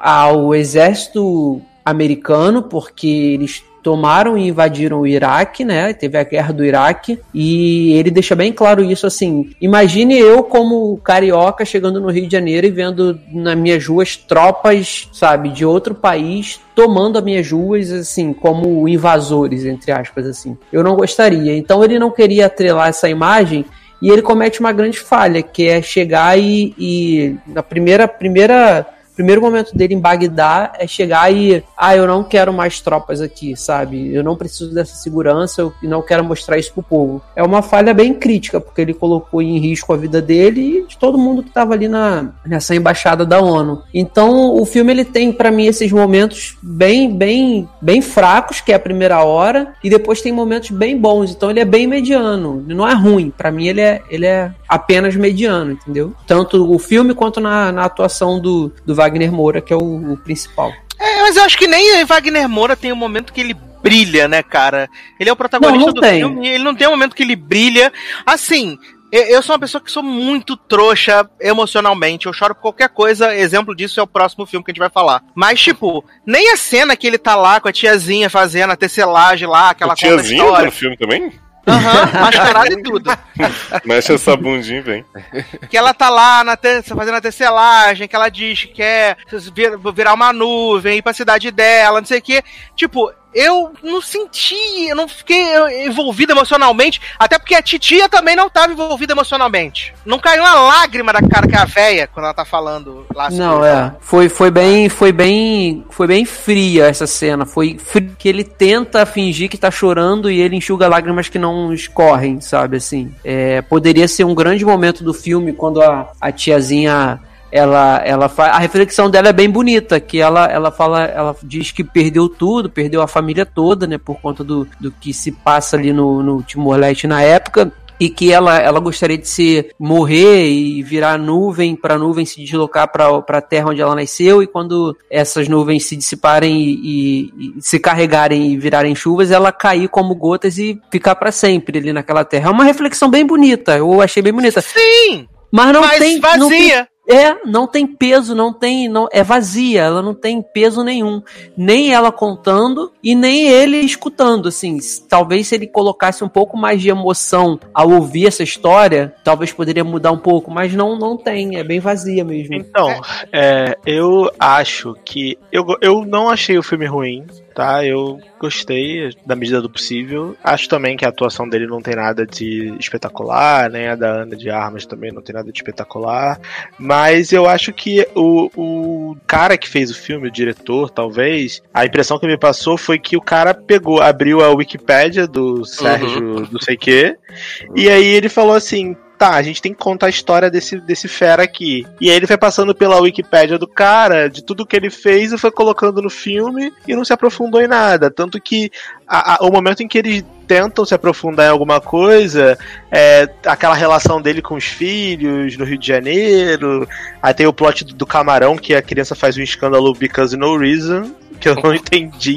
ao exército americano, porque eles tomaram e invadiram o Iraque, né? Teve a guerra do Iraque e ele deixa bem claro isso assim. Imagine eu como carioca chegando no Rio de Janeiro e vendo nas minhas ruas tropas, sabe, de outro país tomando as minhas ruas assim como invasores entre aspas assim. Eu não gostaria. Então ele não queria atrelar essa imagem e ele comete uma grande falha, que é chegar e, e na primeira primeira primeiro momento dele em Bagdá é chegar e ah, eu não quero mais tropas aqui, sabe? Eu não preciso dessa segurança, eu não quero mostrar isso pro povo. É uma falha bem crítica, porque ele colocou em risco a vida dele e de todo mundo que tava ali na nessa embaixada da ONU. Então, o filme ele tem para mim esses momentos bem bem bem fracos, que é a primeira hora, e depois tem momentos bem bons. Então, ele é bem mediano, ele não é ruim. Para mim ele é ele é apenas mediano, entendeu? Tanto o filme quanto na, na atuação do, do Wagner Moura, que é o, o principal. É, mas eu acho que nem Wagner Moura tem um momento que ele brilha, né, cara? Ele é o protagonista Não, não do tem. filme, ele não tem um momento que ele brilha. Assim, eu- sou uma pessoa que sou muito trouxa emocionalmente. Eu choro por qualquer coisa. Exemplo disso é o próximo filme que a gente vai falar. Mas, tipo, nem a cena que ele tá lá com a tiazinha fazendo a tecelagem lá, aquela O conta a tiazinho tá história. no filme também? Aham, mascarada e tudo. Mexe essa bundinha vem. que ela tá lá na te- fazendo a tecelagem, que ela diz que quer vir- virar uma nuvem, ir pra cidade dela, não sei o quê. Tipo, eu não senti, eu não fiquei envolvido emocionalmente, até porque a titia também não tava envolvida emocionalmente. Não caiu uma lágrima da cara que é a véia quando ela tá falando lá Não, é. Foi, foi bem, foi bem, foi bem fria essa cena. Foi fri- que ele tenta fingir que tá chorando e ele enxuga lágrimas que não escorrem, sabe assim. É, poderia ser um grande momento do filme quando a, a tiazinha ela ela faz a reflexão dela é bem bonita que ela ela fala ela diz que perdeu tudo perdeu a família toda né por conta do, do que se passa ali no, no Timor-Leste na época e que ela, ela gostaria de se morrer e virar nuvem para nuvem se deslocar para a terra onde ela nasceu e quando essas nuvens se dissiparem e, e- e se carregarem e virarem chuvas ela cair como gotas e ficar para sempre ali naquela terra. É uma reflexão bem bonita eu achei bem bonita. Sim, mas não mas tem não tem vazia. É, não tem peso, não tem. Não, é vazia, ela não tem peso nenhum. Nem ela contando e nem ele escutando. Assim, talvez se ele colocasse um pouco mais de emoção ao ouvir essa história, talvez poderia mudar um pouco, mas não, não tem, é bem vazia mesmo. Então, é, eu acho que. Eu, eu não achei o filme ruim, tá? Eu gostei da medida do possível. Acho também que a atuação dele não tem nada de espetacular, nem a da Ana de Armas também não tem nada de espetacular. Mas eu acho que o, o cara que fez o filme, o diretor, talvez, a impressão que me passou foi que o cara pegou, abriu a Wikipédia do Sérgio, do sei que, e aí ele falou assim: tá, a gente tem que contar a história desse, desse fera aqui. E aí ele foi passando pela Wikipédia do cara, de tudo que ele fez, e foi colocando no filme e não se aprofundou em nada. Tanto que a- a- o momento em que eles tentam se aprofundar em alguma coisa, é aquela relação dele com os filhos no Rio de Janeiro, aí tem o plot do, do camarão, que a criança faz um escândalo because no reason. Que eu não entendi.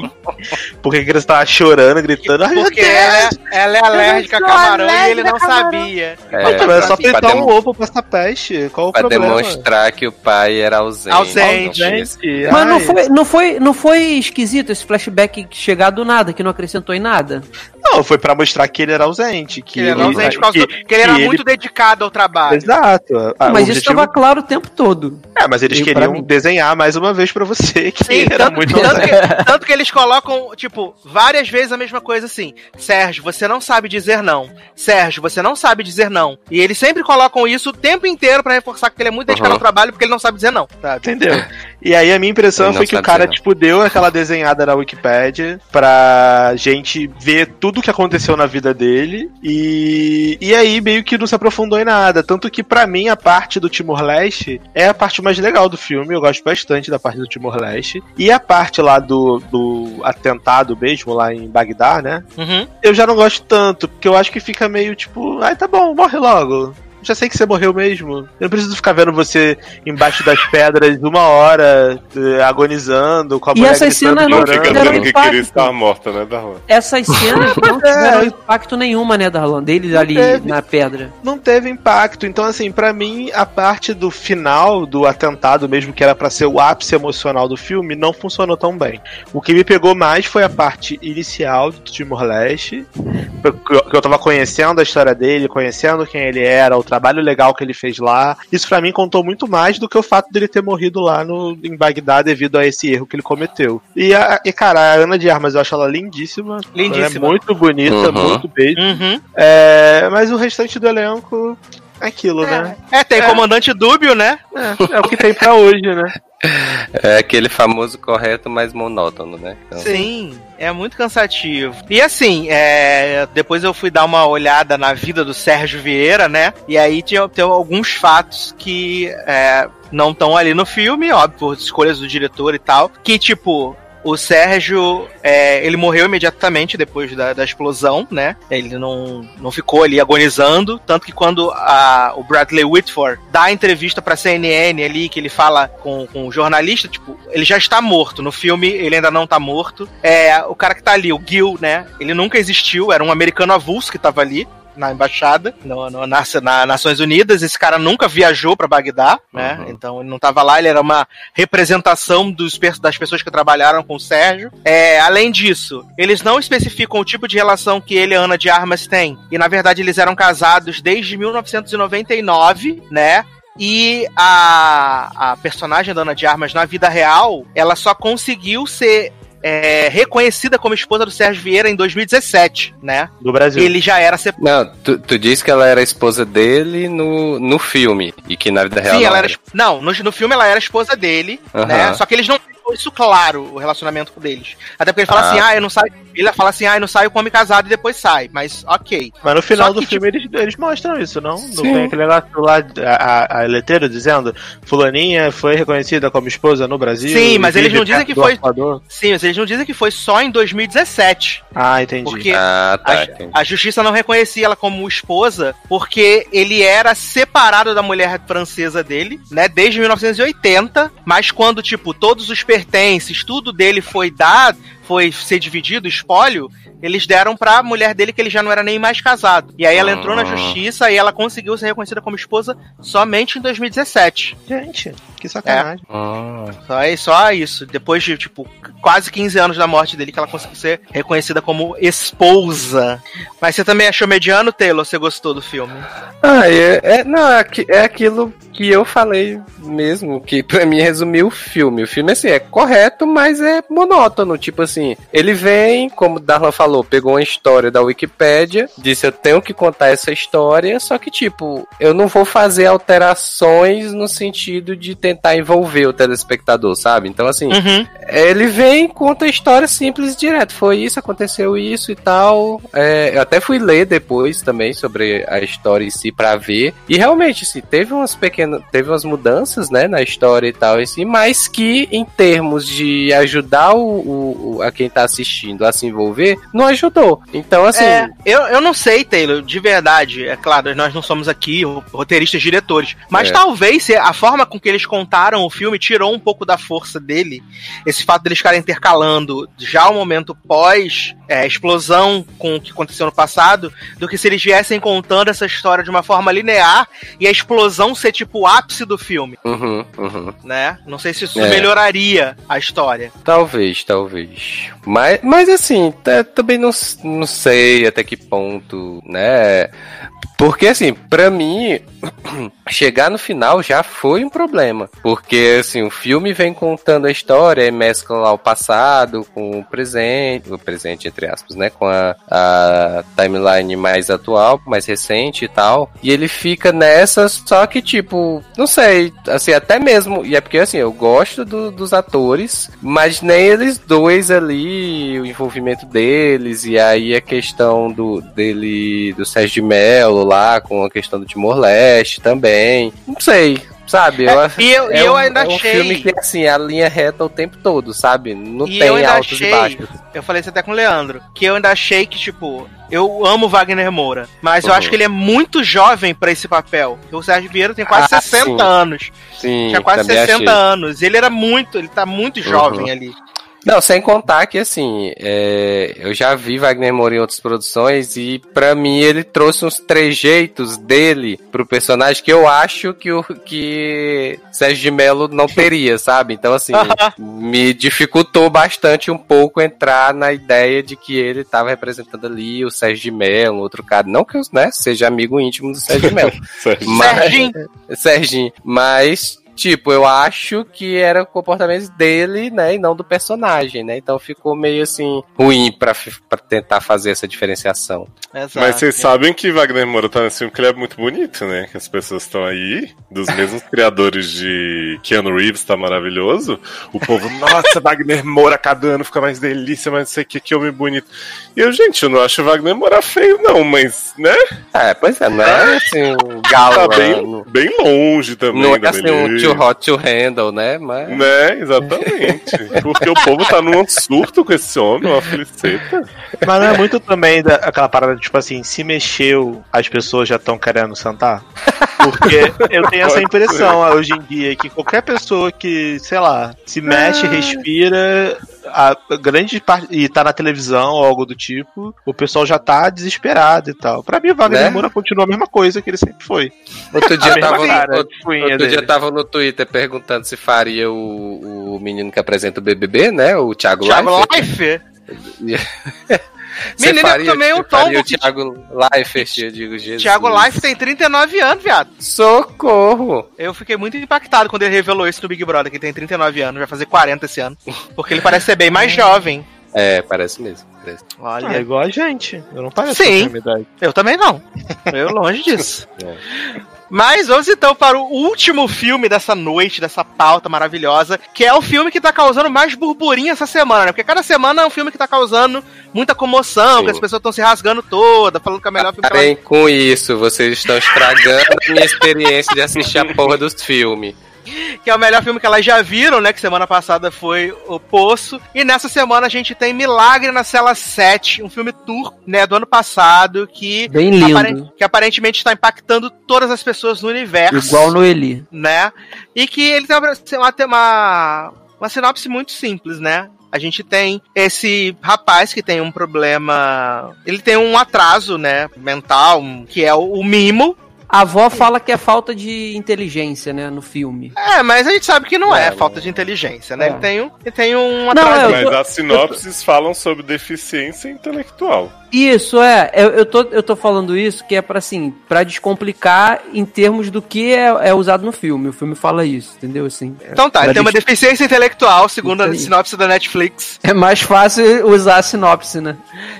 Porque a criança tava chorando, gritando. Ai, meu Porque Deus! ela, ela é alérgica a camarão e ele alérgica não camarão. sabia. É, Mas é só fritar um ovo pra essa peste. Qual o pra problema? demonstrar que o pai era ausente. Ausente. Gente, Mas não foi, não, foi, não foi esquisito esse flashback chegar do nada, que não acrescentou em nada? Não, foi pra mostrar que ele era ausente. Que, Que ele era ausente por causa do- que ele era muito dedicado ao trabalho. Exato. Ah, o mas isso objetivo- estava claro o tempo todo. É, mas eles E queriam desenhar mais uma vez pra você que Sim, ele era tanto, muito tanto que, tanto que eles colocam, tipo, várias vezes a mesma coisa assim. Sérgio, você não sabe dizer não. Sérgio, você não sabe dizer não. E eles sempre colocam isso o tempo inteiro pra reforçar que ele é muito dedicado Uhum. ao trabalho porque ele não sabe dizer não. Sabe? Entendeu? E aí a minha impressão Ele foi que o cara, tipo, deu aquela desenhada na Wikipédia pra gente ver tudo o que aconteceu na vida dele. E, e aí meio que não se aprofundou em nada. Tanto que pra mim a parte do Timor-Leste é a parte mais legal do filme. Eu gosto bastante da parte do Timor-Leste. E a parte lá do, do atentado mesmo, lá em Bagdá, né? Uhum. Eu já não gosto tanto, porque eu acho que fica meio tipo, ai tá bom, morre logo. Já sei que você morreu mesmo. Eu não preciso ficar vendo você embaixo das pedras uma hora, eh, agonizando, com a E mulher essas cenas não dizendo que impacto. estar morta, né, Darlan? Essas cenas não tiveram impacto nenhuma, né, Darlan? Deles ali teve. na pedra. não teve impacto. Então, assim, pra mim, a parte do final do atentado, mesmo que era pra ser o ápice emocional do filme, não funcionou tão bem. O que me pegou mais foi a parte inicial do Timor-Leste, que eu tava conhecendo a história dele, conhecendo quem ele era, o trabalho legal que ele fez lá. Isso pra mim contou muito mais do que o fato dele ter morrido lá no, em Bagdá devido a esse erro que ele cometeu. E, a, e cara, a Ana de Armas eu acho ela lindíssima. Lindíssima. Ela é muito bonita, Uhum. muito beijo. Uhum. É, mas o restante do elenco é aquilo, né? É, tem É. comandante dúbio, né? É, é o que tem pra hoje, né? É aquele famoso correto, mas monótono, né? Então, Sim, é muito cansativo. E assim, é, depois eu fui dar uma olhada na vida do Sérgio Vieira, né? E aí tinha, tem alguns fatos que é, não estão ali no filme, óbvio, por escolhas do diretor e tal. Que, tipo, o Sérgio, é, ele morreu imediatamente depois da, da explosão, né? Ele não, não ficou ali agonizando. Tanto que quando a- o Bradley Whitford dá a entrevista pra CNN ali, que ele fala com, com o jornalista, tipo, ele já está morto. No filme, ele ainda não tá morto. É, o cara que tá ali, o Gil, né? Ele nunca existiu, era um americano avulso que tava ali. Na embaixada, no, no, na, na Nações Unidas, esse cara nunca viajou pra Bagdá, né? Uhum. Então ele não tava lá, ele era uma representação dos, das pessoas que trabalharam com o Sérgio. É, além disso, eles não especificam o tipo de relação que ele e a Ana de Armas têm. E na verdade eles eram casados desde 1999, né? E a, a personagem da Ana de Armas na vida real, ela só conseguiu ser é, reconhecida como esposa do Sérgio Vieira em 2017, né? Do Brasil. Ele já era separado. Não, tu, tu disse que ela era esposa dele no, no filme e que na vida real Sim, não ela era. Não, no, no filme ela era esposa dele, né? Só que eles não deixam isso claro, o relacionamento deles. Até porque ele fala Ah. assim, ah, eu não saio. Ele fala assim, ah, eu não saio com homem casado e depois sai. Mas ok. Mas no final Só do que, filme eles, eles mostram isso, não? Não tem aquele negócio lá, a, a, a letreira dizendo Fulaninha foi reconhecida como esposa no Brasil. Sim, mas eles não dizem que foi-. Sim, mas eles não dizem que foi só em 2017. Ah, entendi. Porque Ah, tá. a, entendi. a justiça não reconhecia ela como esposa porque ele era separado da mulher francesa dele, né, desde 1980, mas quando, tipo, todos os pertences, tudo dele foi dado, foi ser dividido, espólio, eles deram pra mulher dele que ele já não era nem mais casado. E aí ela entrou na Ah. justiça e ela conseguiu ser reconhecida como esposa somente em 2017. Gente, que sacanagem. Ah, Só, é só isso. Depois de, tipo, quase 15 anos da morte dele, que ela conseguiu ser reconhecida como esposa. Mas você também achou mediano, Taylor? Você gostou do filme? Ah, é, é- não, é, é aquilo que eu falei mesmo, que pra mim resumiu o filme. O filme, assim, é correto, mas é monótono. Tipo assim, ele vem, como o Darlan falou, pegou uma história da Wikipédia, disse eu tenho que contar essa história, só que, tipo, eu não vou fazer alterações no sentido de tentar envolver o telespectador, sabe? Então, assim, Uhum. ele vem, conta a história simples e direto. Foi isso, aconteceu isso e tal. É, eu até fui ler depois também sobre a história em si pra ver. E realmente, assim, teve umas pequenas. Teve umas mudanças, né, na história e tal, assim, mas que em termos de ajudar o, o- a quem tá assistindo a se envolver, não ajudou. Então, assim. É, eu, eu não sei, Taylor, de verdade. É claro, nós não somos aqui ro- roteiristas diretores. Mas É. talvez a forma com que eles contaram o filme tirou um pouco da força dele. Esse fato deles ficarem intercalando já o momento pós é, explosão com o que aconteceu no passado, do que se eles viessem contando essa história de uma forma linear e a explosão ser tipo o ápice do filme, Uhum, uhum. né? Não sei se isso É. melhoraria a história. Talvez, talvez. Mas, mas assim, também não, não sei até que ponto, né? Porque, assim, pra mim, chegar no final já foi um problema. Porque, assim, o filme vem contando a história e mescla lá o passado com o presente, o presente, entre aspas, né? Com a, a timeline mais atual, mais recente e tal. E ele fica nessa, só que, tipo, não sei, assim, até mesmo. E é porque, assim, eu gosto do- dos atores, mas nem eles dois ali, o envolvimento deles, e aí a questão do dele, do Sérgio Mello lá, com a questão do Timor-Leste também. Não sei. Sabe? Eu, e eu- é eu um, ainda é um achei- filme que, assim, a linha reta o tempo todo, sabe? Não E tem eu ainda altos achei, e baixos. eu falei isso até com o Leandro, que eu ainda achei que, tipo, eu amo Wagner Moura, mas eu Uhum. acho que ele é muito jovem pra esse papel. O Sérgio Vieira tem quase Ah, 60 sim. anos. Sim, Tinha quase também 60 achei. anos. Ele era muito, ele tá muito jovem ali. Não, sem contar que, assim, é, eu já vi Wagner Moura em outras produções e, pra mim, ele trouxe uns trejeitos dele pro personagem que eu acho que o que Sérgio de Mello não teria, sabe? Então, assim, me dificultou bastante um pouco entrar na ideia de que ele tava representando ali o Sérgio de Mello, outro cara. Não que eu né, seja amigo íntimo do Sérgio de Mello. Sérgio. Mas- Serginho. Serginho. Mas, tipo, eu acho que era o comportamento dele, né? E não do personagem, né? Então ficou meio assim, ruim pra tentar fazer essa diferenciação. Exato. Mas vocês sabem que Wagner Moura tá nesse filme que ele é muito bonito, né? Que as pessoas estão aí, dos mesmos criadores de Keanu Reeves, tá maravilhoso. O povo, nossa, Wagner Moura cada ano fica mais delícia, mas não sei o que, que homem bonito. E eu, gente, eu não acho o Wagner Moura feio, não, mas, né? É, pois é, é assim Tá galã. bem, não- bem longe também Não é da assim um beleza. Too hot to handle, né? Mas. Né, exatamente. Porque o povo tá num surto com esse homem, uma feliceta. Mas não é muito também da, aquela parada, tipo assim, se mexeu, as pessoas já estão querendo sentar? Porque eu tenho essa impressão hoje em dia que qualquer pessoa que, sei lá, se mexe, respira, a grande parte. e tá na televisão ou algo do tipo, o pessoal já tá desesperado e tal. Pra mim, o Wagner Né? Moura continua a mesma coisa que ele sempre foi. Outro dia tava, cara outro, cunha outro dia tava no Twitter perguntando se faria o, o menino que apresenta o BBB, né? O Thiago, Thiago Leifert. Life. Menino, eu faria- tomei um tombo O Thiago Leifert, eu digo, Jesus. Thiago Life tem 39 anos, viado. Socorro! Eu fiquei muito impactado quando ele revelou isso no Big Brother, que tem 39 anos, vai fazer 40 esse ano. Porque ele parece ser bem mais jovem. É, parece mesmo. Parece. Olha. É igual a gente. Eu não pareço Sim. com a mesma idade. Eu também não. Eu longe disso. É. Mas vamos então para o último filme dessa noite, dessa pauta maravilhosa, que é o filme que tá causando mais burburinho essa semana, né? Porque cada semana é um filme que tá causando muita comoção, Sim. que as pessoas estão se rasgando toda, falando que é o melhor filme Parem com isso, vocês estão estragando a minha experiência de assistir a porra dos filmes. que é o melhor filme que elas já viram, né? Que semana passada foi O Poço. E nessa semana a gente tem Milagre na Cela 7, um filme turco, né? Do ano passado, que, Bem lindo. aparen- que aparentemente está impactando todas as pessoas no universo. Igual no Eli. né? E que ele tem uma, uma, uma, sinopse muito simples, né? A gente tem esse rapaz que tem um problema. Ele tem um atraso, né? Mental, que é o, o mimo. A avó fala que é falta de inteligência, né, no filme. É, mas a gente sabe que não é, É, falta de inteligência, né? É. Ele, tem um, ele tem um Não, atraso. eu Mas as sinopses falam sobre deficiência intelectual. Isso, é. Eu, tô, eu tô falando isso que é pra, assim, pra descomplicar em termos do que é, é usado no filme. O filme fala isso, entendeu? Assim, é, Então tá, ele tem uma deficiência intelectual, segundo a sinopse da Netflix. É mais fácil usar a sinopse, né?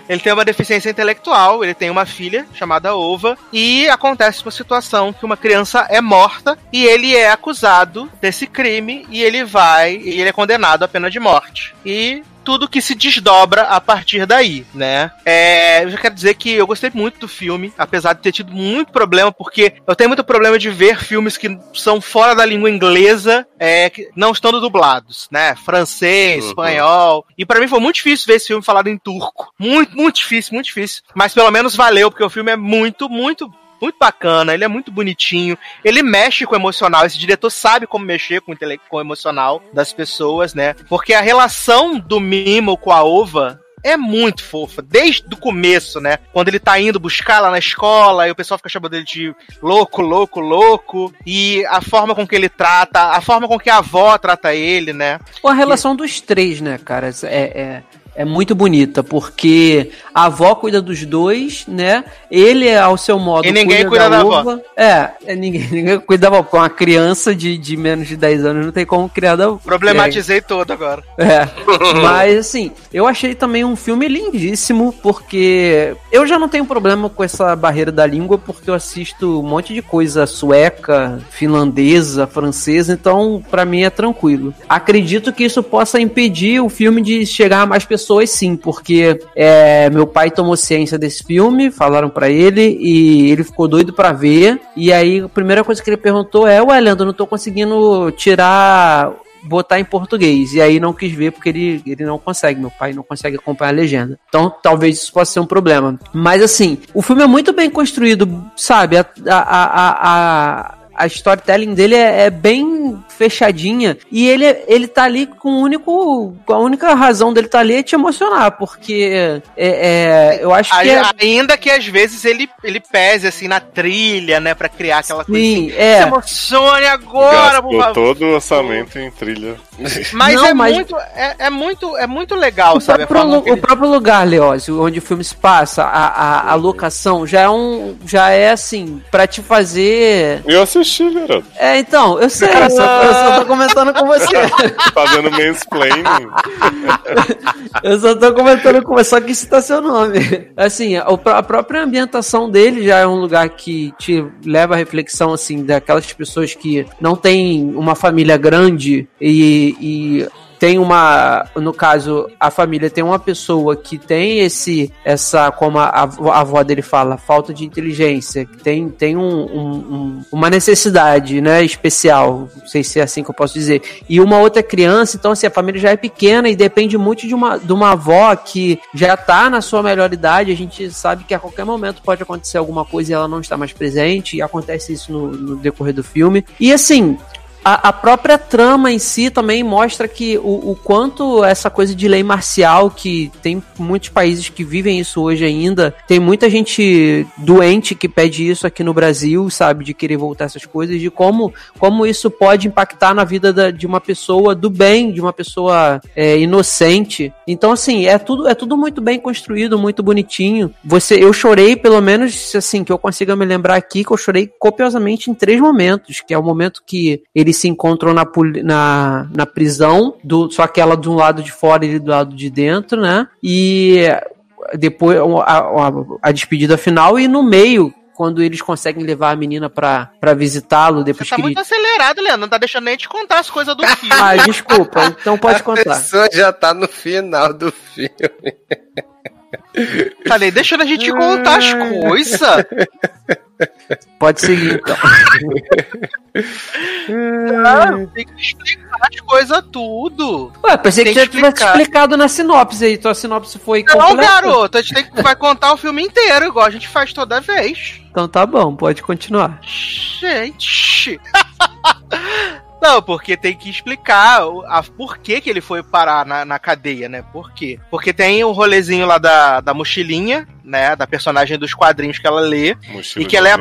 Ele tem uma deficiência intelectual, ele tem uma filha chamada Ova, e acontece uma situação que uma criança é morta e ele é acusado desse crime e ele vai, e ele é condenado à pena de morte. E tudo que se desdobra a partir daí, né? É, eu já quero dizer que eu gostei muito do filme, apesar de ter tido muito problema, porque eu tenho muito problema de ver filmes que são fora da língua inglesa, é, que não estando dublados, né? Francês, Uhum. espanhol. E pra mim foi muito difícil ver esse filme falado em turco. Muito, muito difícil, muito difícil. Mas pelo menos valeu, porque o filme é muito, muito muito bacana, ele é muito bonitinho, ele mexe com o emocional, esse diretor sabe como mexer com o, com o emocional das pessoas, né? Porque a relação do Mimo com a Ova é muito fofa, desde o começo, né? Quando ele tá indo buscar lá na escola, e o pessoal fica chamando ele de louco, louco, louco, e a forma com que ele trata, a forma com que a avó trata ele, né? Ou a relação dos três, né, cara? É, é, é muito bonita, porque a avó cuida dos dois, né? Ele, ao seu modo, E ninguém cuida da avó. uva. É, é, ninguém, ninguém cuida da avó. Com uma criança de, de menos de 10 anos não tem como criar da avó. Problematizei todo agora. É, mas assim, eu achei também um filme lindíssimo, porque eu já não tenho problema com essa barreira da língua, porque eu assisto um monte de coisa sueca, finlandesa, francesa, então pra mim é tranquilo. Acredito que isso possa impedir o filme de chegar a mais pessoas pessoas sim, porque é, meu pai tomou ciência desse filme, falaram pra ele e ele ficou doido pra ver. E aí a primeira coisa que ele perguntou é: Ué, Leandro, não tô conseguindo tirar botar em português. E aí não quis ver porque ele, ele não consegue, meu pai não consegue acompanhar a legenda. Então talvez isso possa ser um problema. Mas assim, o filme é muito bem construído, sabe? A, a, a, a, a storytelling dele é, é bem fechadinha e ele, ele tá ali com o único. A única razão dele tá ali é te emocionar, porque é, é eu acho que. É... Ainda que às vezes ele, ele pese assim na trilha, né? Pra criar aquela coisa. Sim, assim, é. Se emocione agora, por Gastou favor. todo o orçamento em trilha. Mas, Não, é, mas- Muito, é, é muito é muito legal, O sabe? a próprio, forma lu- que o ele- próprio lugar, Leózio, onde o filme se passa, a, a, a locação, já é um. Já é assim, pra te fazer. Eu assisti, garoto. É, então, eu sei, eu só, eu só tô comentando com você. Fazendo mansplaining. Eu só tô comentando com você, só que citar seu nome. Assim, a, a própria ambientação dele já é um lugar que te leva à reflexão, assim, daquelas pessoas que não têm uma família grande e, e tem uma, no caso, a família tem uma pessoa que tem esse, essa, como a, a avó- dele fala, falta de inteligência, que tem, tem um- um- uma necessidade, né, especial, não sei se é assim que eu posso dizer, e uma outra criança, então assim, a família já é pequena e depende muito de uma, de uma avó que já tá na sua melhor idade, a gente sabe que a qualquer momento pode acontecer alguma coisa e ela não está mais presente, e acontece isso no, no decorrer do filme, e assim, a, a própria trama em si também mostra que o, o quanto essa coisa de lei marcial, que tem muitos países que vivem isso hoje ainda, tem muita gente doente que pede isso aqui no Brasil, sabe, de querer voltar essas coisas, de como, como isso pode impactar na vida da- de uma pessoa do bem, de uma pessoa é, inocente. Então, assim, é tudo, é tudo muito bem construído, muito bonitinho. Você, eu chorei, pelo menos, assim, que eu consiga me lembrar aqui, que eu chorei copiosamente em três momentos, que é o momento que eles se encontram na, na, na prisão, do, só que ela de um lado de fora e ele do lado de dentro, né? E depois a, a, a despedida final e no meio quando eles conseguem levar a menina pra, pra visitá-lo depois Você tá que muito ele... acelerado, Leandro. Não tá deixando nem te contar as coisas do filme. Ah, desculpa, então pode A contar. pessoa já tá no final do filme. Falei, deixando a gente contar as coisas. Pode seguir então. Claro, tem que explicar as coisas tudo. Ué, pensei que Tem já que tivesse explicar. explicado na sinopse aí. Tua sinopse foi Não, completa? garoto, a gente tem que, vai contar o filme inteiro, igual a gente faz toda vez. Então tá bom, pode continuar. Gente. Não, porque tem que explicar a, por que, que ele foi parar na, na cadeia, né? Por quê? Porque tem o rolezinho lá da, da mochilinha, né? Da personagem dos quadrinhos que ela lê. Mochila E que ela é,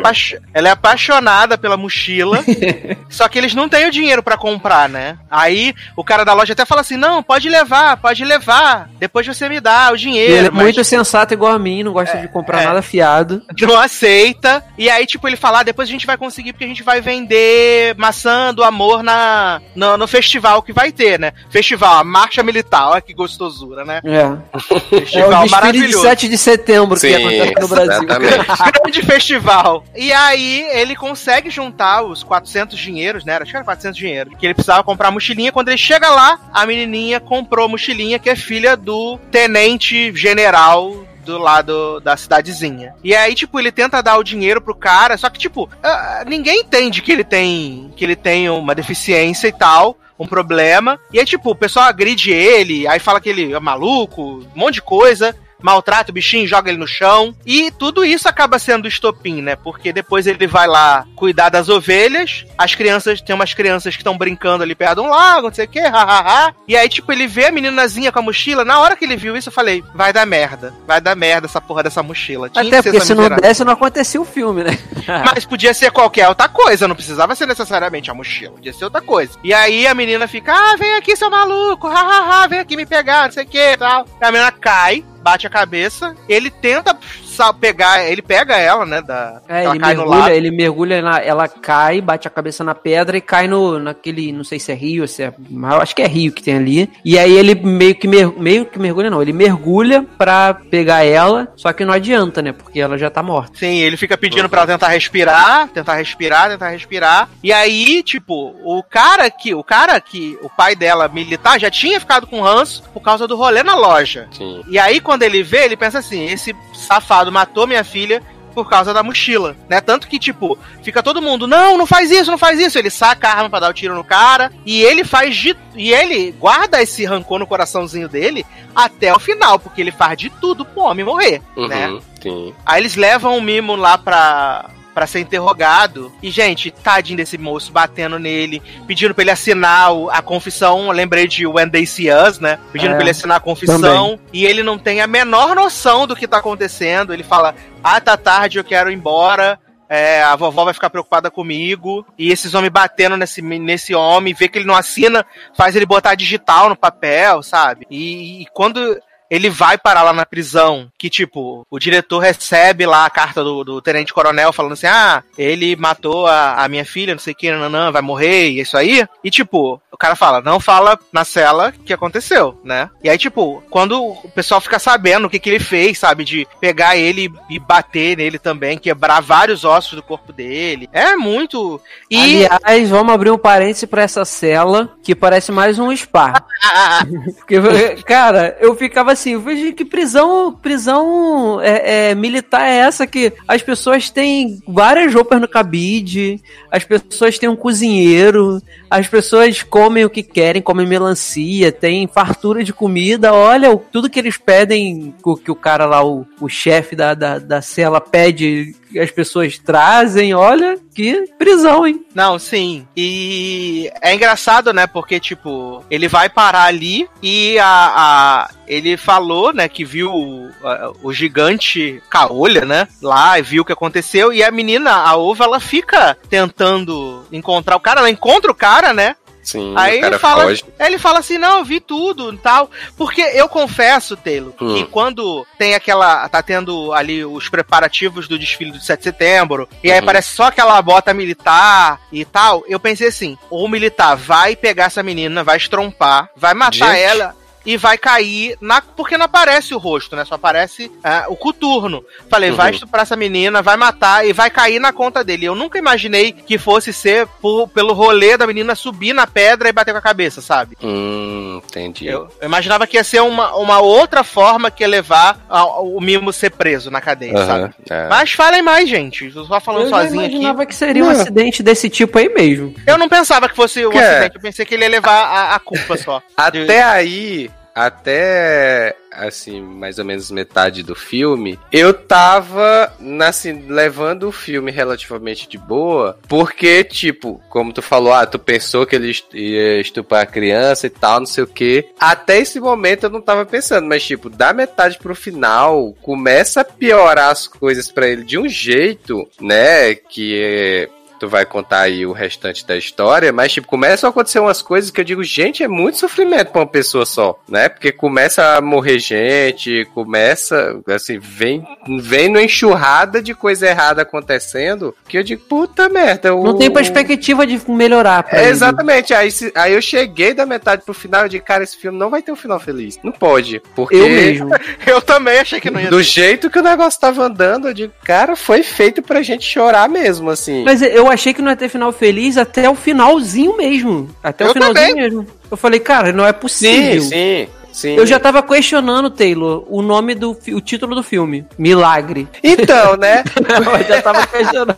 ela é apaixonada pela mochila. só que eles não têm o dinheiro pra comprar, né? Aí o cara da loja até fala assim: não, pode levar, pode levar. Depois você me dá o dinheiro. ele é mas- muito sensato igual a mim, não gosta de comprar é. nada fiado. não aceita. E aí, tipo, ele fala: ah, depois a gente vai conseguir porque a gente vai vender maçã do amor na, no, no festival que vai ter, né? Festival, a marcha militar, olha que gostosura, né? É. É Festival o desfile de maravilhoso. 7 de setembro que Sim, acontece no Brasil. Grande festival. E aí, ele consegue juntar os 400 dinheiros, né? Acho que era 400 dinheiros. Que ele precisava comprar a mochilinha. Quando ele chega lá, a menininha comprou a mochilinha, que é filha do tenente general do lado da cidadezinha. E aí, tipo, ele tenta dar o dinheiro pro cara, só que, tipo, ah, ninguém entende que ele tem que ele tem uma deficiência e tal. Um problema. E aí, tipo, o pessoal agride ele, aí fala que ele é maluco, um monte de coisa maltrata o bichinho, joga ele no chão. E tudo isso acaba sendo estopim, né? Porque depois ele vai lá cuidar das ovelhas. As crianças, tem umas crianças que estão brincando ali perto de um lago, não sei o que, hahaha. E aí, tipo, ele vê a meninazinha com a mochila. Na hora que ele viu isso, eu falei: vai dar merda. Vai dar merda essa porra dessa mochila. Tinha Até porque se não desse, não acontecia o filme, né? Mas podia ser qualquer outra coisa, não precisava ser necessariamente a mochila, podia ser outra coisa. E aí a menina fica, ah, vem aqui, seu maluco, hahaha, vem aqui me pegar, não sei o que tal. A menina cai, bate a cabeça, ele tenta sa- pegar, ele pega ela, né, da, É, ela ele cai no mergulha, ele mergulha, na, ela cai, bate a cabeça na pedra e cai no, naquele, não sei se é rio, se é, mas eu acho que é rio que tem ali. E aí ele meio que, mer, meio que mergulha, não, ele mergulha pra pegar ela, só que não adianta, né, porque ela já tá morta. Sim, ele fica pedindo pra ela tentar respirar, tentar respirar, tentar respirar. E aí, tipo, o cara que, o cara que, o pai dela militar já tinha ficado com ranço por causa do rolê na loja. Sim. E aí, quando ele vê, ele pensa assim: esse safado matou minha filha por causa da mochila, né? Tanto que, tipo, fica todo mundo, não, não faz isso, não faz isso. Ele saca a arma pra dar o tiro no cara. E ele faz de. E ele guarda esse rancor no coraçãozinho dele até o final, porque ele faz de tudo pro homem morrer, né? Uhum, sim. Aí eles levam o Mimo lá pra, pra ser interrogado. E, gente, tadinho desse moço batendo nele, pedindo pra ele assinar a confissão. Eu lembrei de When They See Us, né? Pedindo É, pra ele assinar a confissão. também. E ele não tem a menor noção do que tá acontecendo. Ele fala: Ah, tá tarde, eu quero ir embora. É, a vovó vai ficar preocupada comigo. E esses homens batendo nesse, nesse homem, vê que ele não assina, faz ele botar digital no papel, sabe? E, e quando ele vai parar lá na prisão, que tipo, o diretor recebe lá a carta do, do tenente coronel falando assim: ah, ele matou a, a minha filha, não sei o que, nanã, vai morrer, e é isso aí. E tipo, o cara fala: não fala na cela que aconteceu, né? E aí, tipo, quando o pessoal fica sabendo o que, que ele fez, sabe, de pegar ele e bater nele também, quebrar vários ossos do corpo dele, é muito. E. Aliás, vamos abrir um parêntese pra essa cela, que parece mais um spa. Porque, cara, eu ficava assim, eu vejo que prisão, prisão é, é, militar é essa que as pessoas têm várias roupas no cabide, as pessoas têm um cozinheiro, as pessoas comem o que querem, comem melancia, tem fartura de comida, olha, tudo que eles pedem, o que o cara lá, o, o chefe da, da, da cela pede, as pessoas trazem, olha, que prisão, hein? Não, sim. E é engraçado, né? Porque, tipo, ele vai parar ali e a, a- ele falou, né, que viu o, a- o gigante caolha, né? Lá e viu o que aconteceu. E a menina, a Ova, ela fica tentando encontrar o cara. Ela encontra o cara, né? Sim, Aí cara ele fala, foge. aí ele fala assim, não, eu vi tudo e tal. Porque eu confesso, Taylor, que Hum. quando tem aquela. tá tendo ali os preparativos do desfile do 7 de setembro, e aí Uhum. parece só aquela bota militar e tal, eu pensei assim: o militar vai pegar essa menina, vai estrompar, vai matar Gente. ela. E vai cair na. Porque não aparece o rosto, né? Só aparece ah, o coturno. Falei, Uhum. vai estuprar essa menina, vai matar e vai cair na conta dele. Eu nunca imaginei que fosse ser por- pelo rolê da menina subir na pedra e bater com a cabeça, sabe? Hum, entendi. Eu, eu imaginava que ia ser uma, uma outra forma que ia levar a- o Mimo ser preso na cadeia, Aham, sabe? é. Mas falem mais, gente. Eu só falando Eu sozinho aqui. imaginava que seria um Não. acidente desse tipo aí mesmo. Eu não pensava que fosse um Que é? acidente, eu pensei que ele ia levar a, a culpa só. Até aí, até assim, mais ou menos metade do filme, eu tava assim, levando o filme relativamente de boa, porque, tipo, como tu falou, ah, tu pensou que ele ia estuprar a criança e tal, não sei o que. Até esse momento eu não tava pensando, mas, tipo, da metade pro final, começa a piorar as coisas pra ele de um jeito, né, que é tu vai contar aí o restante da história, mas tipo, começam a acontecer umas coisas que eu digo, gente, é muito sofrimento pra uma pessoa só, né? Porque começa a morrer gente, começa, assim, vem, vem numa enxurrada de coisa errada acontecendo, que eu digo, puta merda. O, Não tem perspectiva de melhorar pra é, ele. exatamente, aí, se- aí eu cheguei da metade pro final e digo, cara, esse filme não vai ter um final feliz. Não pode, porque... Eu mesmo. Eu também achei que não ia Do jeito que o negócio tava andando, eu digo, cara, foi feito pra gente chorar mesmo, assim. Mas eu achei que não ia ter final feliz até o finalzinho mesmo. Até Eu o finalzinho também. mesmo. Eu falei, cara, não é sim, possível. sim, sim. Eu já tava questionando, Taylor, o nome do o título do filme. Milagre. Então, né? eu já tava questionando.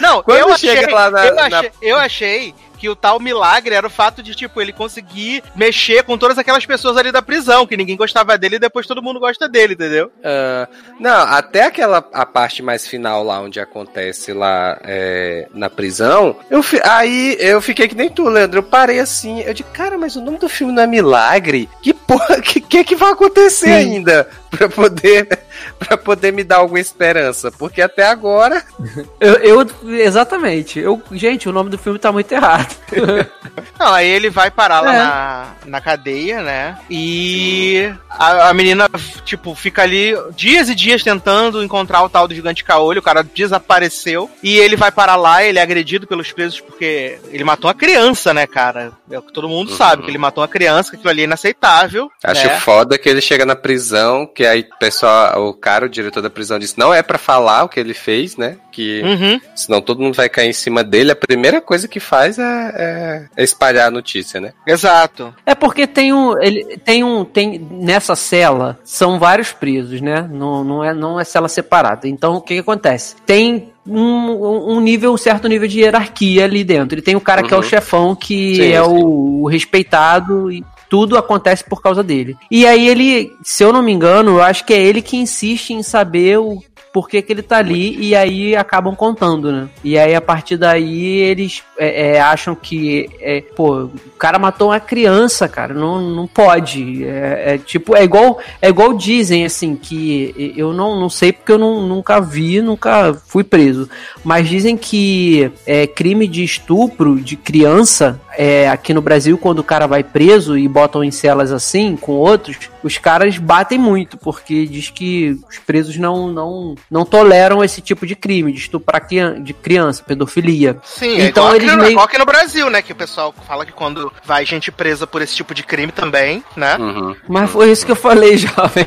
Não, Quando eu chega achei, lá na- eu, na- achei, eu achei que o tal milagre era o fato de, tipo, ele conseguir mexer com todas aquelas pessoas ali da prisão, que ninguém gostava dele e depois todo mundo gosta dele, entendeu? Ah, não, até aquela a parte mais final lá onde acontece lá é, na prisão, eu fi- aí eu fiquei que nem tu, Leandro. Eu parei assim, eu digo, cara, mas o nome do filme não é Milagre? Que porra, que que, que vai acontecer Sim. ainda pra poder pra poder me dar alguma esperança. Porque até agora. Eu, eu- exatamente. Eu, gente, o nome do filme tá muito errado. Não, aí ele vai parar lá É. na, na cadeia, né? E a, a menina, tipo, fica ali dias e dias tentando encontrar o tal do gigante caolho. O cara desapareceu. E ele vai parar lá, ele é agredido pelos presos porque ele matou uma criança, né, cara? É o que todo mundo sabe, que ele matou uma criança, que aquilo ali é inaceitável. Acho né? foda que ele chega na prisão, que aí o pessoal, o cara, o diretor da prisão, disse: não é pra falar o que ele fez, né? Que Uhum. senão todo mundo vai cair em cima dele. A primeira coisa que faz é, é- é espalhar a notícia, né? Exato. É porque tem um. Ele tem um. Tem, nessa cela são vários presos, né? Não, não, é, não é cela separada. Então o que, que acontece? Tem. Um, um nível, um certo nível de hierarquia ali dentro. Ele tem o cara que é o Uhum. chefão, que Sim, é sim. o, o respeitado e tudo acontece por causa dele. E aí ele, se eu não me engano, eu acho que é ele que insiste em saber o por que, que ele tá ali e aí acabam contando, né? E aí a partir daí eles é, é, acham que, é, pô, o cara matou uma criança, cara, não, não pode. É, é tipo, é igual, é igual dizem, assim, que eu não, não sei porque eu não, nunca vi, nunca fui preso, mas dizem que é, crime de estupro de criança é, aqui no Brasil, quando o cara vai preso e botam em celas assim, com outros, os caras batem muito, porque diz que os presos não, não, não toleram esse tipo de crime, de estuprar de criança, pedofilia. Sim, é Então igual, eles aqui, no- meio- igual aqui no Brasil, né? Que o pessoal fala que quando vai gente presa por esse tipo de crime também, né? Uhum. Mas foi isso que eu falei, jovem.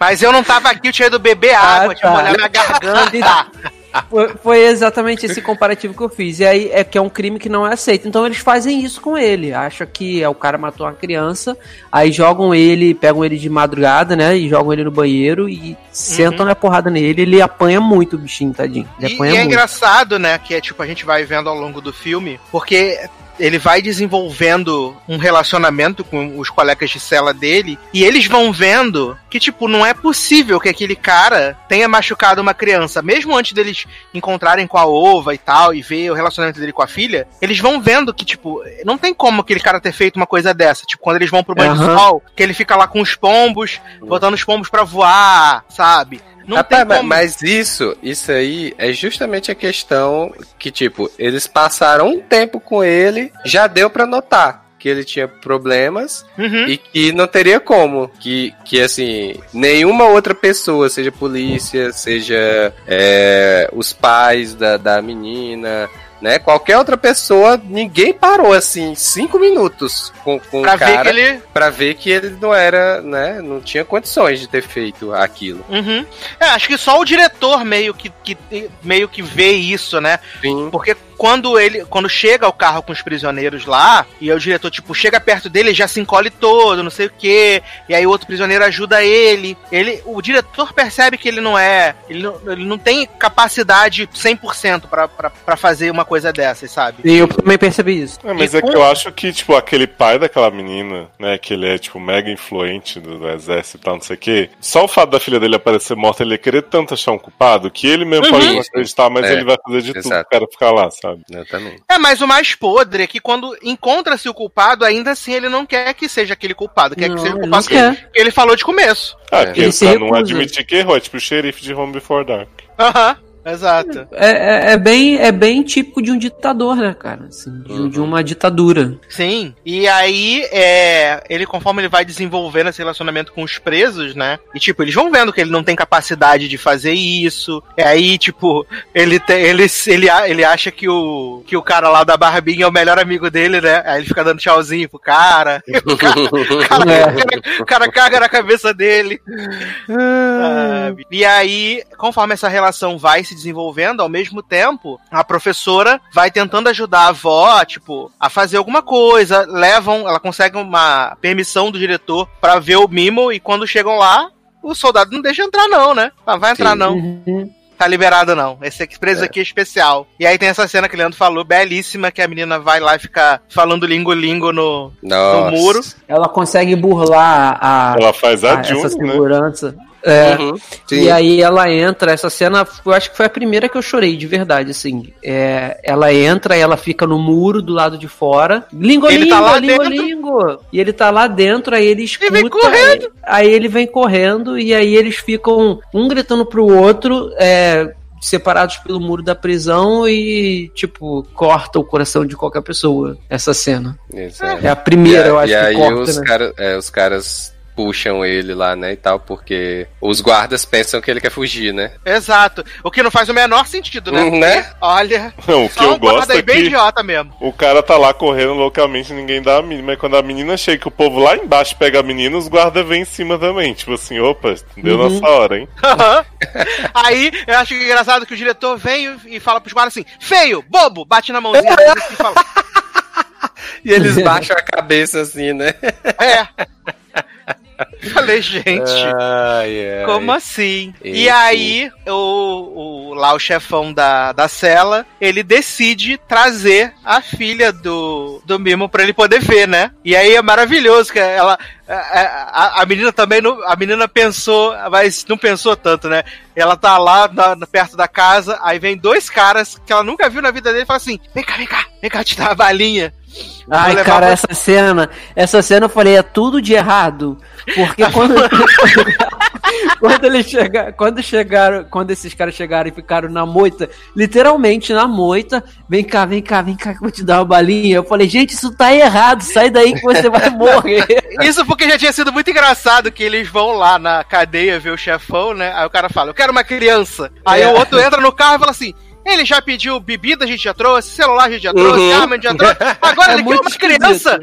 Mas eu não tava aqui, eu tinha ido beber água, Ah, tinha tá. molhar minha garganta. Foi, foi exatamente esse comparativo que eu fiz. E aí é que é um crime que não é aceito. Então eles fazem isso com ele. Acham que é o cara matou uma criança, aí jogam ele, pegam ele de madrugada, né? E jogam ele no banheiro e sentam na porrada nele. Ele apanha muito, o bichinho, tadinho. Ele E, e é muito. engraçado, né? Que é tipo, a gente vai vendo ao longo do filme, porque ele vai desenvolvendo um relacionamento com os colegas de cela dele, e eles vão vendo que, tipo, não é possível que aquele cara tenha machucado uma criança. Mesmo antes deles encontrarem com a ova e tal, e ver o relacionamento dele com a filha, eles vão vendo que, tipo, não tem como aquele cara ter feito uma coisa dessa. Tipo, quando eles vão pro banho de Aham. sol, que ele fica lá com os pombos, botando os pombos pra voar, sabe? Não Rapaz, tem mas- como. mas isso, isso aí é justamente a questão que, tipo, eles passaram um tempo com ele, já deu pra notar que ele tinha problemas Uhum. e que não teria como. Que, que assim, nenhuma outra pessoa, seja polícia, seja é, os pais da, da menina, né? Qualquer outra pessoa, ninguém parou assim, cinco minutos com, com Pra o cara ver que ele. pra ver que ele não era, né? Não tinha condições de ter feito aquilo. Uhum. É, acho que só o diretor meio que, que meio que vê isso, né? Sim. Porque quando ele quando chega o carro com os prisioneiros lá, e aí o diretor, tipo, chega perto dele, ele já se encolhe todo, não sei o quê, e aí o outro prisioneiro ajuda ele. ele o diretor percebe que ele não é. Ele não, ele não tem capacidade 100% pra, pra, pra fazer uma coisa dessas, sabe? E eu também percebi isso. É, mas E é que com- eu acho que, tipo, aquele pai daquela menina, né, que ele é, tipo, mega influente do, do exército e tal, não sei o quê, só o fato da filha dele aparecer morta, ele ia querer tanto achar um culpado, que ele mesmo Uhum. pode não acreditar, mas É, ele vai fazer de tudo exato. pro cara ficar lá, sabe? Exatamente. É, mas o mais podre é que quando encontra-se o culpado, ainda assim ele não quer que seja aquele culpado, quer Não, que seja o ele culpado que ele falou de começo. Ah, É. porque Ele pra não admitir que errou, é tipo o xerife de Home Before Dark. Aham, exato. É, é, é bem, é bem típico de um ditador, né, cara? Assim, de, de uma ditadura. Sim. E aí, é, ele, conforme ele vai desenvolvendo esse relacionamento com os presos, né? E, tipo, eles vão vendo que ele não tem capacidade de fazer isso. E aí, tipo, ele, tem, ele, ele, ele acha que o, que o cara lá da Barbinha é o melhor amigo dele, né? Aí ele fica dando tchauzinho pro cara. O cara, o cara, É. o cara caga na cabeça dele. sabe? E aí, conforme essa relação vai se desenvolvendo, ao mesmo tempo, a professora vai tentando ajudar a avó, tipo, a fazer alguma coisa. Levam, ela consegue uma permissão do diretor pra ver o Mimo e quando chegam lá, o soldado não deixa entrar não, né? Ah, vai entrar Sim. não. Uhum. Tá liberado não. Esse aqui, preso aqui é especial. E aí tem essa cena que o Leandro falou, belíssima, que a menina vai lá e fica falando lingo-lingo no, no muro. Ela consegue burlar a, Ela faz a, a- June, essa né? É, Uhum. Sim. E aí ela entra, essa cena, eu acho que foi a primeira que eu chorei, de verdade, assim. É, ela entra e ela fica no muro do lado de fora. Língua, Ele língua, tá lá dentro. língua. chegou. E ele tá lá dentro, aí ele escuta. vem correndo. Aí ele vem correndo e aí eles ficam um gritando pro outro, é, separados pelo muro da prisão e, tipo, corta o coração de qualquer pessoa, essa cena. Exato. É a primeira, e, eu acho e que aí corta, os, né? cara, é, os caras puxam ele lá, né, e tal, porque os guardas pensam que ele quer fugir, né? Exato. O que não faz o menor sentido, né? Hum, né? Olha, Não, o que só eu um gosto aí é bem que idiota mesmo. o cara tá lá correndo loucamente ninguém dá a mínima. E quando a menina chega, que o povo lá embaixo pega a menina, os guardas vêm em cima também. Tipo assim, opa, deu Uhum. nossa hora, hein? Aí, eu acho engraçado que o diretor vem e fala pros guardas assim, feio, bobo, bate na mãozinha e fala, E eles baixam a cabeça assim, né? é. Falei, gente, Ai, ai. como assim? E Enfim. aí, o, o- lá o chefão da, da cela, ele decide trazer a filha do, do Mimo pra ele poder ver, né? E aí é maravilhoso que ela... A, a- a menina também, não, a menina pensou, mas não pensou tanto, né? Ela tá lá na- perto da casa, aí vem dois caras que ela nunca viu na vida dele e fala assim: vem cá, vem cá, vem cá te dar uma balinha. Ai, cara, pra- essa cena, essa cena eu falei, é tudo de errado. Porque quando. quando eles chegaram, quando chegaram, quando esses caras chegaram e ficaram na moita, literalmente na moita, vem cá, vem cá, vem cá que eu vou te dar uma balinha. Eu falei, gente, isso tá errado, sai daí que você vai morrer. Isso porque já tinha sido muito engraçado que eles vão lá na cadeia ver o chefão, né? Aí o cara fala, eu quero uma criança. Aí É. o outro entra no carro e fala assim. Ele já pediu bebida, a gente já trouxe, celular a gente já trouxe, Uhum. arma a gente já trouxe. Agora É ele quer uma criança.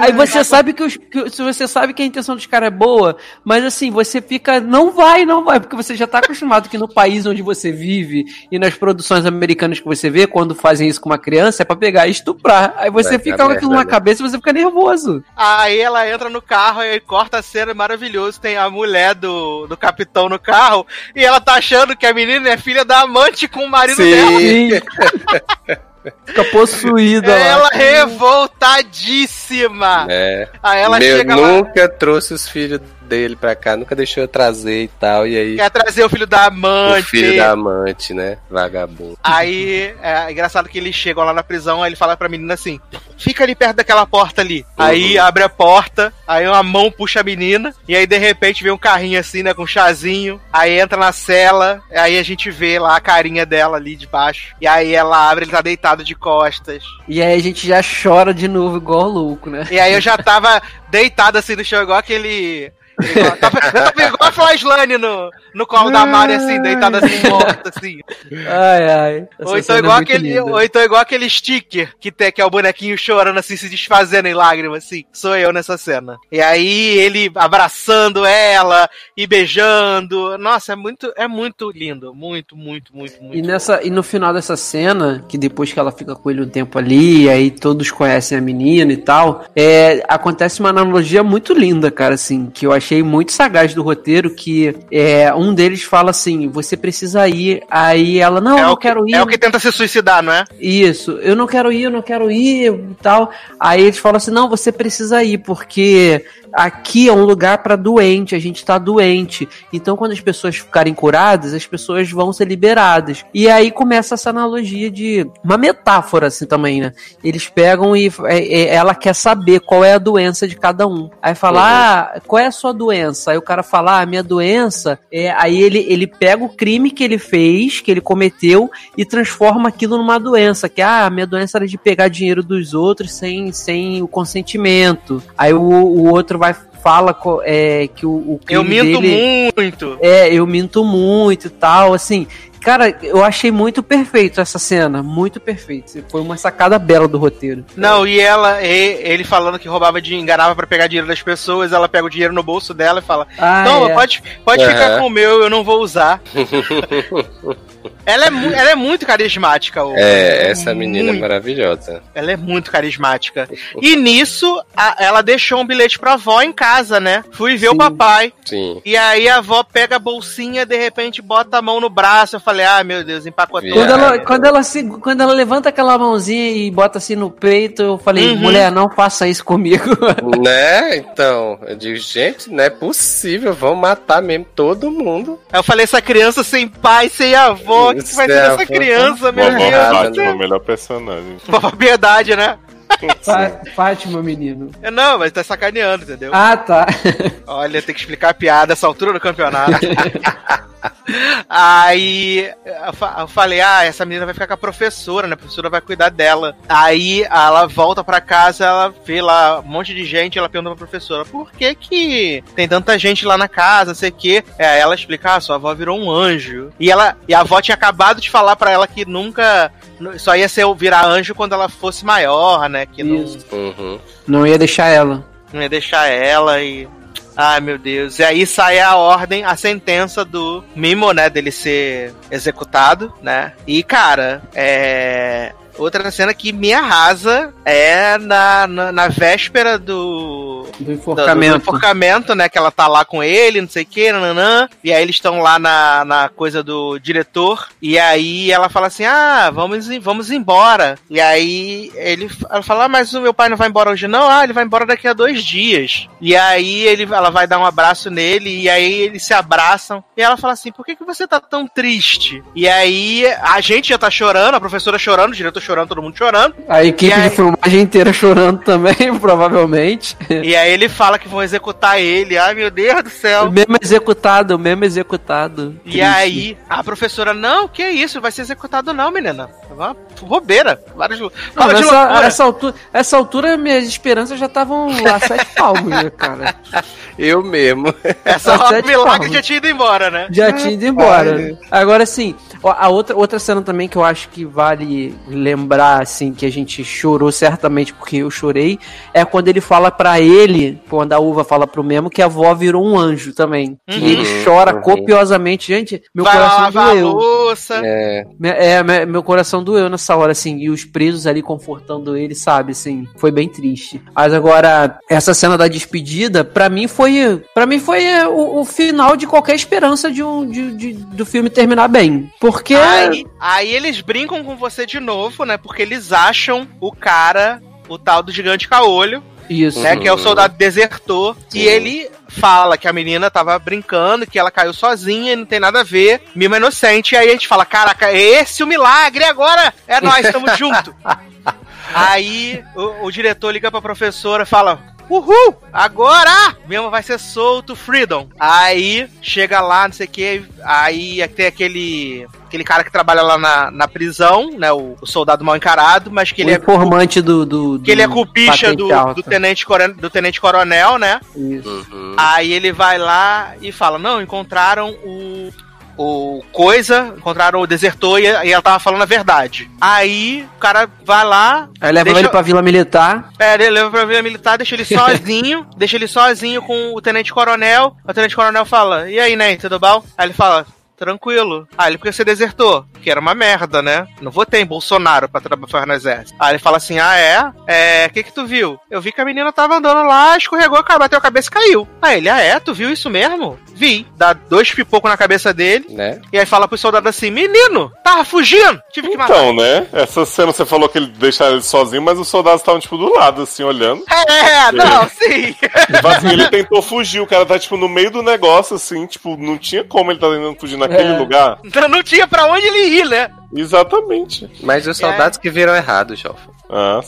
Aí você sabe que, os, que se você sabe que a intenção dos caras é boa, mas assim, você fica, não vai, não vai, porque você já tá acostumado que no país onde você vive e nas produções americanas que você vê, quando fazem isso com uma criança, é pra pegar e estuprar. Aí você Vai fica com aquilo na cabeça e você fica nervoso. Aí ela entra no carro e corta a cena maravilhoso. Tem a mulher do, do capitão no carro e ela tá achando que a menina é filha da amante com o marido Sim. dela. Fica possuída lá. Ela revoltadíssima. É. Aí ela chega lá, nunca trouxe os filhos dele pra cá, nunca deixou eu trazer e tal, e aí quer trazer o filho da o amante. filho da amante, né? Vagabundo. Aí é engraçado que eles chegam lá na prisão, aí ele fala pra menina assim: fica ali perto daquela porta ali. Aí abre a porta, aí uma mão puxa a menina, e aí de repente vem um carrinho assim, né, com um chazinho. Aí entra na cela, aí a gente vê lá a carinha dela ali de baixo. E aí ela abre, ele tá deitado de costas. E aí a gente já chora de novo, igual louco, né? E aí eu já tava deitado assim no chão, igual aquele. Igual, tava, eu tava igual a Flashline no, no colo da Mari, assim, deitada assim, morta, assim. Ai, ai. Ou então, é igual muito aquele, linda. ou então igual aquele sticker que, tem, que é o bonequinho chorando assim, se desfazendo em lágrimas, assim. Sou eu nessa cena. E aí ele abraçando ela e beijando. Nossa, é muito, é muito lindo. Muito, muito, muito, muito. E, nessa, e no final dessa cena, que depois que ela fica com ele um tempo ali, aí todos conhecem a menina e tal, é, acontece uma analogia muito linda, cara, assim, que eu achei muito sagaz do roteiro, que é, um deles fala assim, você precisa ir, aí ela, não, eu é, não o que, quero ir. é o que tenta se suicidar, não é? Isso, eu não quero ir, eu não quero ir e tal. Aí eles falam assim: não, você precisa ir, porque aqui é um lugar para doente, a gente tá doente. Então, quando as pessoas ficarem curadas, as pessoas vão ser liberadas. E aí começa essa analogia de uma metáfora, assim também, né? Eles pegam e é, é, ela quer saber qual é a doença de cada um. Aí fala: Uhum. ah, qual é a sua doença? Aí o cara fala: ah, minha doença é. Aí ele, ele pega o crime que ele fez, que ele cometeu, e transforma aquilo numa doença, que ah, a minha doença era de pegar dinheiro dos outros sem, sem o consentimento. Aí o, o outro vai fala é, que o, o Eu minto dele muito. é, eu minto muito e tal, assim. Cara, eu achei muito perfeito essa cena, muito perfeito. Foi uma sacada bela do roteiro. Não, e ela, e- ele falando que roubava de enganava pra pegar dinheiro das pessoas, ela pega o dinheiro no bolso dela e fala: Ah, Não, é. pode, pode Aham. ficar com o meu, eu não vou usar. ela, é ela é muito carismática. o- É, essa menina é muito. maravilhosa. Ela é muito carismática. E nisso, a- ela deixou um bilhete pra avó em casa, né? Fui ver o Sim. papai. Sim. E aí a avó pega a bolsinha, de repente bota a mão no braço. Eu falei, ah, meu Deus, empacotou. Yeah. Quando ela, quando, ela se, quando ela levanta aquela mãozinha e bota assim no peito, eu falei, Uhum. mulher, não faça isso comigo. né? Então, eu digo, gente, não é possível, vão matar mesmo todo mundo. Aí eu falei, essa criança sem pai, sem avó, o que, que vai ser dessa criança, meu Deus? Fátima, o melhor personagem. Vovó Piedade, né? Fá- Fátima, menino. É, Não, mas tá sacaneando, entendeu? Ah, tá. Olha, tem que explicar a piada essa altura do campeonato. Aí eu fa- eu falei, ah, essa menina vai ficar com a professora, né? A professora vai cuidar dela. Aí ela volta pra casa, ela vê lá um monte de gente, ela pergunta pra professora, por que que tem tanta gente lá na casa, não sei o quê. É, ela explica, ah, sua avó virou um anjo. E ela e a avó tinha acabado de falar pra ela que nunca só ia ser virar anjo quando ela fosse maior, né? Que não, Isso. Uhum. Não ia deixar ela. não ia deixar ela e. Ai meu Deus. E aí sai a ordem, a sentença do Mimo, né? Dele ser executado, né? E, cara, é. Outra cena que me arrasa é na, na, na véspera do. Do Do, do enforcamento. enforcamento, né? Que ela tá lá com ele, não sei o que, nananã. E aí eles estão lá na, na coisa do diretor. E aí ela fala assim: Ah, vamos, vamos embora. E aí ele ela fala: ah, mas o meu pai não vai embora hoje, não? Ah, ele vai embora daqui a dois dias. E aí ele, ela vai dar um abraço nele. E aí eles se abraçam. E ela fala assim: Por que, que você tá tão triste? E aí a gente já tá chorando, a professora chorando, o diretor chorando, todo mundo chorando. A equipe aí- de filmagem inteira chorando também, provavelmente. E aí ele fala que vão executar ele. Ai meu Deus do céu. O mesmo executado, o mesmo executado. E Triste. aí, a professora, não, que isso, vai ser executado não, menina. É uma bobeira. Vários... Não, loucura. essa, altura, essa altura, minhas esperanças já estavam lá sete palmos, né, cara? Eu mesmo. Essa Sete hora milagre palmos. já tinha ido embora, né? Já tinha ido embora. Agora, assim, ó, a outra, outra cena também que eu acho que vale lembrar, assim, que a gente chorou certamente porque eu chorei, é quando ele fala pra ele, quando a uva fala pro Memo, que a avó virou um anjo também. Uhum. ele chora Uhum. copiosamente. Gente, meu vai lá coração a doeu. Louça. É, É, me- meu coração doeu nessa hora, assim, e os presos ali confortando ele, sabe, assim, foi bem triste. Mas agora, essa cena da despedida, pra mim foi, para mim foi é, o, o final de qualquer esperança de um, de, de- do filme terminar bem. Porque, Aí, aí eles brincam com você de novo, né? Porque eles acham o cara, o tal do gigante caolho, isso, né? Que é o soldado desertor. E ele fala que a menina tava brincando, que ela caiu sozinha e não tem nada a ver. Mima inocente. E aí a gente fala: caraca, é esse o milagre agora? É nós, estamos junto. Aí o, o diretor liga pra professora e fala. Uhul! Agora! Mesmo vai ser solto, Freedom. Aí chega lá, não sei o que. Aí tem aquele. Aquele cara que trabalha lá na, na prisão, né? O, o soldado mal encarado, mas que o ele é informante do, do, que ele é cupicha do, do, tenente coronel, do tenente coronel, né? Isso. uhum. Aí ele vai lá e fala: Não, encontraram o. O coisa, encontraram o desertor e, e ela tava falando a verdade. Aí o cara vai lá, Aí leva Deixa ele pra Vila Militar. é, ele leva pra vila militar, deixa ele sozinho, deixa ele sozinho com o tenente coronel. O tenente coronel fala: E aí, Ney, tudo bom? Aí ele fala: Tranquilo. Ah, ele por que você desertou? Que era uma merda, né? Não votei em Bolsonaro pra trabalhar no exército. Aí ele fala assim: Ah, é? É, o que que tu viu? Eu vi que a menina tava andando lá, escorregou, cara, bateu a cabeça e caiu. Aí ele: Ah, é? Tu viu isso mesmo? Vi. Dá dois pipocos na cabeça dele. Né? E aí fala pro soldado assim: Menino, tava fugindo. Tive que matar. Então, né? Essa cena você falou que ele deixaram ele sozinho, mas os soldados estavam, tipo, do lado, assim, olhando. É, não, sim. Tipo assim, ele tentou fugir, o cara tá, tipo, no meio do negócio, assim, tipo, não tinha como ele tá tentando fugir naquele É. lugar. Então não tinha pra onde ele ir, né? Exatamente. Mas os soldados que viram errado, Jofa. Ah,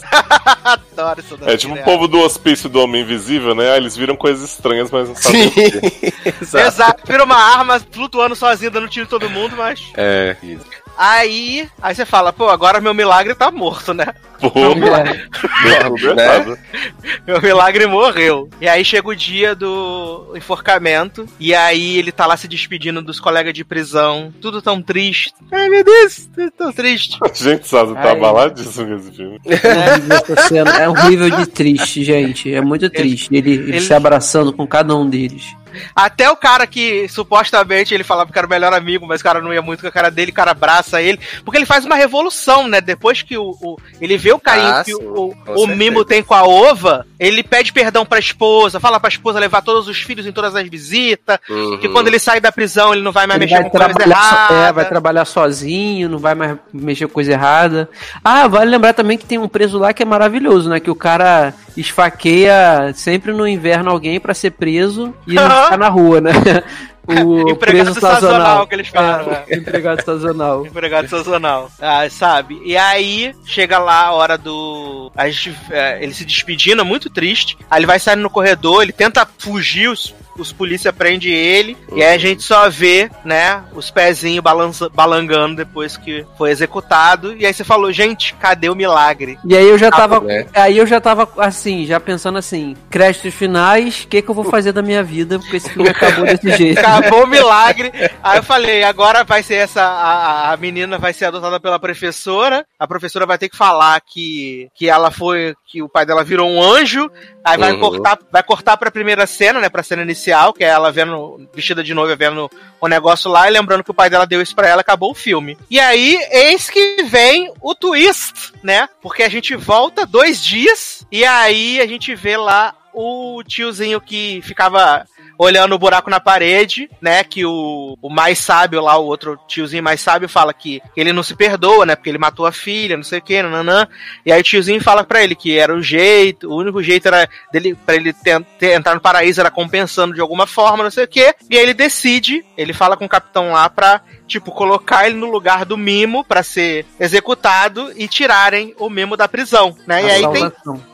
Adoro isso é tipo o povo do hospício do Homem Invisível, né? Ah, eles viram coisas estranhas, mas não sabem. Exato. Exato, vira uma arma flutuando sozinha, dando tiro em todo mundo, mas. É, isso. Aí. Aí você fala, pô, agora meu milagre tá morto, né? Pô, deu tudo Né? Meu milagre morreu. E aí chega o dia do enforcamento. E aí ele tá lá se despedindo dos colegas de prisão. Tudo tão triste. Ai, meu Deus, tudo tão triste. Gente, Sazo tá abaladíssimo esse filme. É. É horrível de triste, gente. É muito triste. Ele, ele, ele- se abraçando com cada um deles. Até o cara que supostamente ele falava que era o melhor amigo, mas o cara não ia muito com a cara dele, o cara abraça ele. Porque ele faz uma revolução, né? Depois que o, o- ele vê o carinho Ah, que sim, o, o. Mimo tem com a ova, ele pede perdão pra esposa, fala pra esposa levar todos os filhos em todas as visitas, Uhum. que quando ele sai da prisão ele não vai mais Ele mexer vai com coisa so- errada. é, vai trabalhar sozinho, não vai mais mexer com coisa errada. Ah, vale lembrar também que tem um preso lá que é maravilhoso, né? Que o cara esfaqueia sempre no inverno alguém pra ser preso e não Ficar na rua, né? O Empregado sazonal sazonal. que eles falam, né? Empregado sazonal. Empregado sazonal. Ah, sabe? E aí, chega lá a hora do. A gente, é, ele se despedindo, é muito triste. Aí ele vai saindo no corredor, ele tenta fugir, os, polícia prendem ele. E aí a gente só vê, né, os pezinhos balança, balangando depois que foi executado. E aí você falou, gente, cadê o milagre? E aí eu já tava. né? Aí eu já tava assim, já pensando assim, créditos finais, o que, que eu vou fazer da minha vida? Porque esse filme acabou desse jeito. Acabou o milagre. Aí eu falei, agora vai ser essa. A, a menina vai ser adotada pela professora. A professora vai ter que falar que, que ela foi. que o pai dela virou um anjo. Aí vai Uhum. cortar, vai cortar pra primeira cena, né? Pra cena inicial, que é ela vendo, vestida de noiva, vendo o negócio lá, e lembrando que o pai dela deu isso pra ela, acabou o filme. E aí, eis que vem o twist, né? Porque a gente volta dois dias, e aí a gente vê lá o tiozinho que ficava olhando o buraco na parede, né? Que o, o mais sábio lá, o outro tiozinho mais sábio, fala que ele não se perdoa, né? Porque ele matou a filha, não sei o que, nananã. E aí o tiozinho fala pra ele que era o jeito, o único jeito era dele para ele ten- ter- entrar no paraíso era compensando de alguma forma, não sei o que. E aí ele decide, ele fala com o capitão lá pra tipo, colocar ele no lugar do mimo pra ser executado e tirarem o mimo da prisão, né? E aí tem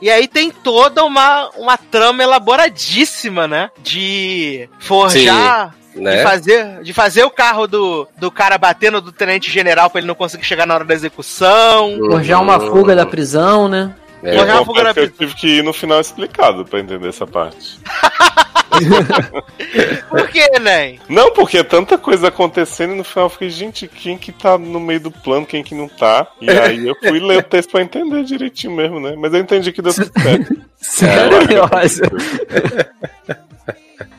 e aí tem toda uma, uma trama elaboradíssima, né? De forjar. De Né? fazer, de fazer o carro do, do cara batendo do tenente general pra ele não conseguir chegar na hora da execução. Forjar uma fuga da prisão, né? É. Forjar uma Eu fuga da que eu tive que ir no final explicado pra entender essa parte. Por quê, Nen? Não, porque é tanta coisa acontecendo e no final eu fiquei, gente, quem que tá no meio do plano, quem que não tá? E aí eu fui ler o texto pra entender direitinho mesmo, né? Mas eu entendi que deu tudo certo. Maravilhosa.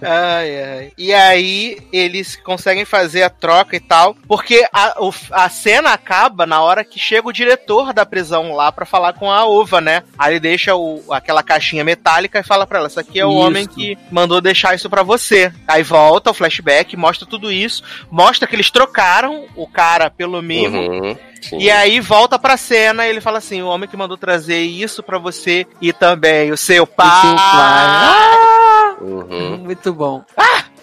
Ai, ai. E aí eles conseguem fazer a troca e tal, porque a, a cena acaba na hora que chega o diretor da prisão lá pra falar com a Ova, né? Aí ele deixa o, aquela caixinha metálica e fala pra ela: Isso aqui é o Isso. homem que mandou deixar isso pra você. Aí volta o flashback, mostra tudo isso, mostra que eles trocaram o cara pelo mimo. Uhum, sim. E aí volta pra cena e ele fala assim: o homem que mandou trazer isso pra você e também o seu pai. seu pai. Uhum. Muito bom.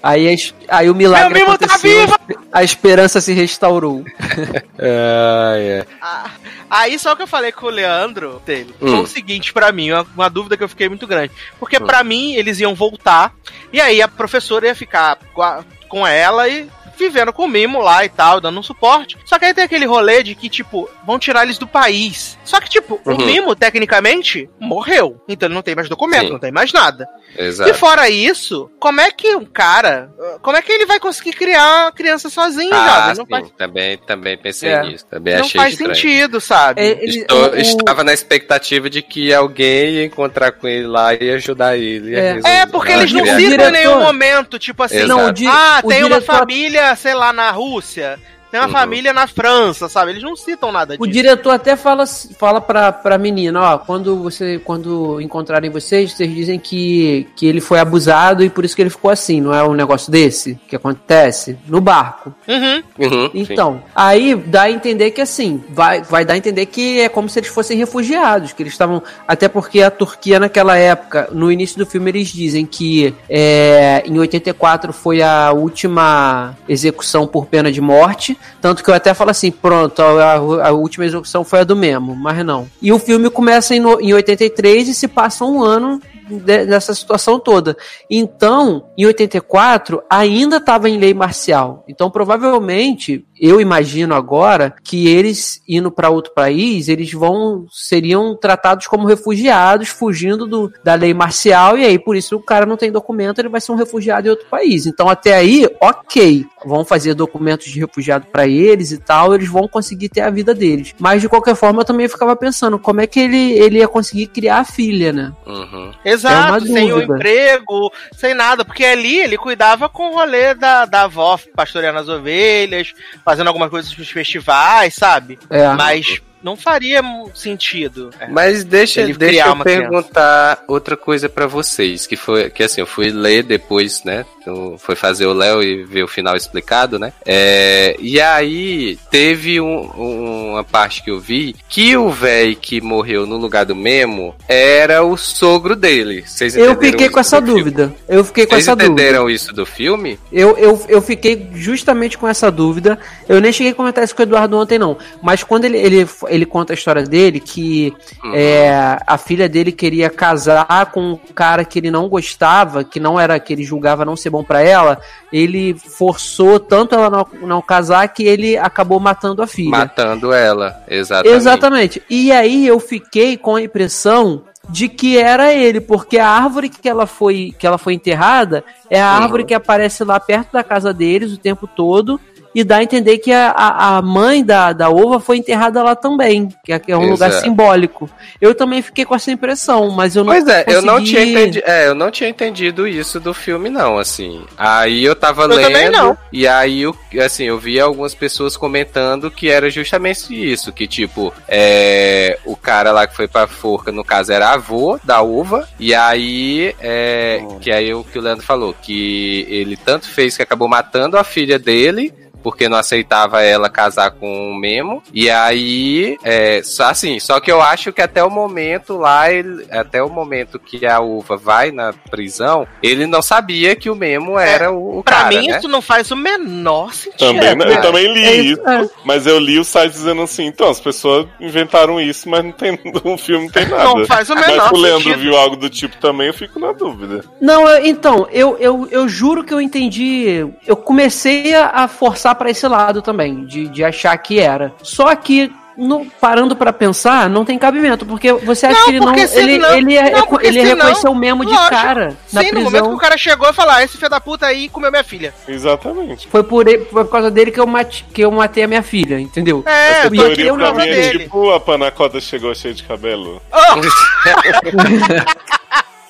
Aí, a es- aí o milagre tá aconteceu, a esperança se restaurou. É. Ah, Aí só que eu falei com o Leandro dele foi Hum. o seguinte pra mim, uma, uma dúvida que eu fiquei muito grande. Porque pra mim eles iam voltar e aí a professora ia ficar com, a- com ela e vivendo com o mimo lá e tal, dando um suporte. Só que aí tem aquele rolê de que, tipo, vão tirar eles do país. Só que, tipo, o Uhum. mimo, tecnicamente, morreu. Então ele não tem mais documento, Sim. não tem mais nada. E Exato. fora isso, como é que um cara. Como é que ele vai conseguir criar uma criança sozinho, Ah, sim, faz, também, também pensei É. nisso. Também não achei faz estranho. sentido, sabe? É, ele- Estou- o- Estava na expectativa de que alguém ia encontrar com ele lá e ajudar ele. É. É, porque Ah, eles não o citam em nenhum momento, tipo assim. Não, o di- ah, o tem uma família, sei lá, na Rússia, tem uma Uhum. família na França, sabe? Eles não citam nada O disso. diretor até fala, fala pra, pra menina, ó, quando você quando encontrarem vocês, vocês dizem que, que ele foi abusado e por isso que ele ficou assim, não é um negócio desse que acontece no barco. Uhum. Uhum, sim. Então, aí dá a entender que assim, vai, vai dar a entender que é como se eles fossem refugiados, que eles estavam. Até porque a Turquia naquela época, no início do filme, eles dizem que é, em 84 foi a última execução por pena de morte. Tanto que eu até falo assim, pronto, a, a última execução foi a do Memo, mas não. E o filme começa em, em 83 e se passa um ano de- dessa situação toda. Então, em 84, ainda estava em lei marcial. Então, provavelmente, eu imagino agora que eles indo para outro país, eles vão seriam tratados como refugiados, fugindo do, da lei marcial, e aí por isso o cara não tem documento, ele vai ser um refugiado em outro país. Então, até aí, ok, vão fazer documentos de refugiado para eles e tal, eles vão conseguir ter a vida deles. Mas de qualquer forma, eu também ficava pensando como é que ele, ele ia conseguir criar a filha, né? Uhum. Exato, É uma sem o emprego, sem nada, porque ali ele cuidava com o rolê da, da avó pastoreando as ovelhas, fazendo algumas coisas pros festivais, sabe? É. Mas não faria sentido. É. Mas deixa, Ele deixa criar eu uma criança. perguntar outra coisa pra vocês, que foi que assim, eu fui ler depois, né? Eu foi fazer o Léo e ver o final explicado, né? É, e aí teve um- um- uma parte que eu vi que o velho que morreu no lugar do Memo era o sogro dele. Vocês Eu fiquei com essa filme? dúvida. Eu fiquei com Vocês essa dúvida. entenderam isso do filme? Eu, eu, eu fiquei justamente com essa dúvida. Eu nem cheguei a comentar isso com o Eduardo ontem, não. Mas quando ele, ele, ele conta a história dele, que Uhum. é, a filha dele queria casar com um cara que ele não gostava, que não era, que ele julgava não ser bom pra ela, ele forçou tanto ela não, não casar que ele acabou matando a filha. Matando ela, exatamente. Exatamente. E aí eu fiquei com a impressão de que era ele, porque a árvore que ela foi, que ela foi enterrada é a Uhum. árvore que aparece lá perto da casa deles o tempo todo. E dá a entender que a, a, mãe da, da ova foi enterrada lá também, que é, é um lugar Exato. simbólico. Eu também fiquei com essa impressão, mas eu não Pois é, eu não consegui- tinha entendido. É, eu não tinha entendido isso do filme, não, assim. Aí eu tava Eu lendo. também não. E aí, eu, assim, eu vi algumas pessoas comentando que era justamente isso. Que, tipo, é, o cara lá que foi pra forca, no caso, era avô da uva. E aí, é, que aí o que o Leandro falou, que ele tanto fez que acabou matando a filha dele. Porque não aceitava ela casar com o Memo. E aí, é, só assim, só que eu acho que até o momento lá, ele- até o momento que a uva vai na prisão, ele não sabia que o Memo era o, o Pra cara, mim, né? isso não faz o menor sentido. Também, né? eu também li É isso, isso, é. mas eu li o site dizendo assim, então, as pessoas inventaram isso, mas não tem, no filme não tem nada. Não faz o mas menor se o Leandro sentido. viu algo do tipo também, eu fico na dúvida. Não, eu- então, eu, eu, eu juro que eu entendi. Eu comecei a, a forçar pra esse lado também, de, de achar que era. Só que. no- parando pra pensar, não tem cabimento, porque você acha Não, que ele não. Ele, não- ele, é- não, ele reconheceu mesmo de lógico. cara na Sim, no momento que prisão. o cara chegou e falou: ah, esse filho da puta aí comeu minha filha. Exatamente. Foi por, ele- foi por causa dele que eu, mate, que eu matei a minha filha, entendeu? É, Essa teoria eu pra mim é dele. tipo a panacota chegou cheia de cabelo.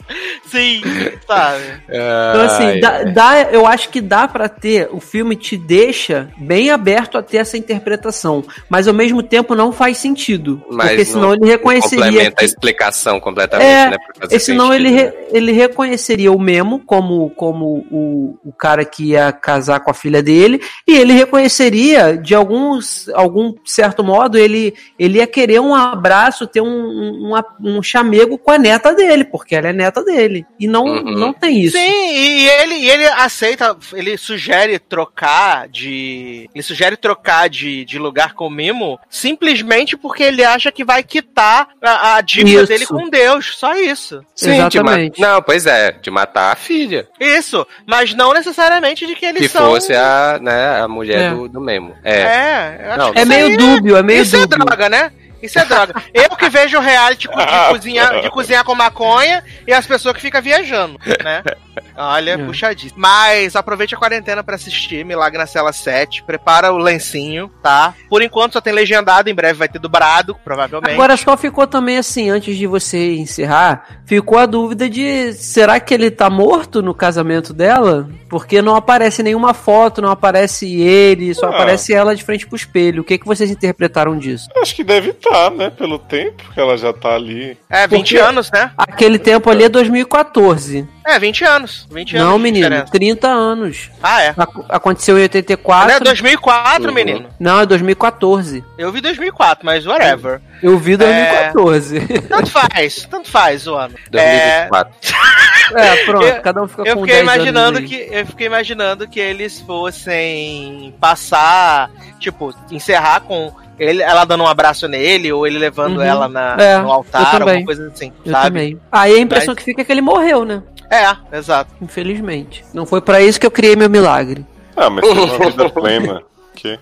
Sim, sabe? Então, assim, dá, dá- eu acho que dá pra ter, o filme te deixa bem aberto a ter essa interpretação, mas ao mesmo tempo não faz sentido, Mas porque senão não- ele reconheceria Complementa a que, explicação completamente, É, né? pra fazer e senão sentido, ele, né? re- ele reconheceria o Memo como, como o, o cara que ia casar com a filha dele, e ele reconheceria, de alguns, algum certo modo, ele, ele ia querer um abraço, ter um, um, um, um chamego com a neta dele, porque ela é neta dele. E não, Uhum. não tem isso. Sim, e ele, ele aceita, ele sugere trocar de. Ele sugere trocar de, de lugar com o Mimo simplesmente porque ele acha que vai quitar a, a dívida Isso. dele com Deus. Só isso. Sim, de Exatamente. Não, pois é, de matar a filha. Isso. Mas não necessariamente de que eles que são. fosse a, né, a mulher É. do, do Memo. É. É, Não, É isso meio dúbio, é meio Isso é dúbio. droga, né? Isso é droga. Eu que vejo o reality de, cozinhar, de cozinhar com maconha e as pessoas que ficam viajando, né? Olha, É. puxadíssimo. Mas aproveite a quarentena pra assistir Milagre na Cela 7. Prepara o lencinho, tá? Por enquanto só tem legendado, em breve vai ter dublado, provavelmente. Agora só ficou também assim, antes de você encerrar, ficou a dúvida de será que ele tá morto no casamento dela? Porque não aparece nenhuma foto, não aparece ele, só Ah. aparece ela de frente pro espelho. O que, que vocês interpretaram disso? Acho que deve estar, né? Pelo tempo que ela já tá ali. É, 20 Porque- anos, né? Aquele tempo ali é 2014. É, 20 anos. 20 anos. Não, de menino, diferença. 30 anos. Ah, é. Ac- Aconteceu em Não 84. é 2004, Uhum. menino. Não, é 2014. Eu vi 2004, mas whatever. Eu vi 2014. Tanto faz, tanto faz o ano. É, 2024. É, pronto, Eu- cada um fica Eu com fiquei 10 anos imaginando que eu fiquei imaginando que eles fossem passar, tipo, encerrar com ele, ela dando um abraço nele ou ele levando Uhum. ela na, É, no altar, alguma coisa assim, Eu sabe? também. Aí a impressão Mas- que fica é que ele morreu, né? É, exato. Infelizmente. Não foi pra isso que eu criei meu milagre. Ah, mas teve uma vida plena. Que?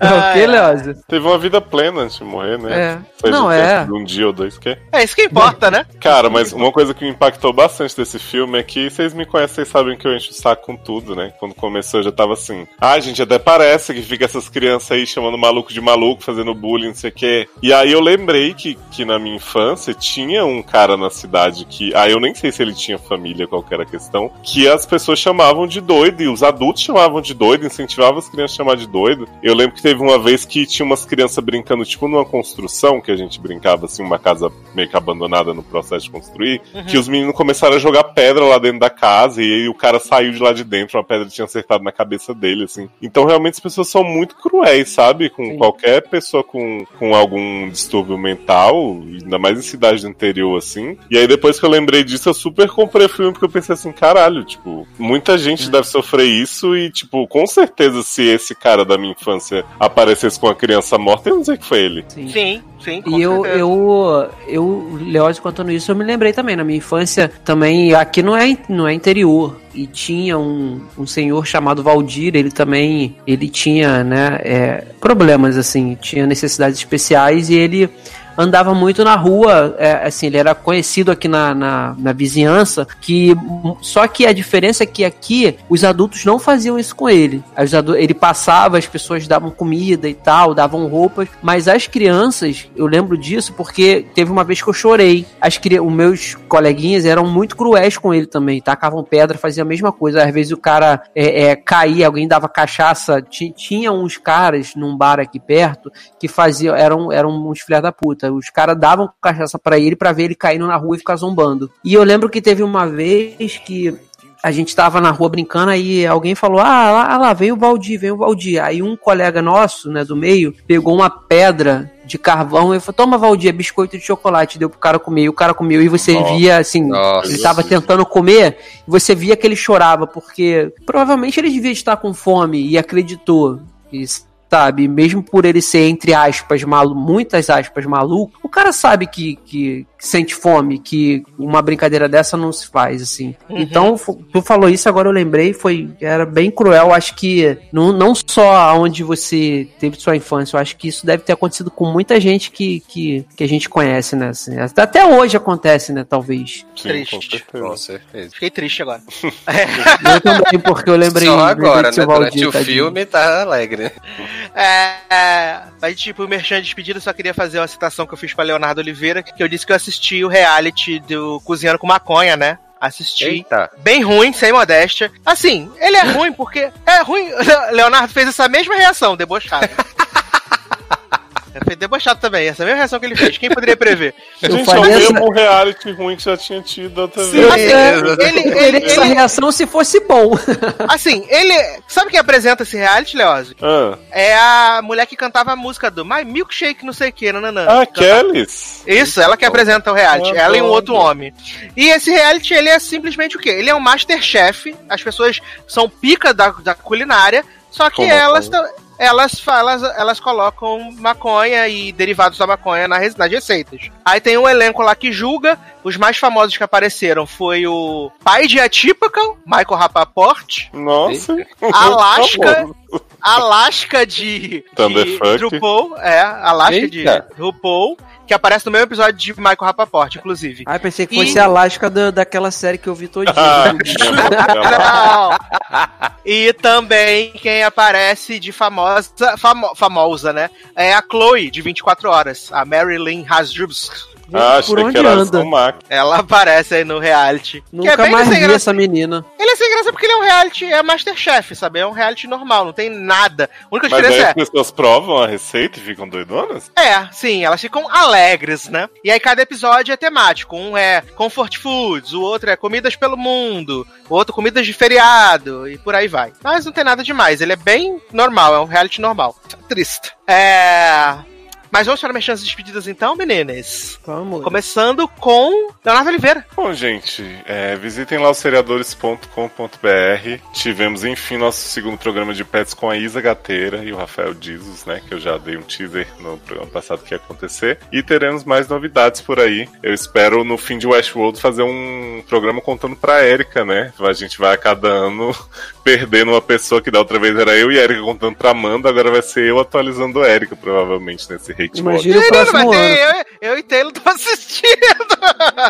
É o que, é. Leózio? Teve uma vida plena antes de morrer, né? É. Seja Não, um é. um dia ou dois, que? É isso que importa, né? Cara, mas uma coisa que me impactou bastante desse filme é que vocês me conhecem, vocês sabem que eu encho o saco com tudo, né? Quando começou eu já tava assim. Ah, gente, até parece que fica essas crianças aí chamando maluco de maluco, fazendo bullying, não sei o quê. E aí eu lembrei que, que na minha infância tinha um cara na cidade que. Ah, eu nem sei se ele tinha família, qual que era a questão. Que as pessoas chamavam de doido e os adultos chamavam de doido, incentivavam as crianças a chamar de de doido. Eu lembro que teve uma vez que tinha umas crianças brincando, tipo, numa construção, que a gente brincava, assim, uma casa meio que abandonada no processo de construir, que os meninos começaram a jogar pedra lá dentro da casa e aí o cara saiu de lá de dentro, uma pedra tinha acertado na cabeça dele, assim. Então, realmente, as pessoas são muito cruéis, sabe? Com qualquer pessoa com, com algum distúrbio mental, ainda mais em cidade do interior, assim. E aí, depois que eu lembrei disso, eu super comprei o filme porque eu pensei assim, caralho, tipo, muita gente deve sofrer isso e, tipo, com certeza, se esse cara da minha infância aparecesse com uma criança morta, eu não sei que foi ele. Sim. Sim, sim, com E eu, certeza. eu, eu, Leózio contando isso, eu me lembrei também. Na minha infância, também, aqui não é, não é interior. E tinha um, um senhor chamado Valdir, ele também, ele tinha, né, é, problemas, assim, tinha necessidades especiais e ele andava muito na rua, é, assim, ele era conhecido aqui na, na, na vizinhança, que só que a diferença é que aqui os adultos não faziam isso com ele. Os adu- ele passava, as pessoas davam comida e tal, davam roupas, mas as crianças, eu lembro disso porque teve uma vez que eu chorei. As os meus coleguinhas eram muito cruéis com ele também, tacavam pedra, faziam a mesma coisa. Às vezes o cara é, é, caía, alguém dava cachaça. Ti- Tinha uns caras num bar aqui perto que faziam, eram, eram uns filha da puta. Os caras davam cachaça pra ele pra ver ele caindo na rua e ficar zombando. E eu lembro que teve uma vez que a gente tava na rua brincando, aí alguém falou: Ah, lá, lá vem o Valdir, vem o Valdir. Aí um colega nosso, né, do meio, pegou uma pedra de carvão e falou: Toma, Valdir, é biscoito de chocolate. Deu pro cara comer. E o cara comeu e você Nossa. via assim, Nossa. ele tava tentando comer, e você via que ele chorava, porque provavelmente ele devia estar com fome e acreditou. E, sabe, mesmo por ele ser, entre aspas, malu muitas aspas, maluco, o cara sabe que, que sente fome, que uma brincadeira dessa não se faz, assim. Então, fu- tu falou isso, agora eu lembrei, foi, era bem cruel, acho que não, não só onde você teve sua infância, eu acho que isso deve ter acontecido com muita gente que, que, que a gente conhece, né, assim. Até hoje acontece, né, talvez. Sim, Triste. com certeza. Com certeza. Fiquei triste agora. Eu também, porque eu lembrei... Só agora, seu né? Durante Valdir, o tadinho. filme tá alegre. É, é, mas tipo, o Merchan de despedida, só queria fazer uma citação que eu fiz pra Leonardo Oliveira, que eu disse que eu assisti o reality do Cozinhando com Maconha, né? Assisti. Eita. Bem ruim, sem modéstia. Assim, ele é ruim porque. É ruim. Leonardo fez essa mesma reação, debochado. Foi debochado também, essa mesma reação que ele fez. Quem poderia prever? Eu Gente, é o essa- mesmo reality ruim que já tinha tido outra Assim, vez. ele, Eu ele, teria essa ele- reação se fosse bom. assim, ele. Sabe quem apresenta esse reality, Leozio? Ah, É a mulher que cantava a música do My Milkshake, não sei o que, nananã. ah Kellys? Isso, ela que apresenta o reality. Ah, ela e um outro homem. E esse reality, ele é simplesmente o quê? Ele é um Masterchef. As pessoas são pica da, da culinária, só que Como elas, assim? Elas, elas, elas colocam maconha e derivados da maconha na res- nas receitas. Aí tem um elenco lá que julga. Os mais famosos que apareceram foi o pai de Atypical, Michael Rapaport, Nossa. Alaska, Alaska de, de. RuPaul, é, Alaska Eita. de RuPaul, que aparece no mesmo episódio de Michael Rapaport, inclusive. Ai, pensei que E- fosse a Alaska da, daquela série que eu vi todinha. Ah, Não. E também quem aparece de famosa, famo- famosa, né? É a Chloe, de 24 horas, a Marilyn Hasdrubsk. Ah, achei Por onde anda? Ela aparece aí no reality. que é Nunca bem mais sem vi graça. essa menina. Ele é sem graça porque ele é um reality, é Masterchef, sabe? É um reality normal, não tem nada. A única Mas aí diferença as pessoas provam a receita e ficam doidonas? é. É, sim, elas ficam alegres, né? E aí cada episódio é temático. Um é comfort foods, o outro é comidas pelo mundo, o outro comidas de feriado, e por aí vai. Mas não tem nada demais, ele é bem normal, é um reality normal. Triste. É. Mas vamos para merchan de despedidas então, meninas? Vamos. Começando com Leonardo Oliveira. Bom, gente, é, visitem lá os seriadores.com.br. Tivemos, enfim, nosso segundo programa de pets com a Isa Gateira e o Rafael Dizos, né? Que eu já dei um teaser no programa passado que ia acontecer. E teremos mais novidades por aí. Eu espero, no fim de Westworld, fazer um programa contando pra Erika, né? A gente vai a cada ano perdendo uma pessoa que da outra vez era eu e a Erika contando pra Amanda, agora vai ser eu atualizando a Erika, provavelmente, nesse Imagina o Menino, próximo ano. eu, eu e Taylor tô assistindo.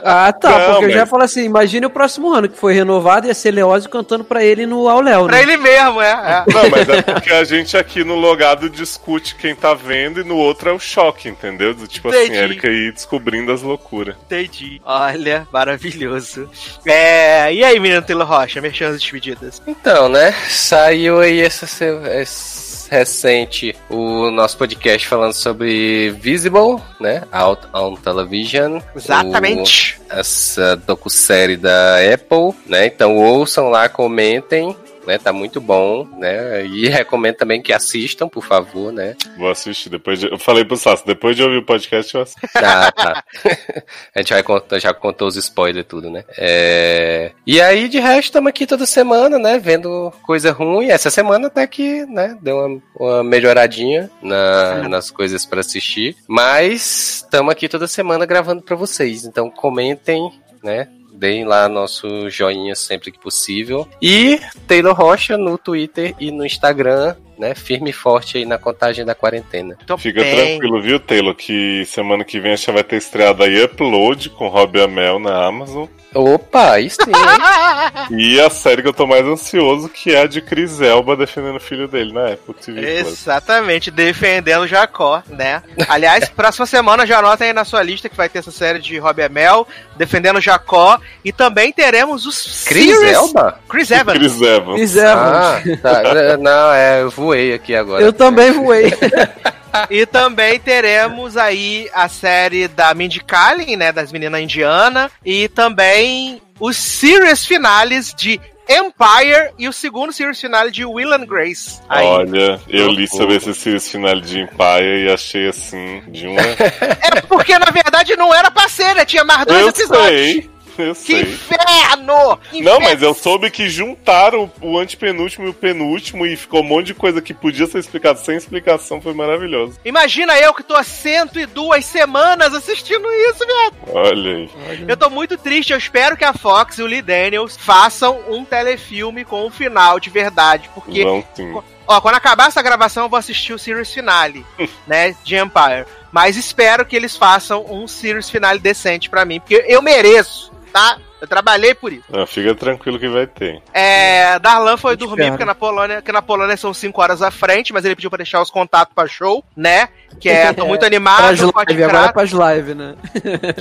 Ah, tá. Não, porque eu já mas- falo assim: imagine o próximo ano que foi renovado ia ser Leózio cantando pra ele no Ao Léo, pra né? ele mesmo, é. é. Não, mas é porque a gente aqui no logado discute quem tá vendo e no outro é o choque, entendeu? Do Tipo assim, Entendi. Erika aí descobrindo as loucuras. Entendi. Olha, maravilhoso. É, e aí, menino Taylor Rocha, merchan as despedidas? Então, né? Saiu aí essa, se- essa mais recente o nosso podcast falando sobre Visible, né? Out on Television. Exatamente. O, essa docu-série da Apple, né? Então ouçam lá, comentem né? Tá muito bom, né? E recomendo também que assistam, por favor, né? Vou assistir. Depois de... Eu falei pro Sassi, depois de ouvir o podcast, eu assisto. Tá, tá. A gente vai contar, já contou os spoilers e tudo, né? É... E aí, de resto, estamos aqui toda semana, né? Vendo coisa ruim. Essa semana até que, né? Deu uma, uma melhoradinha na, nas coisas para assistir. Mas estamos aqui toda semana gravando para vocês. Então comentem, né? Deem lá nosso joinha sempre que possível. E Taylor Rocha no Twitter e no Instagram, né? Firme e forte aí na contagem da quarentena. Tô Fica bem. tranquilo, viu, Taylor? Que semana que vem a gente vai ter estreado aí Upload com Robbie Amell na Amazon. Opa, aí sim? E a série que eu tô mais ansioso, que é a de Chris Elba defendendo o filho dele na Apple TV Plus. Exatamente, defendendo Jacó, né? Aliás, próxima semana já anotem aí na sua lista que vai ter essa série de Robbie Amell, defendendo Jacó, e também teremos os Chris series- Elba? Chris Evans. Chris Evans. Pois é, Ah, tá. Não, é, eu voei aqui agora. Eu também voei. E também teremos aí a série da Mindy Kaling, né, das meninas indianas, e também os series finales de Empire e o segundo series finale de Will and Grace. Aí. Olha, eu li sobre esse series final de Empire e achei assim, de uma. É porque na verdade não era pra ser, né? Tinha mais dois eu episódios. sei, eu Que sei. inferno! Que Não, inferno! mas eu soube que juntaram o antepenúltimo e o penúltimo e ficou um monte de coisa que podia ser explicado sem explicação, foi maravilhoso. Imagina eu que tô há 102 semanas assistindo isso, viado. Olha aí. Eu tô muito triste, eu espero que a Fox e o Lee Daniels façam um telefilme com um final de verdade, porque Vão sim. Ó, quando acabar essa gravação, eu vou assistir o series finale, né, de Empire. Mas espero que eles façam um series finale decente pra mim, porque eu mereço, tá? Eu trabalhei por isso. Ah, fica tranquilo que vai ter. É, Darlan foi dormir espero. porque na Polônia, que na Polônia são 5 horas à frente, mas ele pediu pra deixar os contatos pra show, né? Que é, tô muito Pras animado, Cote live, agora é pras live, né?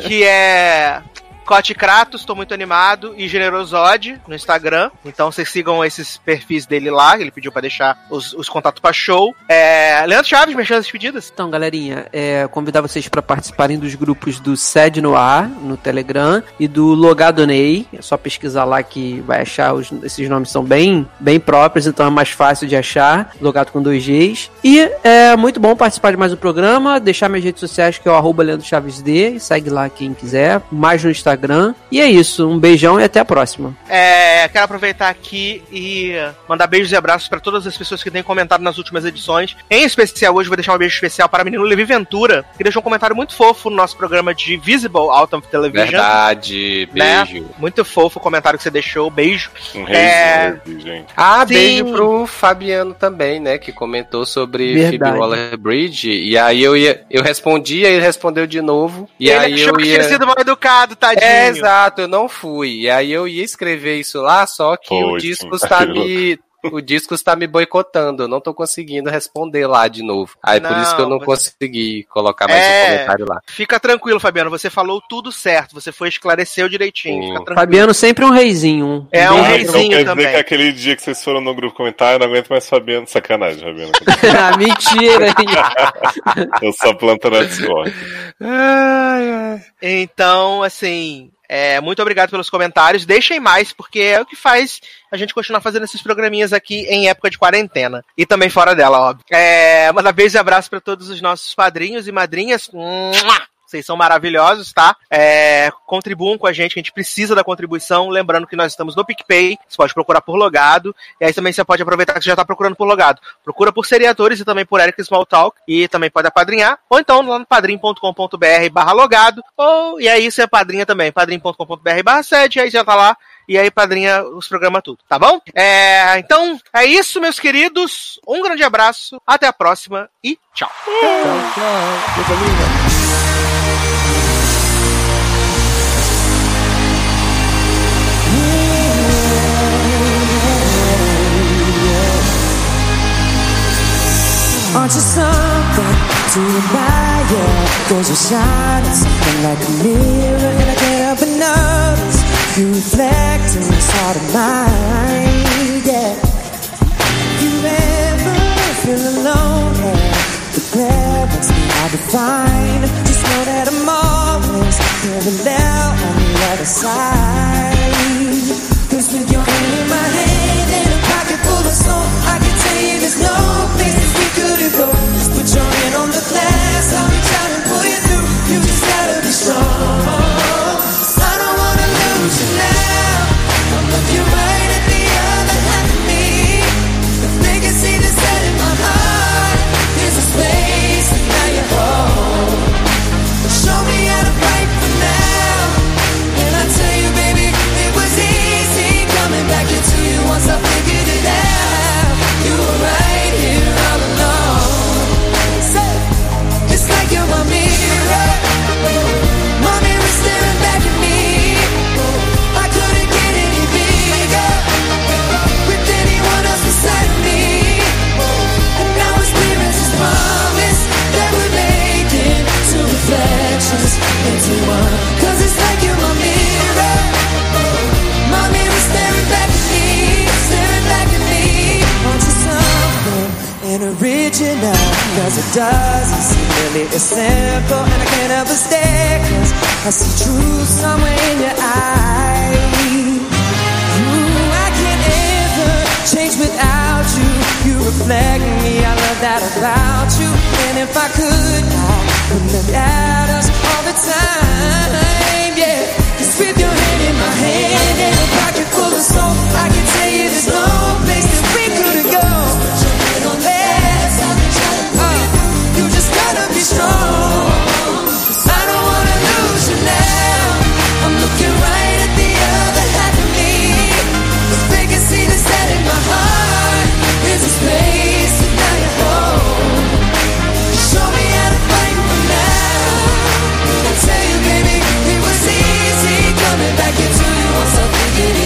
que é Cote Kratos, tô muito animado, e Generosode no Instagram. Então vocês sigam esses perfis dele lá, ele pediu pra deixar os, os contatos pra show. É, Leandro Chaves, mexendo as despedidas. Então, galerinha, é, convidar vocês para participarem dos grupos do Sede no no Telegram, e do Logadonei. É só pesquisar lá que vai achar, os- esses nomes são bem, bem próprios, então é mais fácil de achar. Logado com dois Gs. E é muito bom participar de mais um programa, deixar minhas redes sociais, que é o arroba Leandro Chaves D, segue lá quem quiser, mais no Instagram. E é isso, um beijão e até a próxima. É, quero aproveitar aqui e mandar beijos e abraços pra todas as pessoas que têm comentado nas últimas edições. Em especial, hoje vou deixar um beijo especial para o menino Levi Ventura, que deixou um comentário muito fofo no nosso programa de Visible Out of Television. Verdade, Né? beijo. Muito fofo o comentário que você deixou. Beijo. Um É. reizinho, gente. Ah, Sim. beijo pro Fabiano também, né? Que comentou sobre. Phoebe Waller-Bridge. E aí eu ia, eu respondi, aí ele respondeu de novo. E, ele aí achou eu que ia. tinha sido mal educado, tadinho. É, exato, eu não fui. E aí eu ia escrever isso lá, só que o disco sim. está me. O disco está me boicotando, eu não tô conseguindo responder lá de novo. Aí por isso que eu Não, não você- consegui colocar mais É. um comentário lá. Fica tranquilo, Fabiano. Você falou tudo certo. Você foi esclareceu direitinho. Sim. Fica tranquilo. Fabiano sempre um reizinho. É um beijo. reizinho. então quer também. dizer que aquele dia que vocês foram no grupo comentar, eu não aguento mais Fabiano. Sacanagem, Fabiano. ah, mentira, hein? Eu só planto na Discord. Então, assim, é, muito obrigado pelos comentários. Deixem mais, porque é o que faz a gente continuar fazendo esses programinhas aqui em época de quarentena. E também fora dela, óbvio. É, manda beijo e abraço para todos os nossos padrinhos e madrinhas. Mua! Vocês são maravilhosos, tá? É, contribuam com a gente, a gente precisa da contribuição. Lembrando que nós estamos no PicPay, você pode procurar por logado. E aí também você pode aproveitar que você já está procurando por logado. Procura por seriadores e também por Eric Smalltalk. E também pode apadrinhar. Ou então lá no padrim.com.br barra logado. Ou, e aí você é padrinha também, padrim.com.br barra sede. Aí já tá lá. E aí padrinha os programas tudo, tá bom? É, então, é isso, meus queridos. Um grande abraço, até a próxima e tchau. Aren't you something to admire? Cause your shine something like a mirror And I get up and notice You reflect in this heart of mine, yeah You ever feel alone, yeah The hard to find. Just know that I'm always Here and there on the other side Cause when you're in go. Just put your hand on the glass, I'll reach out and pull you through. You just gotta be strong. as it does Seemingly it's simple and I can't ever but Cause I see truth somewhere in your eyes. Ooh, I can't ever change without you. You reflect me, I love that about you. And if I could, I would look at us all the time, yeah. Cause with your hand in my hand And a pocket full of soap I can tell you there's no place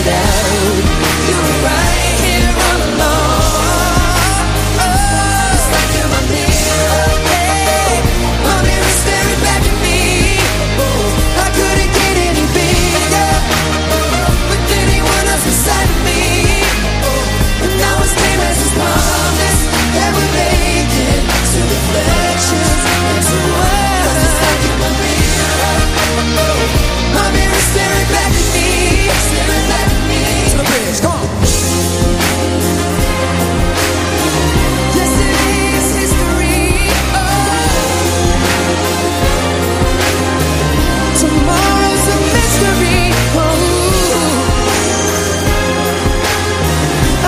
Yeah.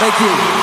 Thank you.